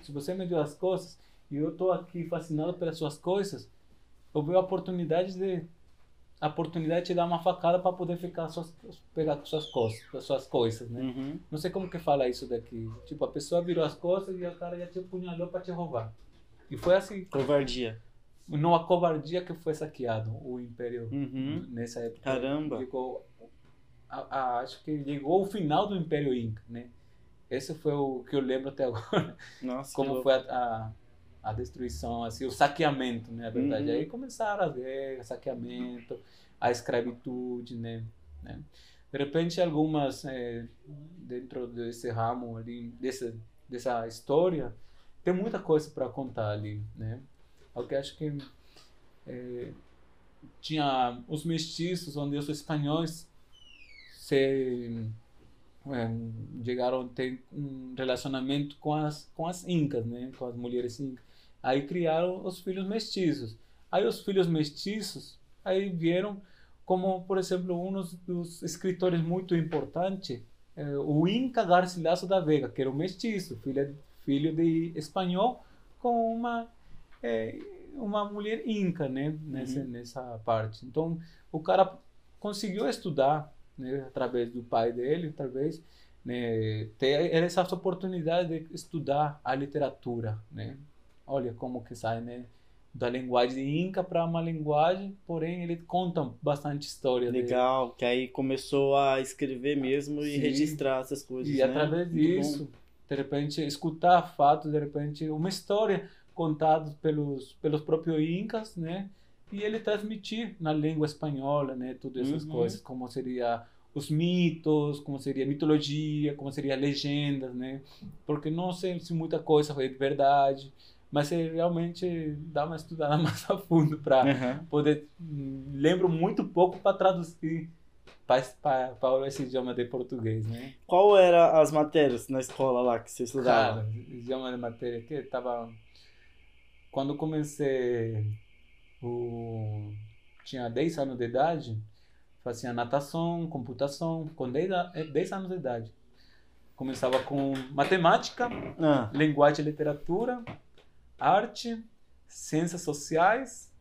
se você me deu as costas e eu estou aqui fascinado pelas suas coisas, eu vejo a oportunidade de a oportunidade de te dar uma facada para poder ficar suas, pegar com suas costas, suas coisas, né? Uhum. Não sei como que fala isso daqui. Tipo, a pessoa virou as costas e o cara já te apunhalou para te roubar. E foi assim, Covardia. numa covardia que foi saqueado o Império Uhum. nessa época. Caramba. Chegou, a, a- acho que chegou o final do Império Inca, né? Esse foi o que eu lembro até agora, Nossa, como foi a, a, a destruição, assim, o saqueamento, né? A verdade. Uhum. Aí começaram as guerras, saqueamento, a escravitude, né? né? De repente, algumas, eh, dentro desse ramo ali, dessa, dessa história, tem muita coisa para contar ali, né? O que acho que eh, tinha os mestiços, onde os espanhóis se eh, chegaram a ter um relacionamento com as com as incas, né? Com as mulheres incas. Aí criaram os filhos mestiços. Aí os filhos mestiços aí vieram como, por exemplo, um dos, escritores muito importante, eh, o Inca Garcilaso da Vega, que era um mestiço, filho, filho de espanhol com uma eh, uma mulher inca, né, nessa Uhum. nessa parte. Então, o cara conseguiu estudar, né, através do pai dele, talvez, né, ter essa oportunidade de estudar a literatura, né? Olha como que sai, né? Da linguagem inca para uma linguagem, porém ele conta bastante história. dele. Legal, que aí começou a escrever mesmo e Sim. registrar essas coisas, E né? através Muito bom. disso, de repente, escutar fatos, de repente, uma história contada pelos, pelos próprios incas, né? E ele transmitir na língua espanhola, né? Todas essas Uhum. coisas, como seria os mitos, como seria mitologia, como seria legendas, né? Porque não sei se muita coisa foi de verdade, mas é realmente dá uma estudada mais a fundo para Aham. poder hum, lembro muito pouco para traduzir para esse idioma de português, né? Qual era as matérias na escola lá que você estudava? Cara, idioma de matéria que tava quando comecei o tinha 10 anos de idade, fazia natação, computação, com 10, a- eh, 10 anos de idade. Começava com matemática, Ah, linguagem e literatura, arte, ciências sociais,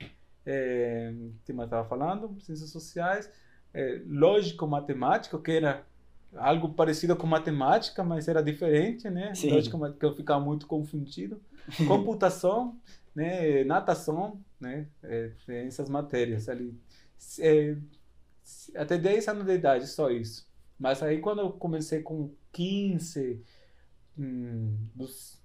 é, que mais estava falando? Ciências sociais, é, lógico-matemática, que era algo parecido com matemática, mas era diferente, né? Sim. Lógico, que eu ficava muito confundido. Computação, né? Natação, né? É, tem essas matérias ali. É, até 10 anos de idade, só isso. Mas aí quando eu comecei com 15, hum, dos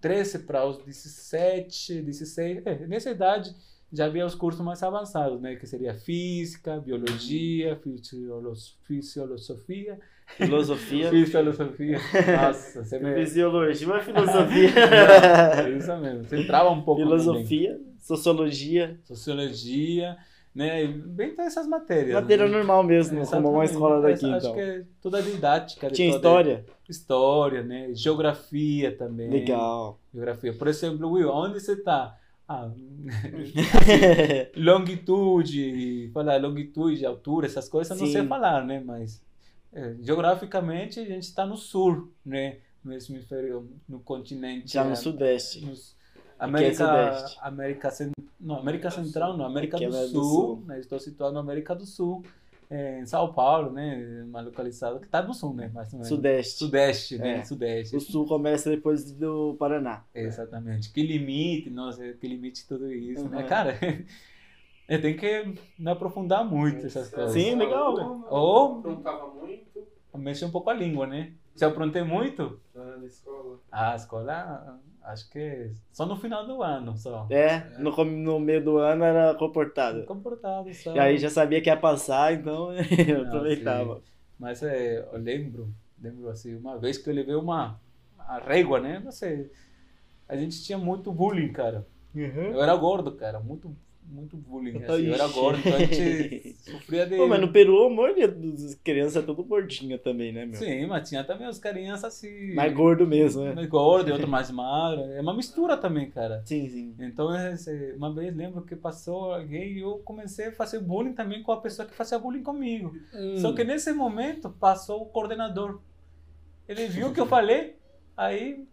13 para os 17, 16, é, nessa idade já havia os cursos mais avançados, né? Que seria física, biologia, fisiolo- fisiologia, filosofia. fisiologia. Nossa, você me... Fisiologia, mas filosofia. É isso mesmo. Você entrava um pouco também. filosofia, sociologia, sociologia, né? Bem todas essas matérias. matéria né? normal mesmo, como uma escola daqui, Acho então. que é toda a didática. Tinha história? História, né? Geografia também. Legal. Geografia. Por exemplo, Will, onde você está? Ah, longitude, falar longitude, altura, essas coisas eu não sei falar, né? Mas é, geograficamente a gente está no sul, né? No hemisfério, no continente. Já é, no Sudeste. nos- é América. América, Cen- não, América Central, não, América é do, mais do Sul, Sul. né? Estou situado na América do Sul, é, em São Paulo, né? Uma localizada que está no sul, né? Mais ou menos. Sudeste. Sudeste, né? É. Sudeste. O Sul começa depois do Paraná. Exatamente. Que limite, nossa, que limite tudo isso, né? Uhum. Cara, eu tenho que me aprofundar muito essas coisas. Sim, legal. Ou- Aprontava muito Mexer um pouco a língua, né? Se eu aprontei muito, ah, na escola. a escola, acho que só no final do ano, só. É, no, com- no meio do ano era comportado. Comportado, só. E aí já sabia que ia passar, então eu Não, aproveitava. Mas é, eu lembro, lembro assim, uma vez que eu levei uma a régua, né? Não sei. A gente tinha muito bullying, cara. Eu era gordo, cara, muito muito bullying. Assim, eu era gordo, então a gente sofria de. Pô, mas no Peru, a maioria das crianças é tudo gordinha também, né, meu? Sim, mas tinha também os carinhas assim. Mais gordo mesmo, né? mais gordo e outro mais magro. É uma mistura também, cara. Sim, sim. Então, esse- uma vez lembro que passou alguém e eu comecei a fazer bullying também com a pessoa que fazia bullying comigo. Só que nesse momento passou o coordenador. Ele viu o que eu falei, aí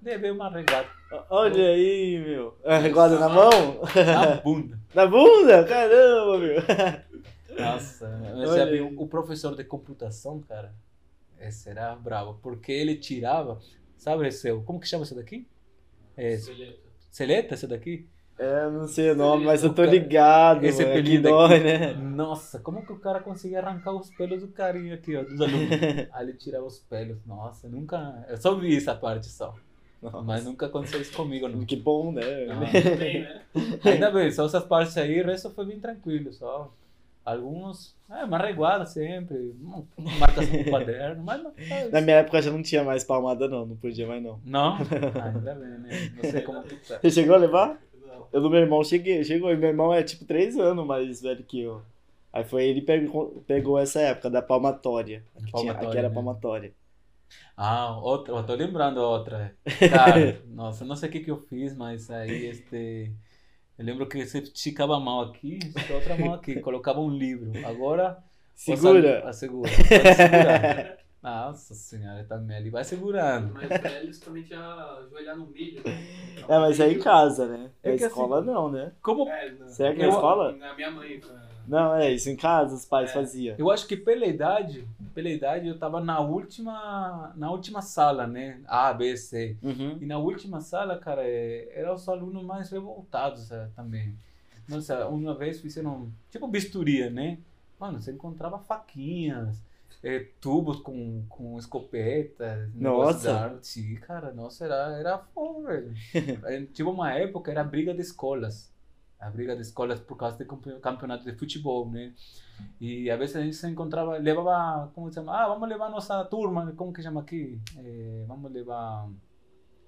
deu uma regada Olha aí, meu. É, Reguada na mão? na bunda. Na bunda? Caramba, meu. Nossa, mas já vi, o professor de computação, cara, esse era bravo, porque ele tirava, sabe esse, como que chama esse daqui? É, Seleta, esse daqui? É, não sei o nome, mas eu tô ligado, esse mano. Que apelido dói, né? Nossa, como que o cara conseguia arrancar os pelos do carinha aqui, ó, dos alunos? Aí ele tirava os pelos, nossa, nunca, eu só vi essa parte só, Nossa. mas nunca aconteceu isso comigo, não. Que bom, né? Ah. Bem, né? Ainda bem, só essas partes aí, o resto foi bem tranquilo, só. Alguns, é, uma reguada sempre, um- marcação no quaderno, mas não. Na minha época já não tinha mais palmada, não. Não podia mais, não. Não? Ah, ainda bem, né? Não sei como que tá. Você chegou a levar? Não. Eu do meu irmão cheguei, chegou. E meu irmão é tipo três anos mais velho que eu. Aí foi ele pegou, pegou essa época da palmatória. Tinha, Palmatória, aqui era né? palmatória. Ah, outra, eu tô lembrando outra. Cara, nossa, não sei o que que eu fiz, mas aí este. Eu lembro que você esticava a mão aqui, esticava outra mão aqui, colocava um livro. Agora. Segura. Ah, segura. Nossa senhora, também ali vai segurando. Mas velhos também tinha ajoelhar no milho. né? É, mas é em casa, né? É Na que escola assim- não, né? Como É, não. Será que na Eu- escola? Na minha mãe. pra- Não, é isso. Em casa os pais É. faziam. Eu acho que pela idade, pela idade eu tava na última, na última sala, né? A, B, C. Uhum. E na última sala, cara, é, eram os alunos mais revoltados é, também. Nossa, uma vez fizeram tipo bisturia, né? Mano, você encontrava faquinhas, é, tubos com, com escopeta, Nossa. Sim, cara, nossa, era, era velho. É, Tipo uma época, era briga de escolas. A briga de escolas por causa de campe- campeonato de futebol, né? E às vezes a gente se encontrava, levava, como se chama? Ah, vamos levar nossa turma, como que chama aqui? É, vamos levar,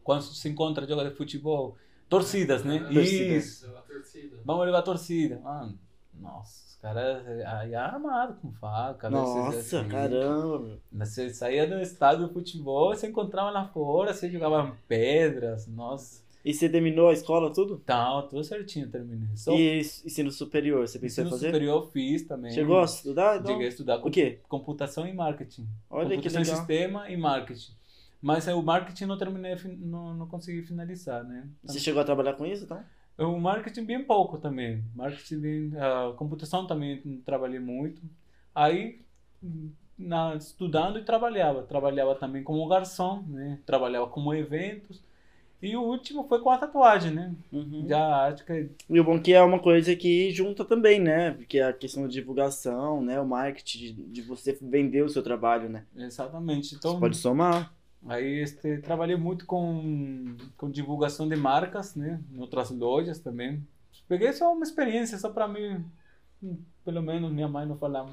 quando se encontra joga de futebol, torcidas, né? Torcidas. Isso. A torcida. Vamos levar a torcida. Mano, nossa, os caras aí armados com faca. vezes, Nossa, assim. caramba, meu. Você saía do estádio de futebol, você encontrava lá fora, você jogava pedras, nossa. E você terminou a escola, tudo? Tá, tudo certinho, terminei. Só E ensino superior, você pensou em ensino fazer? superior eu fiz também. Chegou a estudar? Então? Cheguei a estudar O quê? computação e marketing. Olha que computação e legal. sistema e marketing. Mas o marketing não terminei, não, não consegui finalizar, né? Você chegou a trabalhar com isso, então? O marketing bem pouco também. Marketing bem, a computação também trabalhei muito. Aí na, estudando e trabalhava. Trabalhava também como garçom, né? Trabalhava como eventos. E o último foi com a tatuagem, né? Uhum. Já a arte que E o bom que é uma coisa que junta também, né? Porque a questão de divulgação, né? O marketing, de, você vender o seu trabalho, né? exatamente. Então Você pode somar. Aí este, trabalhei muito com, com divulgação de marcas, né? Em outras lojas também. Peguei só uma experiência, só para mim, hum, pelo menos minha mãe não falar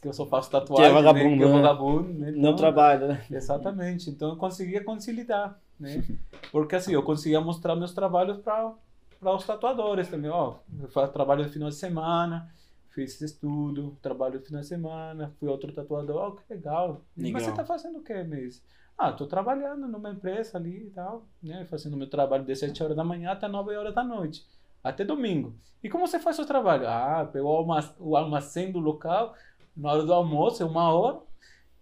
que eu só faço tatuagem, vagabundo, né? que é né? vagabundo, né? Não Então, trabalha, né? Exatamente. Então eu conseguia conciliar, né? Porque assim, eu conseguia mostrar meus trabalhos para para os tatuadores também, ó, eu faço trabalho no final de semana, fiz esse estudo, trabalho no final de semana, fui outro tatuador, ó, que legal. Mas Legal. você tá fazendo o quê mesmo? Ah, tô trabalhando numa empresa ali e tal, né, fazendo meu trabalho de 7 horas da manhã até 9 horas da noite, até domingo. E como você faz o seu trabalho? Ah, pegou o alma- o armazém do local, na hora do almoço, é uma hora,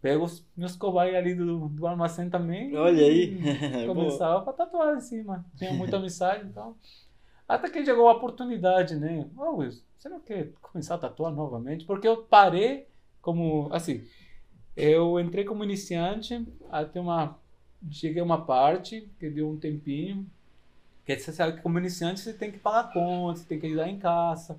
pego os meus cobaias ali do, do armazém também. Olha aí. Começava pra tatuar em cima. Tinha muita amizade e tal. Até que chegou a oportunidade, né? Oh, Wilson, você não quer começar a tatuar novamente? Porque eu parei como. Assim, eu entrei como iniciante, até uma. Cheguei a uma parte que deu um tempinho. Que você sabe que como iniciante você tem que pagar contas, você tem que ajudar em casa.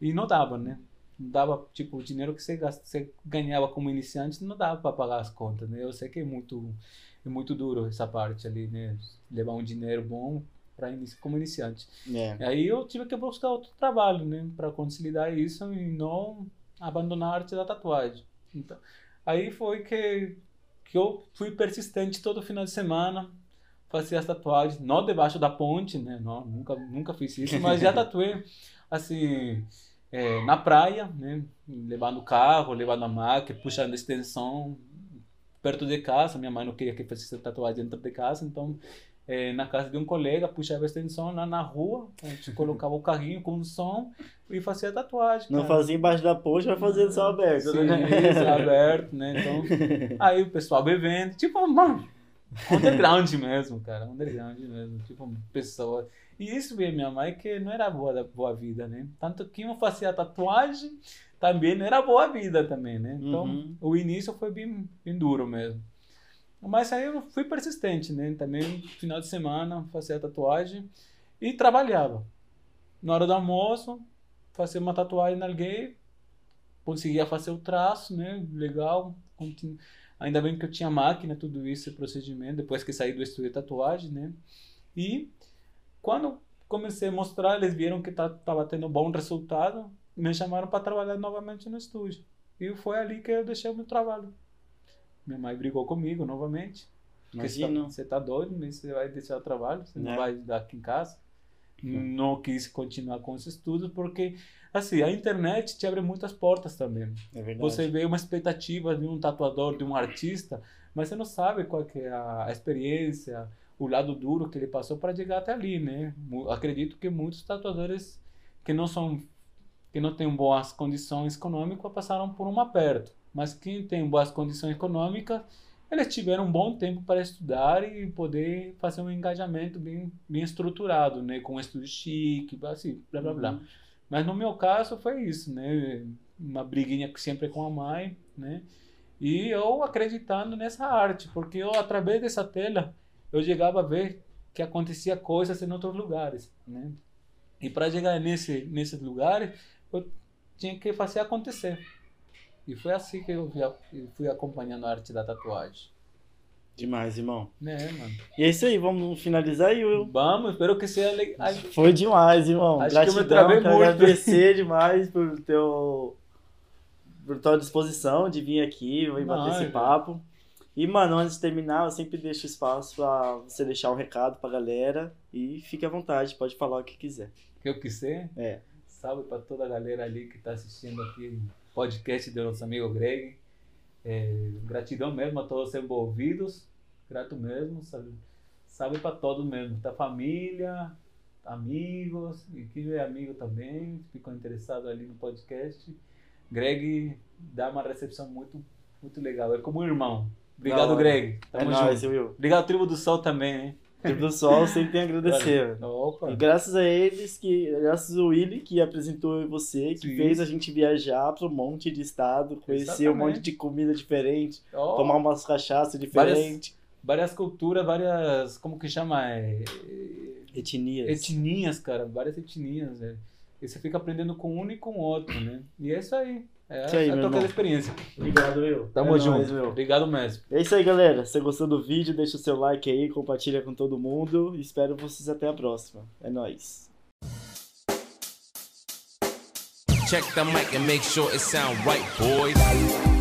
E não dava, né? Dava, tipo, o dinheiro que você, gasta, você ganhava como iniciante não dava para pagar as contas, né? Eu sei que é muito, é muito duro essa parte ali, né? Levar um dinheiro bom para como iniciante. É. Aí eu tive que buscar outro trabalho, né, para conciliar isso e não abandonar a arte da tatuagem. Então, aí foi que que eu fui persistente todo final de semana, fazia as tatuagens, não debaixo da ponte, né, não, nunca nunca fiz isso, mas já tatuei assim, é, na praia, né? Levando o carro, levando a máquina, puxando extensão perto de casa. Minha mãe não queria que fizesse tatuagem dentro de casa, então é, na casa de um colega, puxava a extensão lá na rua, a gente colocava o carrinho com som e fazia tatuagem. Não cara. fazia embaixo da ponte, mas fazia só aberto, Sim, né? isso, aberto, né? Então, aí o pessoal bebendo, tipo, mano, underground mesmo, cara, underground mesmo, tipo, pessoa. E isso veio minha mãe que não era boa da boa vida, né? Tanto que eu fazia tatuagem, também não era boa vida também, né? Então, Uhum. o início foi bem, bem duro mesmo. Mas aí eu fui persistente, né? Também, final de semana, fazia tatuagem e trabalhava. Na hora do almoço, fazia uma tatuagem em alguém, conseguia fazer o traço, né? Legal. continu- Ainda bem que eu tinha máquina, tudo isso, procedimento, depois que saí do estúdio de tatuagem, né? E quando comecei a mostrar, eles viram que estava tendo bom resultado, me chamaram para trabalhar novamente no estúdio. E foi ali que eu deixei o meu trabalho. Minha mãe brigou comigo novamente. Você tá, Imagino. você tá doido, você vai deixar o trabalho, você não Né? vai dar aqui em casa. Não quis continuar com os estudos, porque, assim, a internet te abre muitas portas também. É verdade. Você vê uma expectativa de um tatuador, de um artista, mas você não sabe qual é a experiência, o lado duro que ele passou para chegar até ali, né? Acredito que muitos tatuadores que não são que não têm boas condições econômicas passaram por um aperto, mas quem tem boas condições econômicas, eles tiveram um bom tempo para estudar e poder fazer um engajamento bem bem estruturado, né, com um estúdio chique, assim, blá blá blá. Uhum. Mas no meu caso foi isso, né? Uma briguinha sempre com a mãe, né? E eu acreditando nessa arte, porque eu através dessa tela eu chegava a ver que acontecia coisas em outros lugares, né? E para chegar nesse nesses lugares eu tinha que fazer acontecer. E foi assim que eu fui acompanhando a arte da tatuagem, Demais, irmão. né, mano? E é isso aí, vamos finalizar aí, Will. Vamos, espero que seja legal. Foi demais, irmão. Acho que eu me Gratidão, agradecer demais por teu por tua disposição de vir aqui e bater esse é- papo. E, mano, antes de terminar, eu sempre deixo espaço pra você deixar um recado pra galera e fique à vontade, pode falar o que quiser. que eu quiser. É. Salve para toda a galera ali que está assistindo aqui o podcast do nosso amigo Greg. É, gratidão mesmo a todos os envolvidos. Grato mesmo. Salve, salve para todos mesmo. Da família, amigos, e quem é amigo também, ficou interessado ali no podcast. Greg dá uma recepção muito, muito legal. É como um irmão. Obrigado. Greg. É Tamo nóis, junto. Will. Obrigado, Tribo do Sol também, hein? Tribo do Sol sempre tem a agradecer. Opa. E graças a eles, que, graças ao Willy que apresentou você, que Sim. fez a gente viajar para um monte de estado, conhecer um Exatamente. monte de comida diferente, Ó. tomar umas cachaças Várias- diferentes, várias culturas, várias. Como que chama? É, etnias. etnias, cara. Várias etnias, velho. E você fica aprendendo com um e com o outro, né? E é isso aí. É Isso aí, meu de experiência. Obrigado, Will. Tamo É junto. nóis, Will. Obrigado mesmo. É isso aí, galera. Se você gostou do vídeo, deixa o seu like aí, compartilha com todo mundo. Espero vocês até a próxima. É nóis. Check the mic and make sure it sound right, boys.